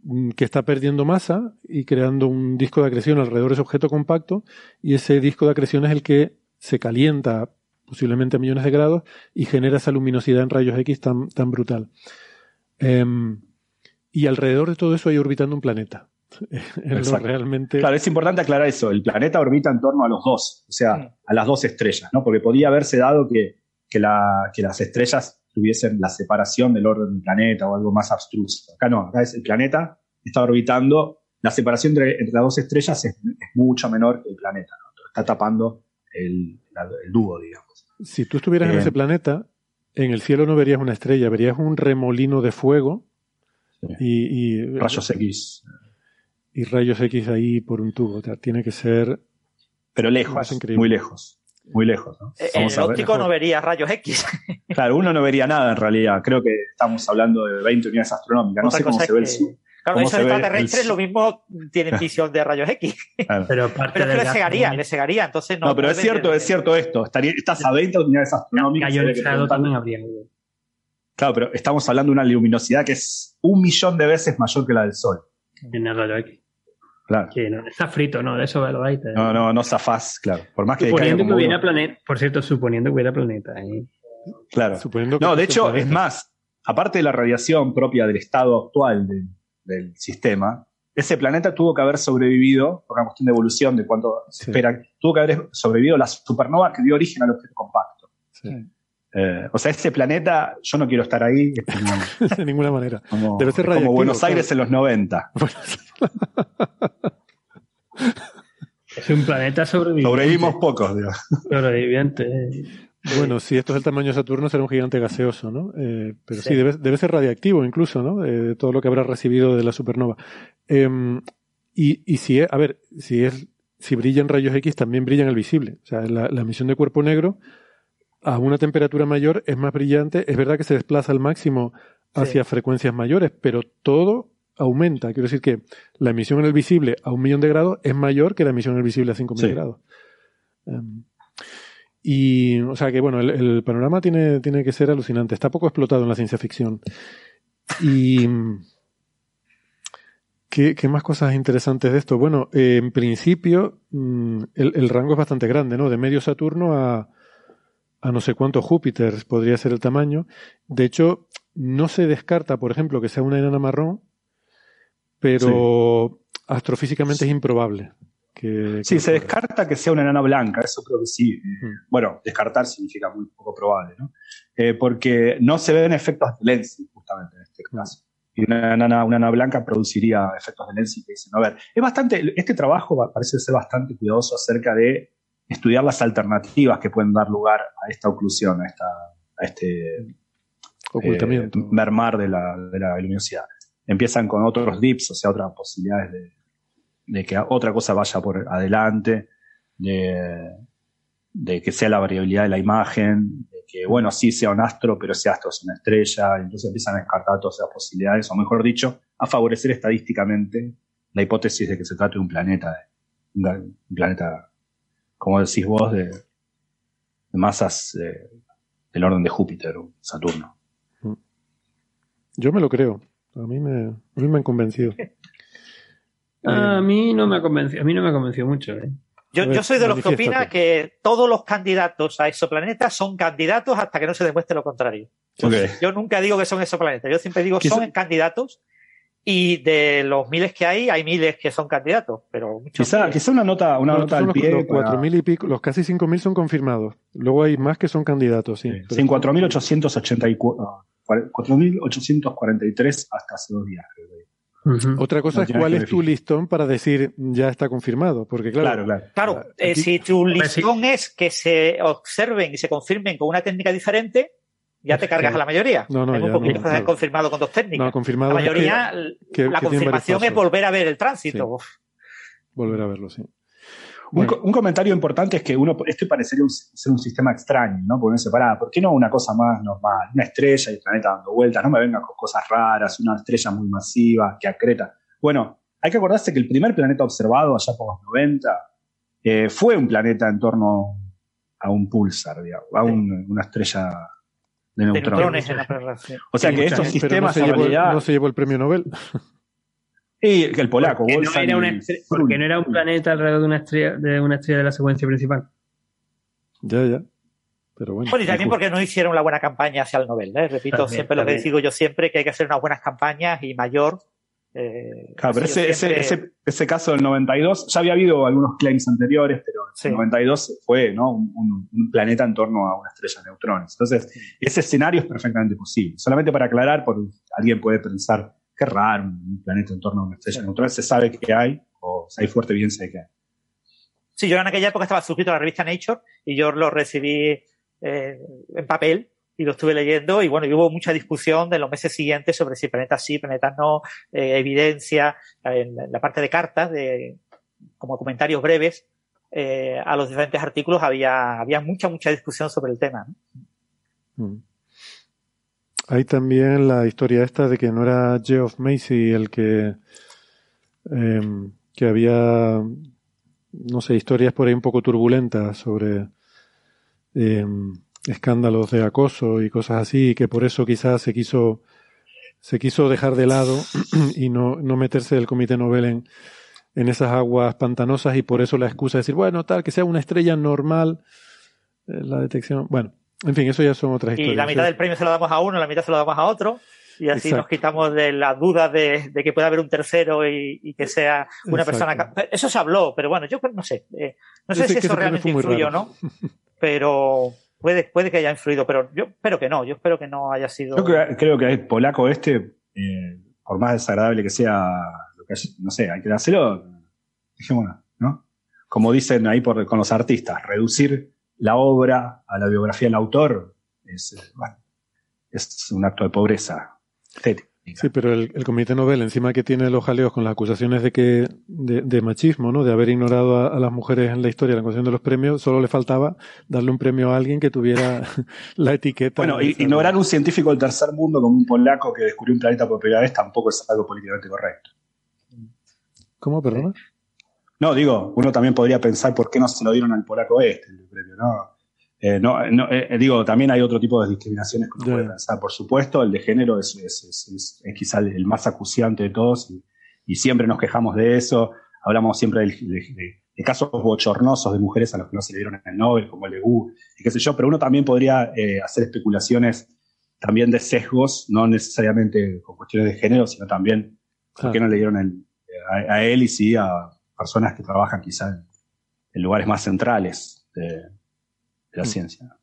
mm, que está perdiendo masa y creando un disco de acreción alrededor de ese objeto compacto, y ese disco de acreción es el que se calienta posiblemente a millones de grados, y genera esa luminosidad en rayos X tan, tan brutal. Em, y alrededor de todo eso hay orbitando un planeta. [LAUGHS] realmente... Claro, es importante aclarar eso. El planeta orbita en torno a los dos, o sea, a las dos estrellas, ¿no? Porque podía haberse dado que, que, la, que las estrellas tuviesen la separación del orden del planeta o algo más abstruso. Acá no, acá es el planeta está orbitando, la separación entre, las dos estrellas es, mucho menor que el planeta, ¿no? Está tapando el, el dúo, digamos. Si tú estuvieras en ese planeta, en el cielo no verías una estrella, verías un remolino de fuego Y, y, rayos X. Y rayos X ahí por un tubo. O sea, tiene que ser. Pero lejos, muy lejos. Muy lejos. ¿no? Eh, el óptico no vería rayos X. claro, uno no vería nada en realidad. Creo que estamos hablando de 20 unidades astronómicas. No sé cómo se ve el sur. Claro, esos extraterrestres lo mismo tienen [LAUGHS] visión de rayos X. Pero, parte pero es que le cegaría, le cegaría. Entonces no, no pero es cierto, es cierto esto. Estaría, estás a 20 unidades astronómicas. también habría. Claro, pero estamos hablando de una luminosidad que es un millón de veces mayor que la del Sol. En el rayo X. Claro. Que no, está frito, ¿no? De eso lo hay. No, no, no zafás, claro. Por más que suponiendo que hubiera planeta, por cierto, suponiendo que hubiera planeta. ahí. Claro. no, de hecho, es más, aparte de la radiación propia del estado actual del sistema, ese planeta tuvo que haber sobrevivido, por una cuestión de evolución de cuánto se espera, tuvo que haber sobrevivido la supernova que dio origen al objeto compacto. Sí. Eh, o sea, ese planeta, yo no quiero estar ahí. [LAUGHS] de ninguna manera. Como, Debe ser como Buenos Aires en los 90. [LAUGHS] es un planeta sobreviviente. Sobrevivimos pocos, digo. Sobreviviente. Bueno, si esto es el tamaño de Saturno, será un gigante gaseoso, ¿no? Eh, pero sí, debe, debe, ser radiactivo incluso, ¿no? Eh, todo lo que habrá recibido de la supernova. Em, y, y si es, a ver, si es, si brilla en rayos X, también brilla en el visible. O sea, la, la emisión de cuerpo negro a una temperatura mayor es más brillante. Es verdad que se desplaza al máximo hacia frecuencias mayores, pero todo aumenta. Quiero decir que la emisión en el visible a un millón de grados es mayor que la emisión en el visible a 5.000 grados. Um, y, o sea que, bueno, el, panorama tiene, tiene que ser alucinante. Está poco explotado en la ciencia ficción. Y. ¿Qué, qué más cosas interesantes de esto? Bueno, eh, en principio, mm, el, el, rango es bastante grande, ¿no? De medio Saturno a, a no sé cuántos Júpiter podría ser el tamaño. De hecho, no se descarta, por ejemplo, que sea una enana marrón, pero astrofísicamente es improbable. Que, sí, se descarta que sea una enana blanca, eso creo que sí. Mm. Bueno, descartar significa muy poco probable, ¿no? Eh, porque no se ven efectos de Lenzi, justamente en este mm. caso. Y una enana, una enana blanca produciría efectos de Lenzi que dicen, a ver, es bastante, este trabajo parece ser bastante cuidadoso acerca de estudiar las alternativas que pueden dar lugar a esta oclusión, a, esta, a este ocultamiento. Eh, mermar de la, de la, luminosidad. Empiezan con otros dips, o sea, otras posibilidades de, de que otra cosa vaya por adelante, de, de, que sea la variabilidad de la imagen, de que, bueno, sí sea un astro, pero ese astro es una estrella, entonces empiezan a descartar todas esas posibilidades, o mejor dicho, a favorecer estadísticamente la hipótesis de que se trate de un planeta, un planeta como decís vos, de, masas del orden de Júpiter o Saturno. Mm. Yo me lo creo. A mí me, a mí me han convencido. [LAUGHS] a mí no me ha convencido, a mí no me ha convencido mucho. ¿eh? Yo, yo, soy de los que opina que todos los candidatos a exoplanetas son candidatos hasta que no se demuestre lo contrario. Yo nunca digo que son exoplanetas, yo siempre digo que son candidatos y de los miles que hay, hay miles que son candidatos, pero quizá, quizá una nota, una nota al pie. Los, cuatro mil y pico, los casi 5.000 son confirmados. Luego hay más que son candidatos, sí. sí, sí 4.843 hasta hace dos días, Otra cosa es cuál es tu listón para decir ya está confirmado, porque claro. Claro, claro. Eh, si tu listón es que se observen y se confirmen con una técnica diferente, ya te cargas a la mayoría. No, no, ya, no, no. confirmado con dos técnicas. No, confirmado la mayoría, la confirmación es volver a ver el tránsito. Volver a verlo, sí. Un, un, comentario importante es que uno, esto parecería ser un sistema extraño, ¿no? Porque uno se para, ¿por qué no una cosa más normal? Una estrella y el planeta dando vueltas, no me vengan con cosas raras, una estrella muy masiva que acreta. Bueno, hay que acordarse que el primer planeta observado allá por los 90 eh, fue un planeta en torno a un pulsar, digamos, a un, una estrella de neutrones. o sea que estos sistemas no se, llevó, no se llevó el premio Nobel. Y el polaco, porque no, era una porque no era un planeta alrededor de una estrella de una estrella de la secuencia principal. Ya, ya. Pero bueno. Bueno, y también porque no hicieron una buena campaña hacia el Nobel. ¿eh? Repito siempre lo que digo yo siempre, que hay que hacer unas buenas campañas y mayor eh, claro, pero ese, ese, ese, caso del 92, ya había habido algunos claims anteriores, pero el 92 fue ¿no? Un, planeta en torno a una estrella de neutrones. Entonces, ese escenario es perfectamente posible. Solamente para aclarar, porque alguien puede pensar, qué raro, un planeta en torno a una estrella de neutrones, se sabe que hay, o si hay fuerte evidencia de que hay. Sí, yo en aquella época estaba suscrito a la revista Nature y yo lo recibí eh, en papel y lo estuve leyendo y bueno, hubo mucha discusión en los meses siguientes sobre si planetas sí, planetas no, eh, evidencia, en la parte de cartas, de, como comentarios breves eh, a los diferentes artículos, había, había mucha, mucha discusión sobre el tema. Mm. Hay también la historia esta de que no era Geoff Macy el que, em, que había, no sé, historias por ahí un poco turbulentas sobre em, escándalos de acoso y cosas así, y que por eso quizás se quiso, se quiso dejar de lado [CLEARS THROAT] y no, no meterse el comité Nobel en, en esas aguas pantanosas y por eso la excusa de decir, bueno, tal, que sea una estrella normal, eh, la detección, bueno, en fin, eso ya son otras historias. Y la mitad del premio se lo damos a uno, la mitad se lo damos a otro. Y así nos quitamos de las dudas de, que pueda haber un tercero y, que sea una persona. Eso se habló, pero bueno, yo no sé. Eh, no sé si eso realmente influye o no. Pero puede, puede que haya influido, pero yo espero que no. Yo espero que no haya sido. Yo creo, que el polaco este, eh, por más desagradable que sea, lo que no sé, hay que hacerlo, dijémonos, ¿no? Como dicen ahí por, con los artistas, reducir la obra a la biografía del autor es, bueno, es un acto de pobreza Sí, pero el, Comité Nobel, encima que tiene los jaleos con las acusaciones de que de, machismo, ¿no? De haber ignorado a, las mujeres en la historia, la cuestión de los premios, solo le faltaba darle un premio a alguien que tuviera [LAUGHS] la etiqueta. Bueno, ignorar un científico del tercer mundo como un polaco que descubrió un planeta por primera vez tampoco es algo políticamente correcto. ¿Cómo, perdona? No, digo, uno también podría pensar por qué no se lo dieron al polaco este el premio, ¿no? Eh, no, no eh, digo, también hay otro tipo de discriminaciones que uno puede pensar. Por supuesto, el de género es, es, es, es quizá el más acuciante de todos y, siempre nos quejamos de eso. Hablamos siempre de, casos bochornosos de mujeres a los que no se le dieron el Nobel, como el de U, y qué sé yo, pero uno también podría eh, hacer especulaciones también de sesgos, no necesariamente con cuestiones de género, sino también por qué no le dieron el, a, él y sí a personas que trabajan quizá en, lugares más centrales de, la mm. ciencia.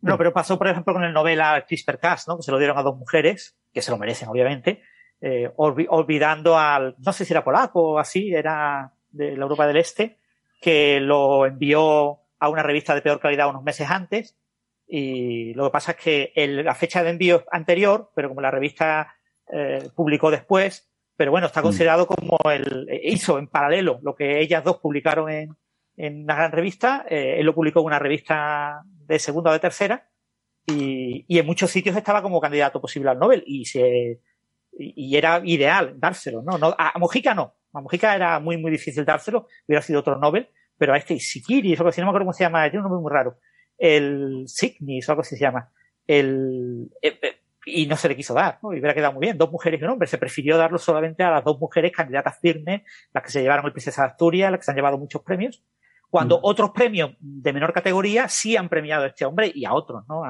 No, pero pasó, por ejemplo, con el novela CRISPR-Cas, ¿no? Que se lo dieron a dos mujeres, que se lo merecen, obviamente, eh, olvidando al, no sé si era polaco o así, era de la Europa del Este, que lo envió a una revista de peor calidad unos meses antes. Y lo que pasa es que la fecha de envío anterior, pero como la revista eh, publicó después, pero bueno, está mm. considerado como el, hizo en paralelo lo que ellas dos publicaron en, en una gran revista, eh, él lo publicó en una revista de segunda o de tercera, y, y, en muchos sitios estaba como candidato posible al Nobel, y se y, era ideal dárselo, ¿no? no a Mojica no, a Mojica era muy, muy difícil dárselo, hubiera sido otro Nobel, pero a este Sikiri, eso que no me acuerdo cómo se llama, tiene un nombre muy raro, el Signis o algo así se llama, el, eh, eh, y no se le quiso dar, ¿no? Y hubiera quedado muy bien, dos mujeres y un hombre. Se prefirió darlo solamente a las dos mujeres candidatas firmes, las que se llevaron el Princesa de Asturias, las que se han llevado muchos premios, cuando mm. otros premios de menor categoría sí han premiado a este hombre y a otros, ¿no?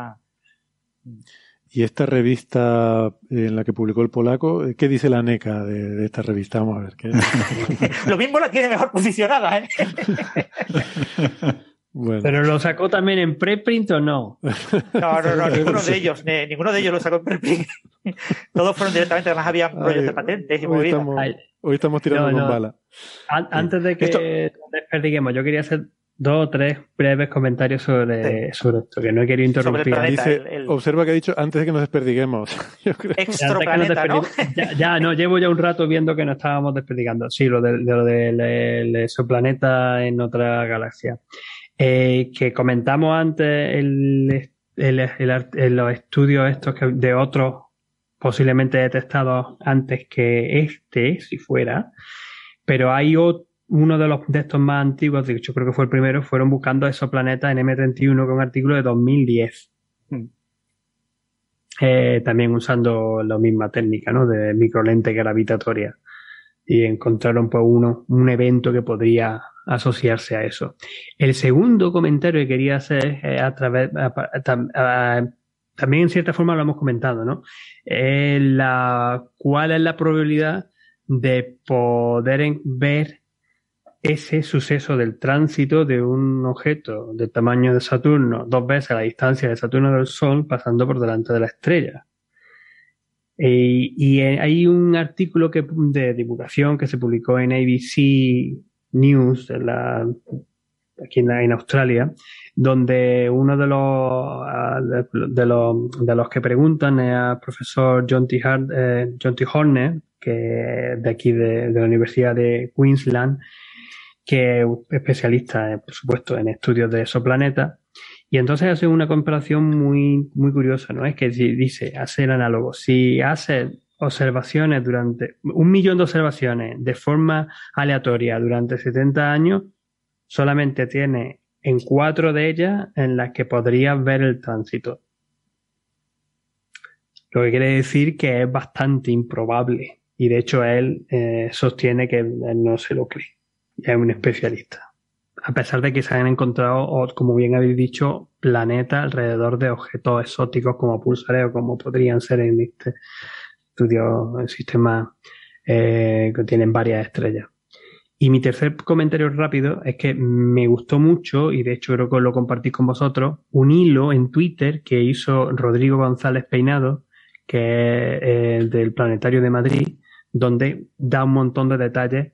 Y esta revista en la que publicó el polaco, ¿qué dice la NECA de, esta revista? Vamos a ver. ¿qué? [LAUGHS] [LAUGHS] Lo mismo la tiene mejor posicionada, ¿eh? [LAUGHS] ¿Pero lo sacó también en preprint o no? No, no, no, [LAUGHS] ninguno de ellos, ninguno de ellos lo sacó en preprint. [LAUGHS] Todos fueron directamente, además había rollos de patentes y hoy estamos, hoy estamos tirando con bala. Antes de que desperdiguemos, yo quería hacer dos o tres breves comentarios sobre, esto, que no he querido interrumpir. Observa que ha dicho antes de que nos desperdiguemos. [LAUGHS] Extroplaneta, ¿no? Ya, no, llevo ya un rato viendo que nos estábamos desperdigando. Sí, lo de, lo del su planeta en otra galaxia. Eh, que comentamos antes el, los estudios estos de otros posiblemente detectados antes que este, si fuera, pero hay uno de los de estos más antiguos, de hecho creo que fue el primero, fueron buscando esos planetas en M31 con un artículo de 2010. Hmm. Eh, también usando la misma técnica, ¿no? De microlente gravitatoria. Y encontraron pues uno, un evento que podría asociarse a eso. El segundo comentario que quería hacer a través, también en cierta forma lo hemos comentado, ¿no? ¿Cuál es la probabilidad de poder ver ese suceso del tránsito de un objeto del tamaño de Saturno dos veces la distancia de Saturno del Sol pasando por delante de la estrella? y hay un artículo que, de divulgación que se publicó en ABC News, aquí en, Australia, donde uno de los, ah, de, los, de los que preguntan es al profesor John T. Eh, John T. Horner, que de aquí de, la Universidad de Queensland, que es especialista, por supuesto, en estudios de exoplanetas. Y entonces hace una comparación muy, muy curiosa, ¿no? Es que dice, hace el análogo. Si hace observaciones durante, un millón de observaciones de forma aleatoria durante 70 años, solamente tiene en cuatro de ellas en las que podrías ver el tránsito. Lo que quiere decir que es bastante improbable. Y de hecho él eh, sostiene que no se lo cree. Es un especialista. A pesar de que se han encontrado, como bien habéis dicho, planetas alrededor de objetos exóticos como pulsares o como podrían ser en este estudio, el sistema eh, que tienen varias estrellas. Y mi tercer comentario rápido es que me gustó mucho, y de hecho creo que lo compartí con vosotros, un hilo en Twitter que hizo Rodrigo González Peinado, que es el del Planetario de Madrid, donde da un montón de detalles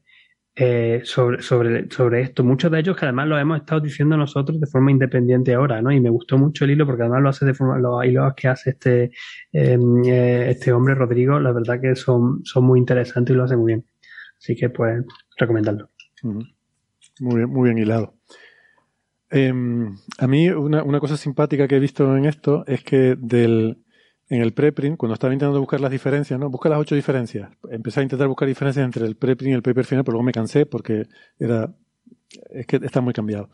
eh, sobre, sobre, sobre esto. Muchos de ellos que además lo hemos estado diciendo nosotros de forma independiente ahora, ¿no? Y me gustó mucho el hilo porque además lo hace de forma, los hilos que hace este, em, eh, este hombre, Rodrigo, la verdad que son, son muy interesantes y lo hace muy bien. Así que pues recomendarlo. Muy bien, muy bien hilado. Em, a mí una, una, cosa simpática que he visto en esto es que del, en el preprint, cuando estaba intentando buscar las diferencias, ¿no? Busca las ocho diferencias. Empecé a intentar buscar diferencias entre el preprint y el paper final, pero luego me cansé porque era, es que está muy cambiado.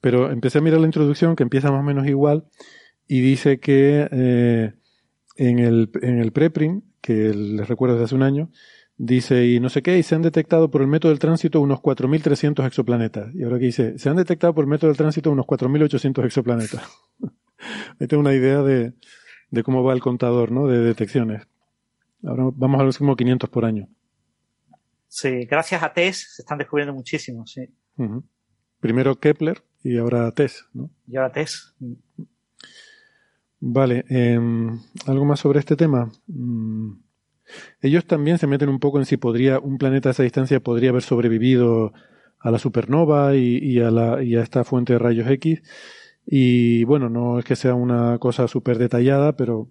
Pero empecé a mirar la introducción que empieza más o menos igual y dice que eh, en, el, en el preprint, que les recuerdo desde hace un año, Dice, y no sé qué, y se han detectado por el método del tránsito unos 4.300 exoplanetas. Y ahora que dice, se han detectado por el método del tránsito unos 4.800 exoplanetas. [LAUGHS] Ahí tengo una idea de, de, cómo va el contador, ¿no? De detecciones. Ahora vamos a los últimos 500 por año. Sí, gracias a TESS se están descubriendo muchísimos, sí. Primero Kepler y ahora TESS, ¿no? Y ahora TESS. Vale, em, ¿algo más sobre este tema? Mm, ellos también se meten un poco en si podría un planeta a esa distancia podría haber sobrevivido a la supernova y, a, la, y a esta fuente de rayos X. Y bueno, no es que sea una cosa súper detallada, pero,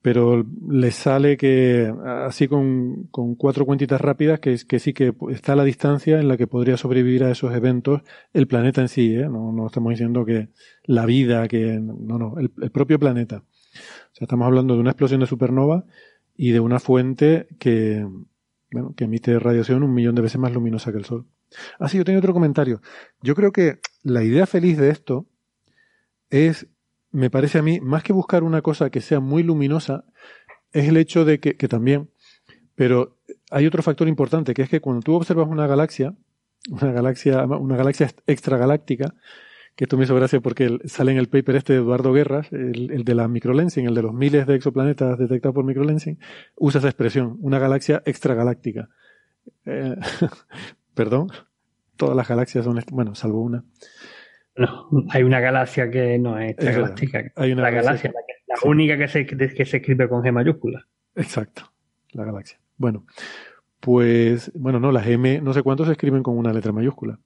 pero les sale que, así con, con cuatro cuentitas rápidas, que, que sí que está la distancia en la que podría sobrevivir a esos eventos el planeta en sí, ¿eh? no, no estamos diciendo que la vida, que no, no, el propio planeta. O sea, estamos hablando de una explosión de supernova y de una fuente que, bueno, que emite radiación un millón de veces más luminosa que el Sol. Ah, sí, yo tengo otro comentario. Yo creo que la idea feliz de esto es, me parece a mí, más que buscar una cosa que sea muy luminosa, es el hecho de que, también, pero hay otro factor importante, que es que cuando tú observas una galaxia, una galaxia, una galaxia extragaláctica, que esto me hizo gracia porque sale en el paper este de Eduardo Guerras, el, de la microlensing, el de los miles de exoplanetas detectados por microlensing, usa esa expresión, una galaxia extragaláctica. Eh, [LAUGHS] perdón, todas las galaxias son, bueno, salvo una. No, hay una galaxia que no es extragaláctica. hay una la galaxia, la, única que se, que se escribe con G mayúscula. Exacto, la galaxia. Bueno, pues, bueno, no, las M, no sé cuántos se escriben con una letra mayúscula.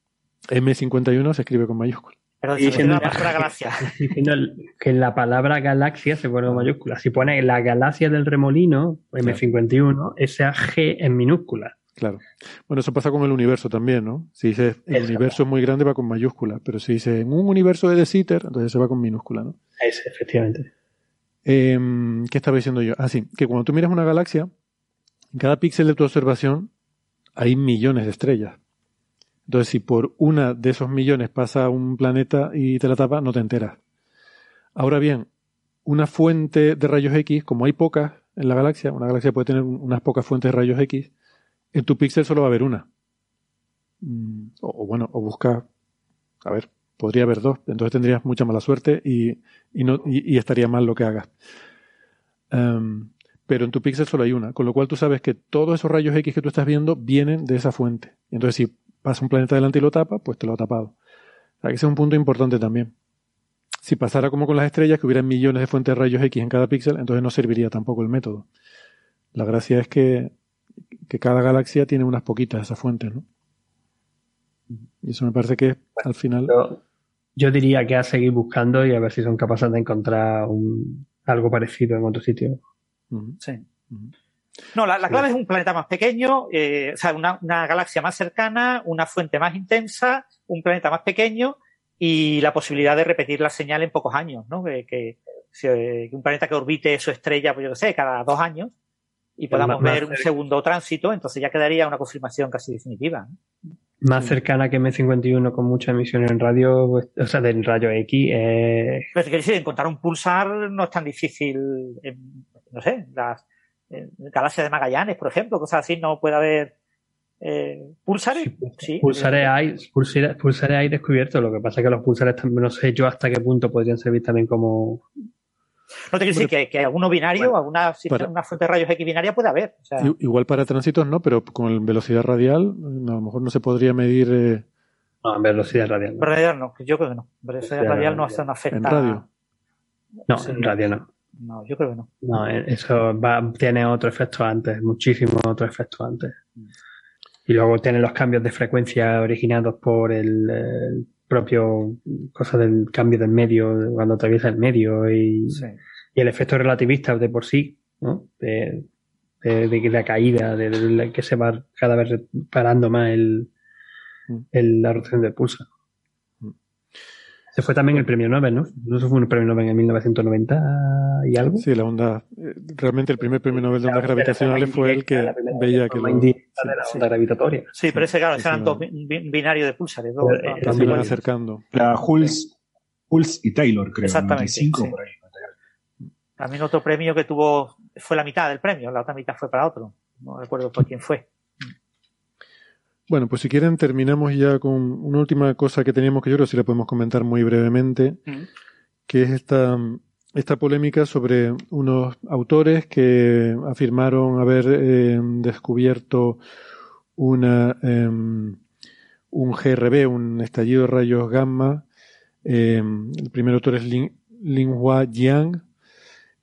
M51 se escribe con mayúscula. Pero diciendo la palabra galaxia. [LAUGHS] Diciendo que la palabra galaxia se pone en mayúscula. Si pone la galaxia del remolino, M51, esa G en minúscula. Claro. Bueno, eso pasa con el universo también, ¿no? Si dice el universo es muy grande va con mayúscula, pero si dice en un universo de De Sitter, entonces se va con minúscula, ¿no? Es, efectivamente. Em, ¿Qué estaba diciendo yo? Ah, sí, que cuando tú miras una galaxia, en cada píxel de tu observación hay millones de estrellas. Entonces, si por una de esos millones pasa un planeta y te la tapa, no te enteras. Ahora bien, una fuente de rayos X, como hay pocas en la galaxia, una galaxia puede tener unas pocas fuentes de rayos X, en tu píxel solo va a haber una. Mm, o, bueno, o busca, a ver, podría haber dos, entonces tendrías mucha mala suerte y, no, y, estaría mal lo que hagas. Em, pero en tu píxel solo hay una, con lo cual tú sabes que todos esos rayos X que tú estás viendo vienen de esa fuente. Entonces, si pasa un planeta delante y lo tapa, pues te lo ha tapado. O sea, que ese es un punto importante también. Si pasara como con las estrellas, que hubiera millones de fuentes de rayos X en cada píxel, entonces no serviría tampoco el método. La gracia es que, que cada galaxia tiene unas poquitas de esas fuentes, ¿no? Y eso me parece que al final. Yo, yo diría que a seguir buscando y a ver si son capaces de encontrar un, algo parecido en otro sitio. Sí. No, la, la clave es un planeta más pequeño, eh, o sea, una, una galaxia más cercana, una fuente más intensa, un planeta más pequeño y la posibilidad de repetir la señal en pocos años, ¿no? Que, que, si, eh, que un planeta que orbite su estrella, pues yo qué sé, cada dos años y podamos ver un segundo tránsito, entonces ya quedaría una confirmación casi definitiva. Más cercana que M51 con muchas emisiones en radio, pues, o sea, de rayo X, eh, Pero quiero decir, encontrar un pulsar no es tan difícil, en, no sé, las galaxias de Magallanes, por ejemplo, cosas así, no puede haber eh, pulsares. Sí, pulsares hay, pulsar- pulsares hay descubiertos. Lo que pasa es que los pulsares también no sé yo hasta qué punto podrían servir también como. No te quiero decir que, que alguno binario, Bueno, alguna, sistema- para- una fuente de rayos X binaria puede haber. O sea, I- Igual para tránsitos no, pero con velocidad radial a lo mejor no se podría medir eh, No, en velocidad radial. No, radial no, yo creo que no. Velocidad radial no, radial. no afecta. en radio. No, Sí. en radio no. No, yo creo que no. No, eh, eso va, tiene otro efecto antes, muchísimos otros efectos antes. Y luego tiene los cambios de frecuencia originados por el, el propio cosa del cambio del medio, cuando atraviesa el medio y, Sí. y el efecto relativista de por sí, ¿no? De, de, de la caída, de, que se va cada vez parando más el, Mm. el- la rotación del pulso. Se fue también el premio Nobel, ¿no? No se fue un premio Nobel en 1990 y algo. Sí, la onda. eh, Realmente el primer premio Nobel de ondas Claro, gravitacionales fue el que veía que lo- de la onda gravitatoria. Sí, pero ese, claro, Sí, eran sí, dos binarios de pulsares. dos- dos- eh, se acercando. La Hulse, Hulse y Taylor, creo. Exactamente, 95, sí. por ahí. También otro premio que tuvo fue la mitad del premio, la otra mitad fue para otro. No recuerdo por quién fue. Bueno, pues si quieren terminamos ya con una última cosa que teníamos que yo creo que sí la podemos comentar muy brevemente, que es esta, esta polémica sobre unos autores que afirmaron haber eh, descubierto una, em, un GRB, un estallido de rayos gamma. em, el primer autor es Lin, Linhua Jiang.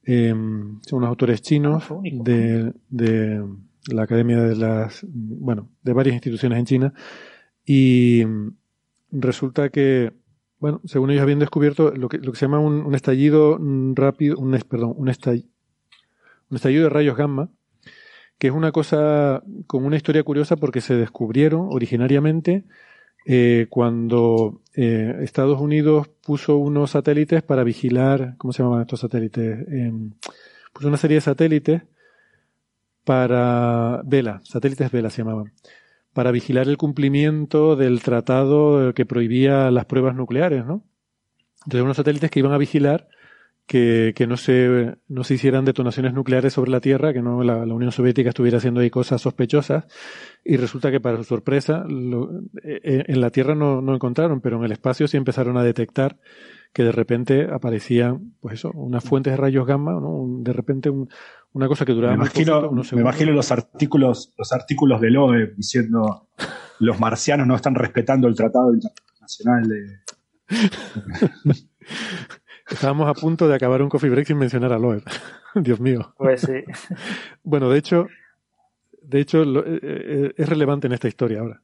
em, son unos autores chinos de, de la Academia de las, bueno, de varias instituciones en China. Y resulta que, bueno, según ellos habían descubierto lo que, lo que se llama un, un estallido rápido, un, perdón, un, estall- un estallido de rayos gamma, que es una cosa con una historia curiosa porque se descubrieron originariamente eh, cuando eh, Estados Unidos puso unos satélites para vigilar, ¿cómo se llamaban estos satélites? Em, puso una serie de satélites para Vela, satélites Vela se llamaban, para vigilar el cumplimiento del tratado que prohibía las pruebas nucleares, ¿no? Entonces unos satélites que iban a vigilar que, que no se no se hicieran detonaciones nucleares sobre la Tierra, que no la, Unión Soviética estuviera haciendo ahí cosas sospechosas, y resulta que para su sorpresa lo- eh, en la Tierra no, no encontraron, pero en el espacio sí empezaron a detectar que de repente aparecían, pues eso, unas fuentes de rayos gamma, ¿no? De repente un- una cosa que duraba Me muy imagino, poquito, unos me segundos. imagino los artículos, los artículos de Loeb diciendo los marcianos no están respetando el Tratado Internacional de. [LAUGHS] Estábamos a punto de acabar un coffee break sin mencionar a Loeb. [LAUGHS] Dios mío. Pues sí. [LAUGHS] Bueno, de hecho, de hecho lo- eh, eh, es relevante en esta historia ahora.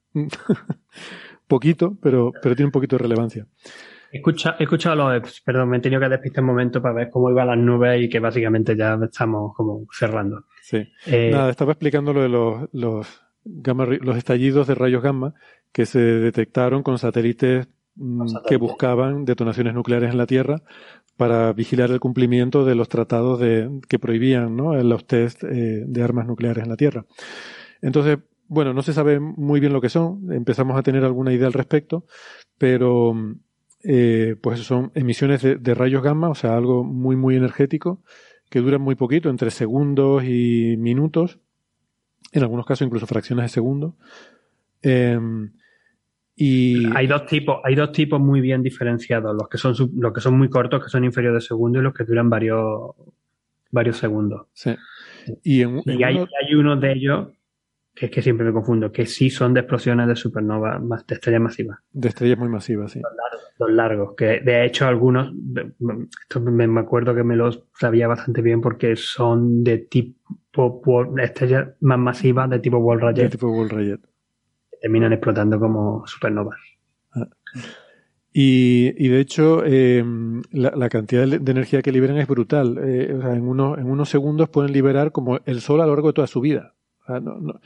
poquito, pero, pero tiene un poquito de relevancia. He escuchado, he escuchado los EPS, perdón, me he tenido que despistar un momento para ver cómo iban las nubes y que básicamente ya estamos como cerrando. Sí. Eh, Nada, estaba explicando lo de los, los, gamma, ray- los estallidos de rayos gamma que se detectaron con satélites mm, Con que satélites. buscaban detonaciones nucleares en la Tierra para vigilar el cumplimiento de los tratados de, que prohibían ¿no? los test eh, de armas nucleares en la Tierra. Entonces, bueno, no se sabe muy bien lo que son, empezamos a tener alguna idea al respecto, pero mm, eh, pues son emisiones de, de rayos gamma, o sea, algo muy, muy energético, que duran muy poquito, entre segundos y minutos, en algunos casos incluso fracciones de segundo. Em, y Hay dos tipos, hay dos tipos muy bien diferenciados, los que son los que son muy cortos, que son inferiores de segundo, y los que duran varios varios segundos. sí. y en, en Y hay, uno- hay uno de ellos, que es que siempre me confundo, que sí son de explosiones de supernova, más de estrellas masivas, de estrellas muy masivas, sí. los largos, que de hecho algunos, de- esto me, me acuerdo que me los sabía bastante bien porque son de tipo Wall- estrellas más masivas de tipo Wall De Rayet. tipo Wolf-Rayet. terminan explotando como supernovas. Y, de hecho, em, la, cantidad de energía que liberan es brutal. Eh, o sea, en, uno, en unos segundos pueden liberar como el Sol a lo largo de toda su vida. O sea, no,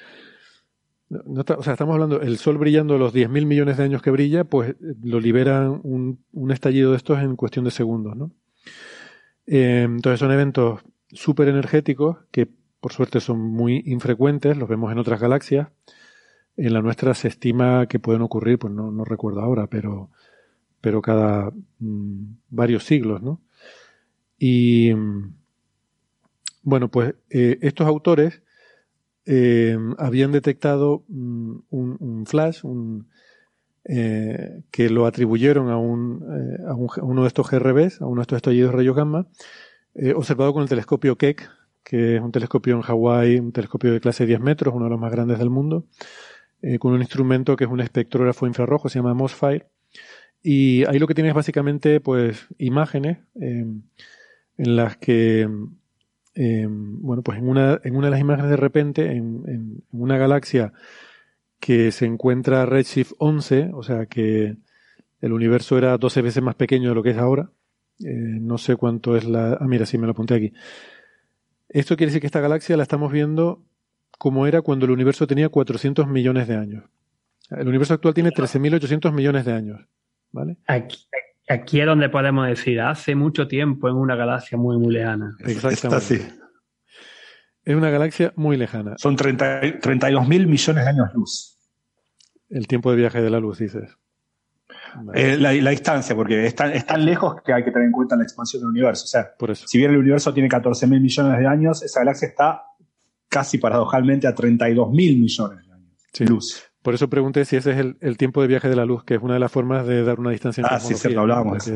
o sea estamos hablando, el Sol brillando los 10.000 millones de años que brilla, pues lo liberan un, un estallido de estos en cuestión de segundos. ¿no? Em, entonces son eventos súper energéticos que por suerte son muy infrecuentes, los vemos en otras galaxias. En la nuestra se estima que pueden ocurrir, pues no, no recuerdo ahora, pero pero cada mm, varios siglos, ¿no? Y mm, bueno, pues eh, estos autores eh, habían detectado mm, un, flash eh, que lo atribuyeron a, un, a, uno de estos GRBs, a uno de estos estallidos rayos gamma, observado con el telescopio Keck, que es un telescopio en Hawái, un telescopio de clase 10 metros, uno de los más grandes del mundo, con un instrumento que es un espectrógrafo infrarrojo, se llama MOSFIRE, y ahí lo que tienes básicamente, pues, imágenes en las que, em, bueno, pues en una, en una de las imágenes de repente, en, una galaxia que se encuentra Redshift 11, o sea que el universo era 12 veces más pequeño de lo que es ahora. Eh, no sé cuánto es la... Ah, mira, sí, me lo apunté aquí. Esto quiere decir que esta galaxia la estamos viendo como era cuando el universo tenía 400 millones de años. El universo actual tiene 13.800 millones de años. Aquí, es donde podemos decir, hace mucho tiempo en una galaxia muy, muy lejana. Exactamente. Es una galaxia muy lejana. Son 32 mil millones de años luz. El tiempo de viaje de la luz, dices. Eh, la, distancia, porque es tan, lejos que hay que tener en cuenta la expansión del universo. O sea, si bien el universo tiene 14 mil millones de años, esa galaxia está casi paradojalmente a 32 mil millones de años luz. Por eso pregunté si ese es el, tiempo de viaje de la luz, que es una de las formas de dar una distancia Ah, [LAUGHS] sí, sí, hablábamos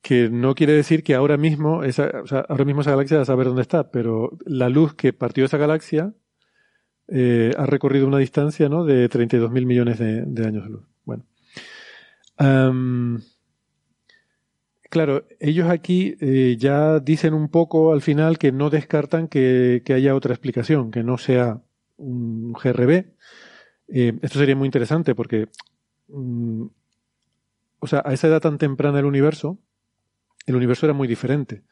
Que no quiere decir que ahora mismo, esa, ahora mismo esa galaxia va a saber dónde está, pero la luz que partió de esa galaxia eh, ha recorrido una distancia ¿no? de 32 mil millones de, años de luz. Bueno. claro, ellos aquí eh, ya dicen un poco al final que no descartan que haya otra explicación, que no sea un GRB. Eh, esto sería muy interesante porque, mm, o sea, a esa edad tan temprana del universo, el universo era muy diferente.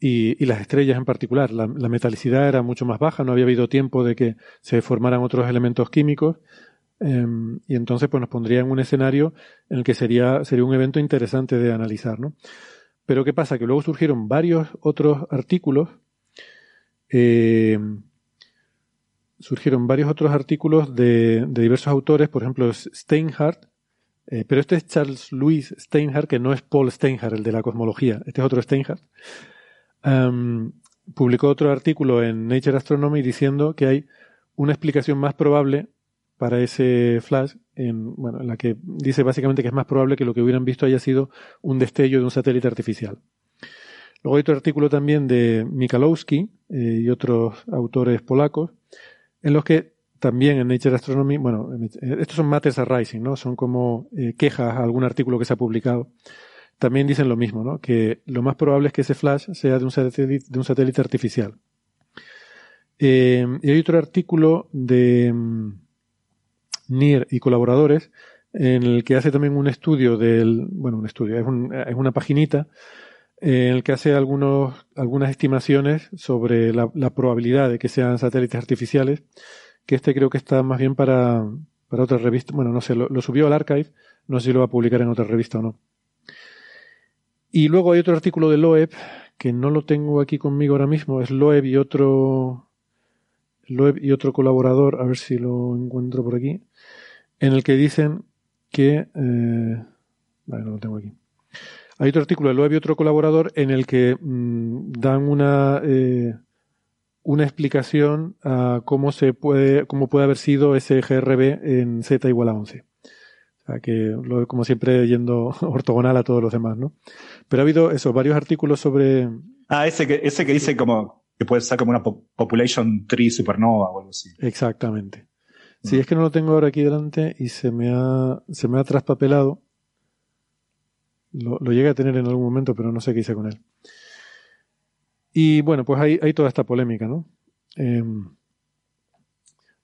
Y, las estrellas en particular. La, metalicidad era mucho más baja, no había habido tiempo de que se formaran otros elementos químicos. Em, y entonces pues nos pondría en un escenario en el que sería, sería un evento interesante de analizar. ¿no? Pero ¿qué pasa? Que luego surgieron varios otros artículos eh, surgieron varios otros artículos de, diversos autores, por ejemplo Steinhardt, eh, pero este es Charles Louis Steinhardt, que no es Paul Steinhardt, el de la cosmología, este es otro Steinhardt. publicó otro artículo en Nature Astronomy diciendo que hay una explicación más probable para ese flash, en, bueno, en la que dice básicamente que es más probable que lo que hubieran visto haya sido un destello de un satélite artificial. Luego hay otro artículo también de Mikalowski eh, y otros autores polacos en los que también en Nature Astronomy, bueno, estos son matters arising, ¿no? Son como eh, quejas a algún artículo que se ha publicado. También dicen lo mismo, ¿no? Que lo más probable es que ese flash sea de un satélite, de un satélite artificial. Eh, y hay otro artículo de mm, NIR y colaboradores en el que hace también un estudio del, bueno, un estudio, es, una paginita en el que hace algunos, algunas estimaciones sobre la, probabilidad de que sean satélites artificiales, que este creo que está más bien para, para otra revista. Bueno, no sé, lo, subió al archive, no sé si lo va a publicar en otra revista o no. Y luego hay otro artículo de Loeb, que no lo tengo aquí conmigo ahora mismo, es Loeb y otro, Loeb y otro colaborador, a ver si lo encuentro por aquí, en el que dicen que, eh, vale, no lo tengo aquí hay otro artículo de Loeb y otro colaborador en el que mm, dan una, eh, una explicación a cómo se puede, cómo puede haber sido ese GRB en Z igual a 11. O sea que, como siempre, yendo [LAUGHS] ortogonal a todos los demás, ¿no? Pero ha habido eso, varios artículos sobre. Ah, ese que, ese que dice como que puede ser como una population tree supernova o algo así. Exactamente. Sí, mm. es que no lo tengo ahora aquí delante y se me ha, se me ha traspapelado. Lo, llegué a tener en algún momento, pero no sé qué hice con él. Y bueno, pues hay, toda esta polémica, ¿no?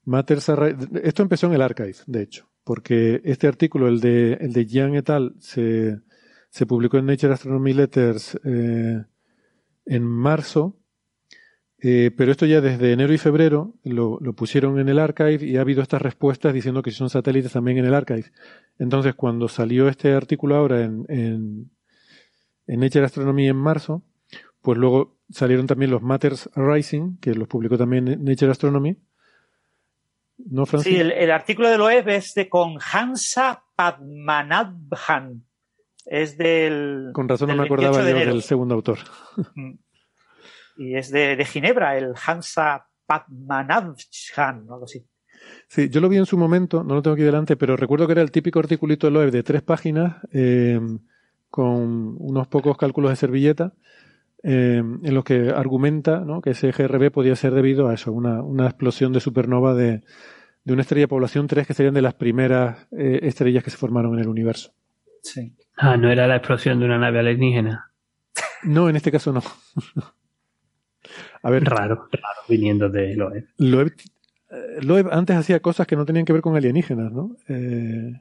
Matters Esto empezó en el archive, de hecho, porque este artículo, el de, el de Jiang et al., se, se publicó en Nature Astronomy Letters eh, en marzo, eh, pero esto ya desde enero y febrero lo, lo, pusieron en el archive y ha habido estas respuestas diciendo que son satélites también en el archive. Entonces, cuando salió este artículo ahora en, en, en Nature Astronomy en marzo, pues luego salieron también los Matters Rising, que los publicó también Nature Astronomy. ¿No, Francis? Sí, el, artículo de Loeb es de con Hansa Padmanabhan. Es del. Con razón no me acordaba yo del segundo autor. Y es de, de Ginebra, el Hansa Padmanabhan, algo así. Sí, yo lo vi en su momento, no lo tengo aquí delante, pero recuerdo que era el típico articulito de Loeb de tres páginas eh, con unos pocos cálculos de servilleta eh, en los que argumenta ¿no? que ese GRB podía ser debido a eso, una, una explosión de supernova de, de, una estrella de población 3 que serían de las primeras eh, estrellas que se formaron en el universo. Sí. Ah, no era la explosión de una nave alienígena. No, en este caso no. [LAUGHS] a ver. Raro, raro viniendo de Loeb. Loeb eh, Loeb antes hacía cosas que no tenían que ver con alienígenas, ¿no? Eh,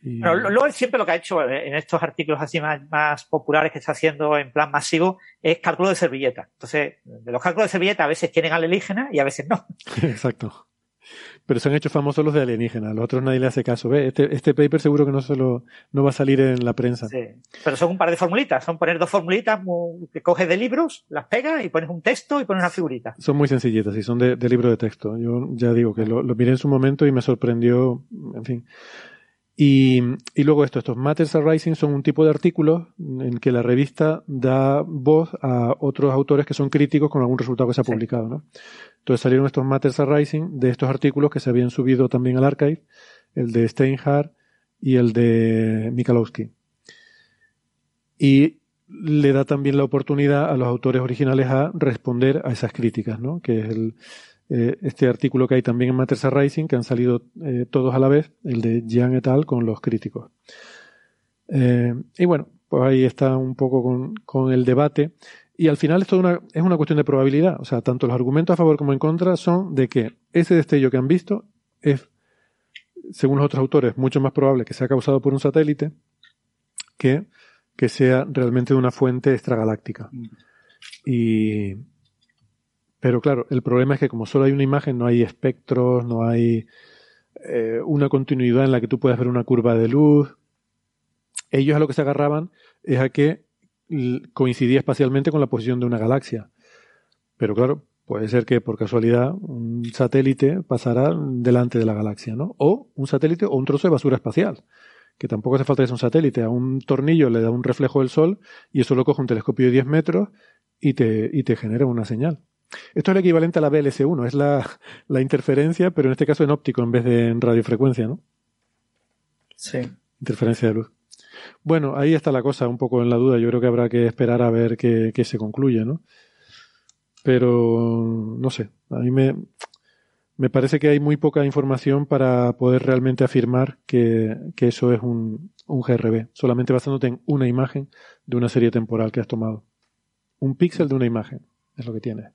Loeb siempre lo que ha hecho en estos artículos así más, populares que está haciendo en plan masivo es cálculo de servilleta. Entonces, de los cálculos de servilleta a veces tienen alienígenas y a veces no. [LAUGHS] Exacto. Pero se han hecho famosos los de alienígenas, los otros nadie le hace caso. ¿Ve? Este, este paper seguro que no, se no va a salir en la prensa. Sí. Pero son un par de formulitas, son poner dos formulitas que coges de libros, las pegas y pones un texto y pones una figurita. Son muy sencillitas y son de, libro de texto. Yo ya digo que lo, lo miré en su momento y me sorprendió, en fin. Y, y, luego esto, estos Matters Arising son un tipo de artículos en que la revista da voz a otros autores que son críticos con algún resultado que se ha publicado, ¿no? Entonces salieron estos Matters Arising de estos artículos que se habían subido también al archive, el de Steinhardt y el de Mikalowski. Y le da también la oportunidad a los autores originales a responder a esas críticas, ¿no? Que es el, eh, este artículo que hay también en Matters Rising, que han salido eh, todos a la vez, el de Jiang et al. con los críticos. Eh, y bueno, pues ahí está un poco con, con el debate. Y al final esto una, es una cuestión de probabilidad. O sea, tanto los argumentos a favor como en contra son de que ese destello que han visto es, según los otros autores, mucho más probable que sea causado por un satélite que que sea realmente de una fuente extragaláctica. Mm. Y, pero claro, el problema es que como solo hay una imagen, no hay espectros, no hay eh, una continuidad en la que tú puedas ver una curva de luz. Ellos a lo que se agarraban es a que coincidía espacialmente con la posición de una galaxia. Pero claro, puede ser que por casualidad un satélite pasara delante de la galaxia, ¿no? O un satélite o un trozo de basura espacial. Que tampoco hace falta que sea un satélite. A un tornillo le da un reflejo del sol y eso lo coge un telescopio de 10 metros y te, y te genera una señal. Esto es el equivalente a la BLS1, es la, la, interferencia, pero en este caso en óptico en vez de en radiofrecuencia, ¿no? Sí. Interferencia de luz. Bueno, ahí está la cosa, un poco en la duda. Yo creo que habrá que esperar a ver qué, qué se concluye, ¿no? Pero, no sé, a mí me, me parece que hay muy poca información para poder realmente afirmar que, que eso es un, un GRB, solamente basándote en una imagen de una serie temporal que has tomado. Un píxel de una imagen es lo que tiene.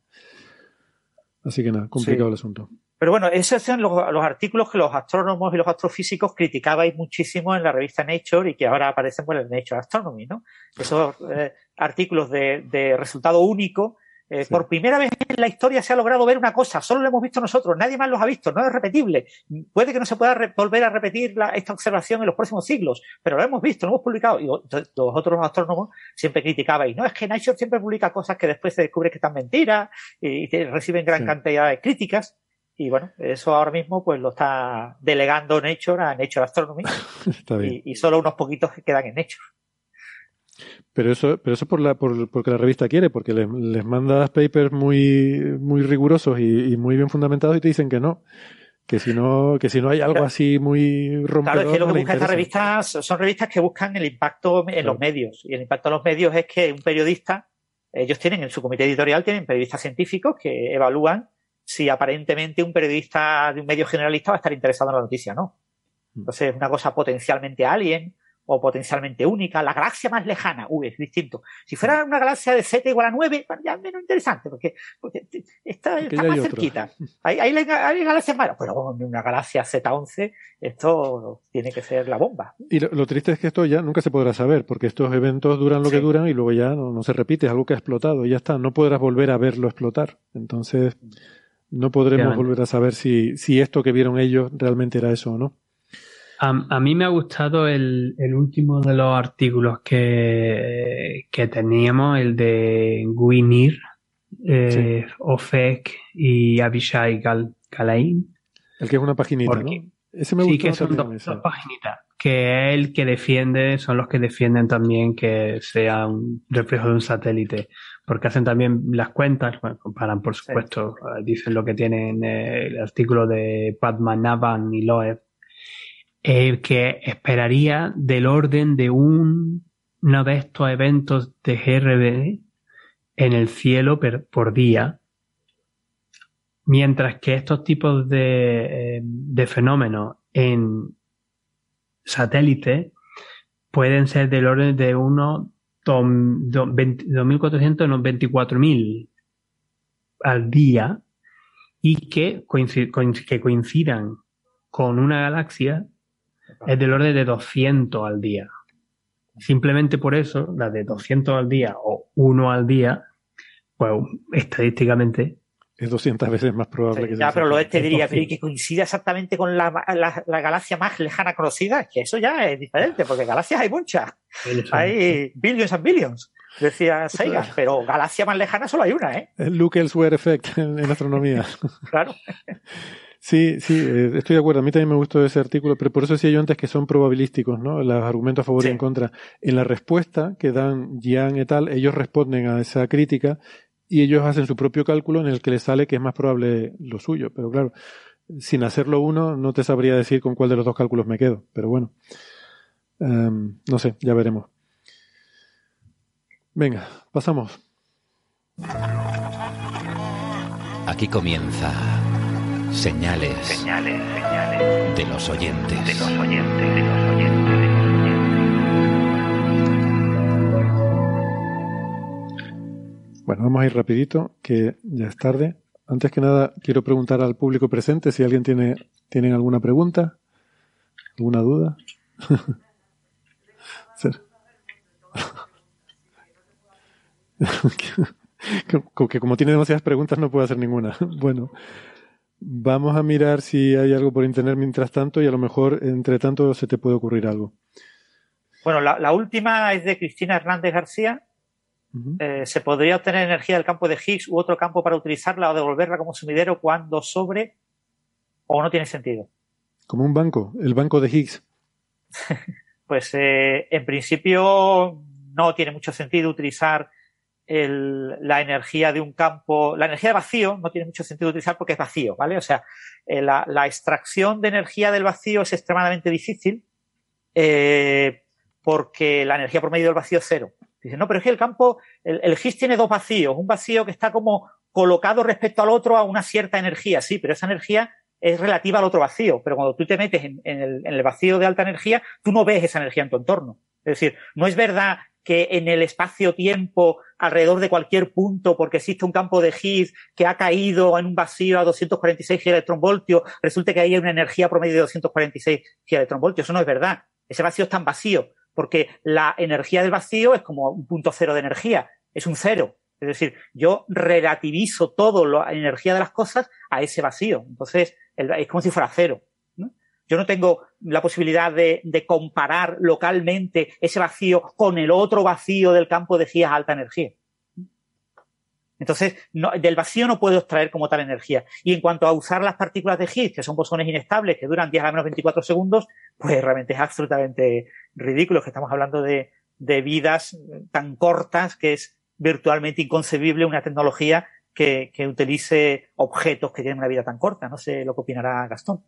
Así que nada, complicado el asunto. Pero bueno, esos son los, artículos que los astrónomos y los astrofísicos criticabais muchísimo en la revista Nature y que ahora aparecen en el Nature Astronomy, ¿no? Esos eh, artículos de, de, resultado único eh, por primera vez en la historia se ha logrado ver una cosa, solo lo hemos visto nosotros, nadie más los ha visto, no es repetible. Puede que no se pueda volver a repetir esta observación en los próximos siglos, pero lo hemos visto, lo hemos publicado. Y los otros astrónomos siempre criticaban, y no, es que Nature siempre publica cosas que después se descubre que están mentiras y, reciben gran cantidad de críticas. Y bueno, eso ahora mismo pues lo está delegando Nature a Nature Astronomy. [LAUGHS] y, y, solo unos poquitos que quedan en Nature. Pero eso, pero eso por la, por, porque la revista quiere, porque les, les mandas papers muy, muy rigurosos y, muy bien fundamentados y te dicen que no. Que si no, que si no hay algo así muy rompedor. Claro, es que lo que buscan estas revistas son revistas que buscan el impacto en los medios. Y el impacto en los medios es que un periodista, ellos tienen en su comité editorial, tienen periodistas científicos que evalúan si aparentemente un periodista de un medio generalista va a estar interesado en la noticia, ¿no? Mm. Entonces, es una cosa potencialmente alien o potencialmente única, la galaxia más lejana, uy, es distinto. Si fuera una galaxia de Z igual a 9, ya es menos interesante, porque, porque está, está más cerquita. Hay, hay, hay, galaxias malas, pero una galaxia Z11, esto tiene que ser la bomba. Y lo, triste es que esto ya nunca se podrá saber, porque estos eventos duran lo que duran y luego ya no, no, se repite, es algo que ha explotado y ya está, no podrás volver a verlo explotar. Entonces, no podremos volver a saber si, si esto que vieron ellos realmente era eso o no. A, mí me ha gustado el, último de los artículos que, que teníamos, el de Guinir, eh, Ofek y Abishai Gal, El que es una paginita, ¿no? Ese me sí, que son dos, paginitas. Que es el que defiende, son los que defienden también que sea un reflejo de un satélite. Porque hacen también las cuentas, bueno, comparan por supuesto, eh, dicen lo que tienen eh, el artículo de Padmanaban y Loeb, que esperaría del orden de un, uno de estos eventos de GRB en el cielo por día, mientras que estos tipos de, eh, de fenómenos en satélite pueden ser del orden de unos 2.400 unos 24.000 al día y que, que coincidan con una galaxia es del orden de 200 al día. Simplemente por eso, la de 200 al día o 1 al día, pues estadísticamente es 200 veces más probable que Ya, pero lo este diría, pero que coincida exactamente con la, galaxia más lejana conocida, que eso ya es diferente, porque galaxias hay muchas. Hay billions and billions, decía Seiga, pero galaxia más lejana solo hay una, ¿eh? El Luke Elsewhere Effect en astronomía. claro. [LAUGHS] Sí, sí, eh, estoy de acuerdo. A mí también me gustó ese artículo, pero por eso decía yo antes que son probabilísticos, ¿no? Los argumentos a favor y en contra. En la respuesta que dan Jian et al, ellos responden a esa crítica y ellos hacen su propio cálculo en el que les sale que es más probable lo suyo. Pero claro, sin hacerlo uno, no te sabría decir con cuál de los dos cálculos me quedo. Pero bueno, em, no sé, ya veremos. Venga, pasamos. Aquí comienza Señales, señales, señales de los oyentes. De los oyentes, de los oyentes. Bueno, vamos a ir rapidito, que ya es tarde. Antes que nada, quiero preguntar al público presente si alguien tiene, tienen alguna pregunta, alguna duda. [LAUGHS] [LAUGHS] que como tiene demasiadas preguntas no puedo hacer ninguna. [LAUGHS] Bueno, Vamos a mirar si hay algo por internet mientras tanto y a lo mejor entre tanto se te puede ocurrir algo. Bueno, la, última es de Cristina Hernández García. Eh, ¿Se podría obtener energía del campo de Higgs u otro campo para utilizarla o devolverla como sumidero cuando sobre o no tiene sentido? Como un banco, el banco de Higgs. [LAUGHS] pues eh, en principio no tiene mucho sentido utilizar la energía de un campo, la energía de vacío no tiene mucho sentido utilizar porque es vacío, ¿vale? O sea, eh, la, extracción de energía del vacío es extremadamente difícil eh, porque la energía por medio del vacío es cero. Dicen, no, pero es que el campo, el, el GIS tiene dos vacíos, un vacío que está como colocado respecto al otro a una cierta energía, sí, pero esa energía es relativa al otro vacío, pero cuando tú te metes en, el, en el vacío de alta energía, tú no ves esa energía en tu entorno. Es decir, no es verdad que en el espacio-tiempo, alrededor de cualquier punto, porque existe un campo de Higgs que ha caído en un vacío a 246 electronvoltios, resulte que hay una energía promedio de 246 electronvoltios. Eso no es verdad. Ese vacío es tan vacío, porque la energía del vacío es como un punto cero de energía, es un cero. Es decir, yo relativizo toda la energía de las cosas a ese vacío. Entonces, es como si fuera cero. Yo no tengo la posibilidad de, comparar localmente ese vacío con el otro vacío del campo de a alta energía. Entonces, del vacío no puedo extraer como tal energía. Y en cuanto a usar las partículas de Higgs, que son bosones inestables, que duran 10 a menos 24 segundos, pues realmente es absolutamente ridículo que estamos hablando de, vidas tan cortas que es virtualmente inconcebible una tecnología que, que utilice objetos que tienen una vida tan corta. No sé lo que opinará Gastón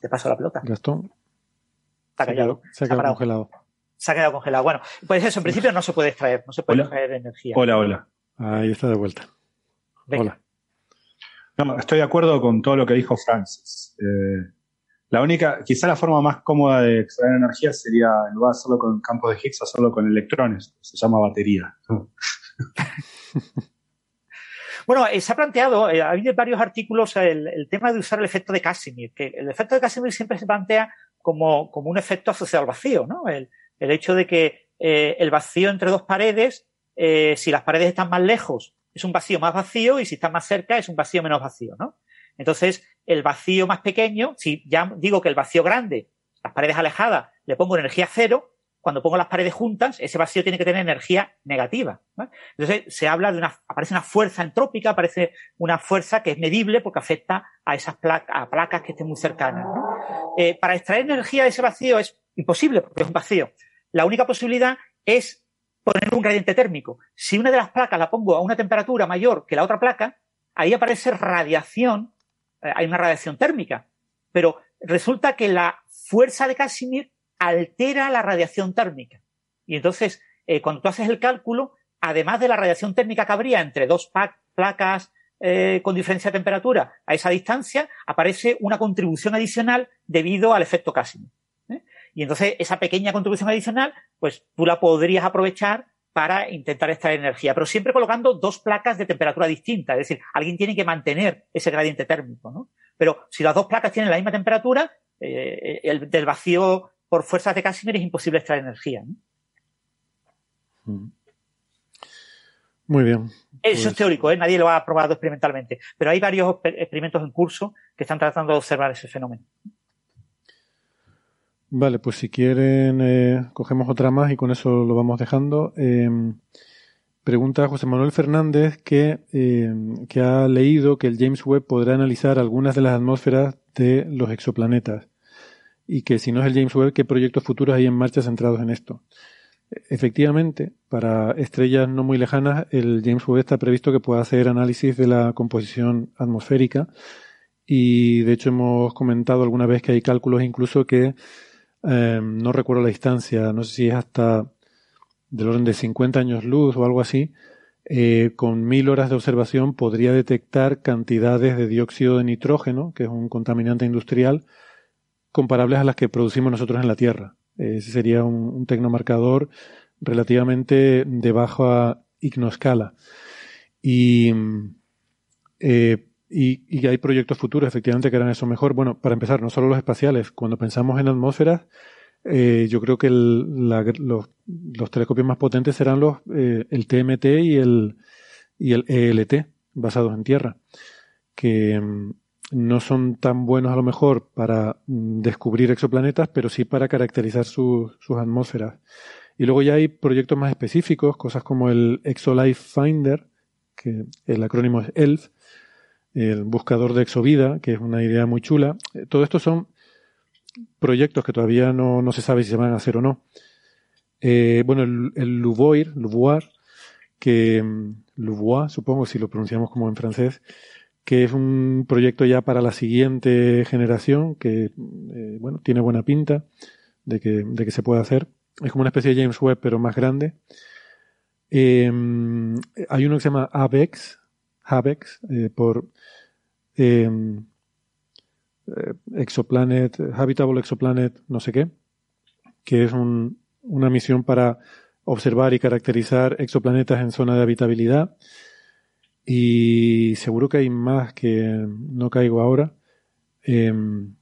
te paso la pelota. Gastón. Está callado. Se ha quedado, congelado. Se ha quedado congelado. Bueno, pues eso, en principio no se puede extraer, no se puede extraer energía. Hola, hola. Ahí está de vuelta. Hola. No, estoy de acuerdo con todo lo que dijo Francis. Eh, La única, quizá la forma más cómoda de extraer energía sería en lugar de hacerlo con campos de Higgs, solo con electrones. Se llama batería. [LAUGHS] Bueno, eh, se ha planteado, eh, ha habido varios artículos el, tema de usar el efecto de Casimir, que el efecto de Casimir siempre se plantea como, como un efecto asociado al vacío, ¿no? El, hecho de que eh, el vacío entre dos paredes, si las paredes están más lejos, es un vacío más vacío y si están más cerca es un vacío menos vacío, ¿no? Entonces, el vacío más pequeño, si ya digo que el vacío grande, las paredes alejadas, le pongo energía cero, cuando pongo las paredes juntas, ese vacío tiene que tener energía negativa. Entonces se habla de una, aparece una fuerza entrópica, aparece una fuerza que es medible porque afecta a esas placas, a placas que estén muy cercanas. Eh, para extraer energía de ese vacío es imposible porque es un vacío. La única posibilidad es poner un gradiente térmico. Si una de las placas la pongo a una temperatura mayor que la otra placa, ahí aparece radiación, eh, hay una radiación térmica. Pero resulta que la fuerza de Casimir altera la radiación térmica. Y entonces, eh, cuando tú haces el cálculo, además de la radiación térmica que habría entre dos placas eh, con diferencia de temperatura a esa distancia, aparece una contribución adicional debido al efecto Casimir. ¿eh? Y entonces, esa pequeña contribución adicional, pues tú la podrías aprovechar para intentar extraer energía, pero siempre colocando dos placas de temperatura distinta. Es decir, alguien tiene que mantener ese gradiente térmico. Pero si las dos placas tienen la misma temperatura, el del vacío por fuerzas de Casimir es imposible extraer energía. Mm. Muy bien. Eso es pues teórico, ¿eh? nadie lo ha probado experimentalmente, pero hay varios experimentos en curso que están tratando de observar ese fenómeno. Vale, pues si quieren, eh, cogemos otra más y con eso lo vamos dejando. Em, pregunta José Manuel Fernández que, em, que ha leído que el James Webb podrá analizar algunas de las atmósferas de los exoplanetas y que si no es el James Webb, ¿qué proyectos futuros hay en marcha centrados en esto? Efectivamente, para estrellas no muy lejanas, el James Webb está previsto que pueda hacer análisis de la composición atmosférica y de hecho hemos comentado alguna vez que hay cálculos incluso que eh, no recuerdo la distancia, no sé si es hasta del orden de 50 años luz o algo así, eh, con mil horas de observación podría detectar cantidades de dióxido de nitrógeno, que es un contaminante industrial, comparables a las que producimos nosotros en la Tierra. Ese sería un, tecnomarcador relativamente de baja ignoscala. Y, eh, y, hay proyectos futuros, efectivamente, que harán eso mejor. Bueno, para empezar, no solo los espaciales. Cuando pensamos en atmósferas, eh, yo creo que los, telescopios más potentes serán los eh, el TMT y el, y el ELT, basados en Tierra. Que, no son tan buenos a lo mejor para mm, descubrir exoplanetas, pero sí para caracterizar sus atmósferas. Y luego ya hay proyectos más específicos, cosas como el ExoLife Finder, que el acrónimo es ELF, el buscador de exovida, que es una idea muy chula. Eh, todo esto son proyectos que todavía no, se sabe si se van a hacer o no. Eh, bueno, el, el Louvoir, que mm, Louvois, supongo si lo pronunciamos como en francés, que es un proyecto ya para la siguiente generación, que eh, bueno, tiene buena pinta de que, de que se pueda hacer. Es como una especie de James Webb, pero más grande. Em, hay uno que se llama ABEX, ABEX, eh, por em, eh, Exoplanet, Habitable Exoplanet, no sé qué, que es un, una misión para observar y caracterizar exoplanetas en zona de habitabilidad. Y seguro que hay más que no caigo ahora. Em,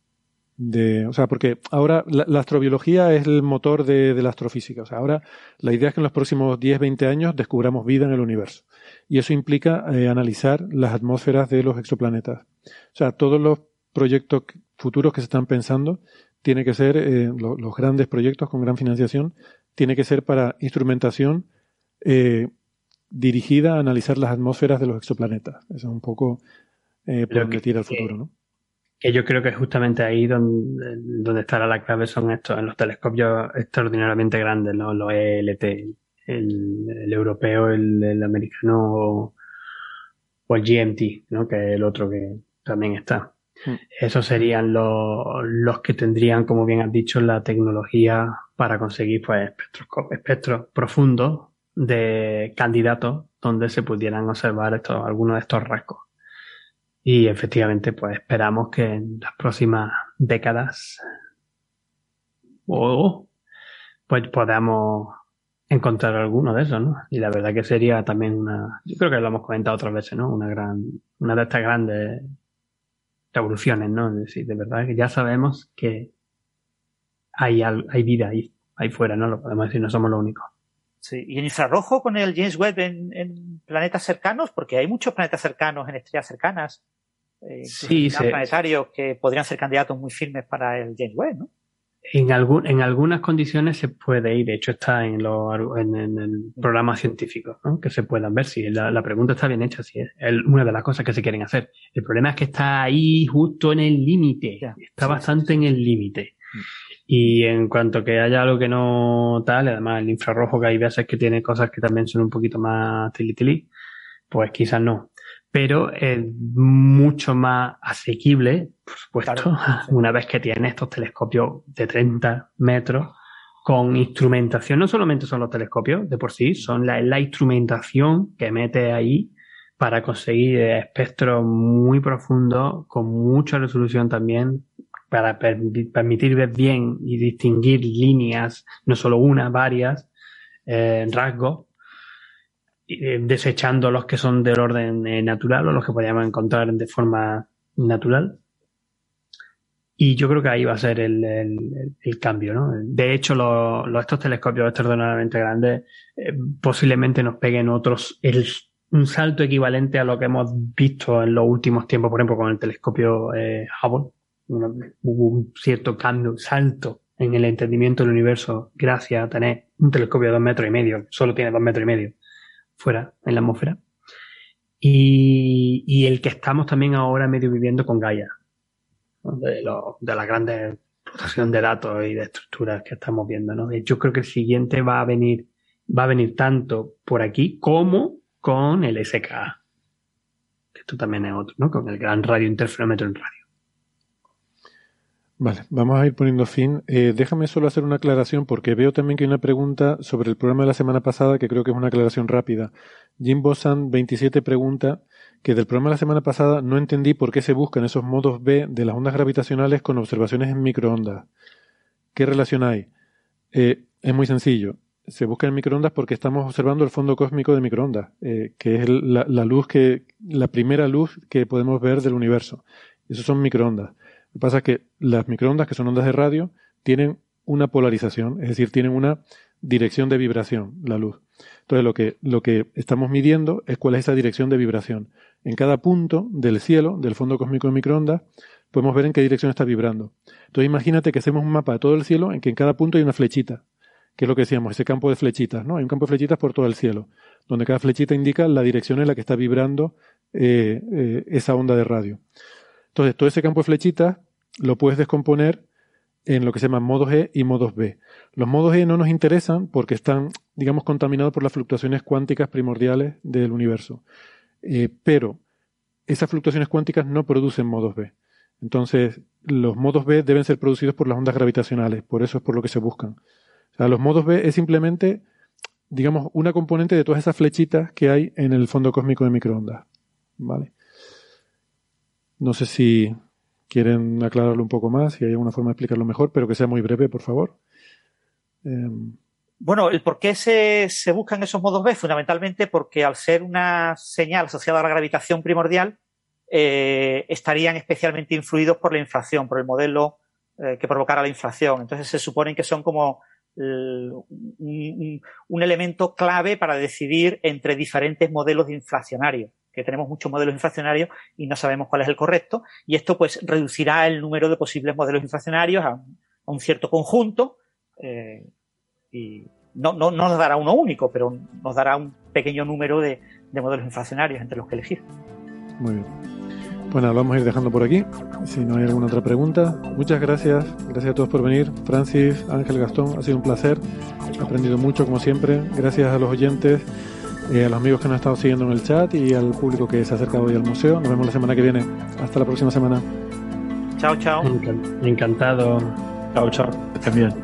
de, o sea, porque ahora la, astrobiología es el motor de, la astrofísica. O sea, ahora la idea es que en los próximos 10, 20 años descubramos vida en el universo. Y eso implica eh, analizar las atmósferas de los exoplanetas. O sea, todos los proyectos futuros que se están pensando tiene que ser, eh, los grandes proyectos con gran financiación, tiene que ser para instrumentación eh, dirigida a analizar las atmósferas de los exoplanetas. Eso es un poco eh, por donde tira el futuro, ¿no? Que yo creo que justamente ahí donde, donde estará la clave son estos, en los telescopios extraordinariamente grandes, ¿no? los ELT, el, europeo, el, americano o el GMT, ¿no? que es el otro que también está. Hmm. Esos serían los, los que tendrían, como bien has dicho, la tecnología para conseguir pues espectros, espectros profundos de candidatos donde se pudieran observar estos, algunos de estos rasgos. Y efectivamente, pues esperamos que en las próximas décadas o pues podamos encontrar alguno de esos, ¿no? Y la verdad que sería también una, yo creo que lo hemos comentado otras veces, ¿no? Una gran, una de estas grandes revoluciones, ¿no? Es decir, de verdad que ya sabemos que hay, hay vida ahí, ahí fuera, ¿no? Lo podemos decir, no somos los únicos. Sí, y en infrarrojo con el James Webb en, planetas cercanos, porque hay muchos planetas cercanos en estrellas cercanas, eh, sí, planetarios que podrían ser candidatos muy firmes para el James Webb, ¿no? En, algún, en algunas condiciones se puede ir, de hecho está en, lo, en, el programa científico, ¿no? que se puedan ver si la, pregunta está bien hecha, si es una de las cosas que se quieren hacer. El problema es que está ahí justo en el límite, está bastante en el límite. Y en cuanto que haya algo que no tal, además el infrarrojo que hay veces que tiene cosas que también son un poquito más tilitili, pues quizás no pero es mucho más asequible, por supuesto, [LAUGHS] una vez que tiene estos telescopios de 30 metros con instrumentación. No solamente son los telescopios de por sí, son la, la instrumentación que mete ahí para conseguir espectros muy profundos, con mucha resolución también, para permitir ver bien y distinguir líneas, no solo una, varias, eh, rasgos, eh, desechando los que son del orden eh, natural o los que podríamos encontrar de forma natural. Y yo creo que ahí va a ser el, el, cambio, ¿no? De hecho, los, estos telescopios extraordinariamente grandes posiblemente nos peguen otros, un salto equivalente a lo que hemos visto en los últimos tiempos, por ejemplo, con el telescopio Hubble. Hubo un cierto cambio, salto en el entendimiento del universo gracias a tener un telescopio de dos metros y medio, solo tiene dos metros y medio, fuera, en la atmósfera. Y, el que estamos también ahora medio viviendo con Gaia, de, lo, de la grande explotación de datos y de estructuras que estamos viendo. ¿no? Yo creo que el siguiente va a venir, va a venir tanto por aquí como con el SKA. Esto también es otro, ¿no? Con el gran radio interferómetro en radio. Vale, vamos a ir poniendo fin. Eh, déjame solo hacer una aclaración porque veo también que hay una pregunta sobre el programa de la semana pasada que creo que es una aclaración rápida. Jim Bosan 27 pregunta que del programa de la semana pasada no entendí por qué se buscan esos modos B de las ondas gravitacionales con observaciones en microondas. ¿Qué relación hay? Eh, es muy sencillo. Se busca en microondas porque estamos observando el fondo cósmico de microondas, eh, que es la, la luz que, la primera luz que podemos ver del universo. Esos son microondas. Lo que pasa es que las microondas, que son ondas de radio, tienen una polarización, es decir, tienen una dirección de vibración, la luz. Entonces, lo que, lo que estamos midiendo es cuál es esa dirección de vibración. En cada punto del cielo, del fondo cósmico de microondas, podemos ver en qué dirección está vibrando. Entonces, imagínate que hacemos un mapa de todo el cielo en que en cada punto hay una flechita, que es lo que decíamos, ese campo de flechitas, ¿no? Hay un campo de flechitas por todo el cielo, donde cada flechita indica la dirección en la que está vibrando eh, eh, esa onda de radio. Entonces, todo ese campo de flechitas lo puedes descomponer en lo que se llaman modos E y modos B. Los modos E no nos interesan porque están, digamos, contaminados por las fluctuaciones cuánticas primordiales del universo. Eh, pero esas fluctuaciones cuánticas no producen modos B. Entonces, los modos B deben ser producidos por las ondas gravitacionales, por eso es por lo que se buscan. O sea, los modos B es simplemente, digamos, una componente de todas esas flechitas que hay en el fondo cósmico de microondas. ¿Vale? No sé si quieren aclararlo un poco más, si hay alguna forma de explicarlo mejor, pero que sea muy breve, por favor. Em, bueno, el por qué se, buscan esos modos B, fundamentalmente porque al ser una señal asociada a la gravitación primordial, eh, estarían especialmente influidos por la inflación, por el modelo eh, que provocara la inflación. Entonces se suponen que son como un, un, elemento clave para decidir entre diferentes modelos de inflacionarios que tenemos muchos modelos inflacionarios y no sabemos cuál es el correcto, y esto pues reducirá el número de posibles modelos inflacionarios a, un cierto conjunto, eh, y no, no, no, nos dará uno único, pero nos dará un pequeño número de, modelos inflacionarios entre los que elegir. Muy bien. Bueno, vamos a ir dejando por aquí. Si no hay alguna otra pregunta, muchas gracias. Gracias a todos por venir. Francis, Ángel, Gastón, ha sido un placer. He aprendido mucho, como siempre. Gracias a los oyentes. Eh, a los amigos que nos han estado siguiendo en el chat y al público que se ha acercado hoy al museo. Nos vemos la semana que viene. Hasta la próxima semana. Chao, chao. Encantado. Chao, chao. Estén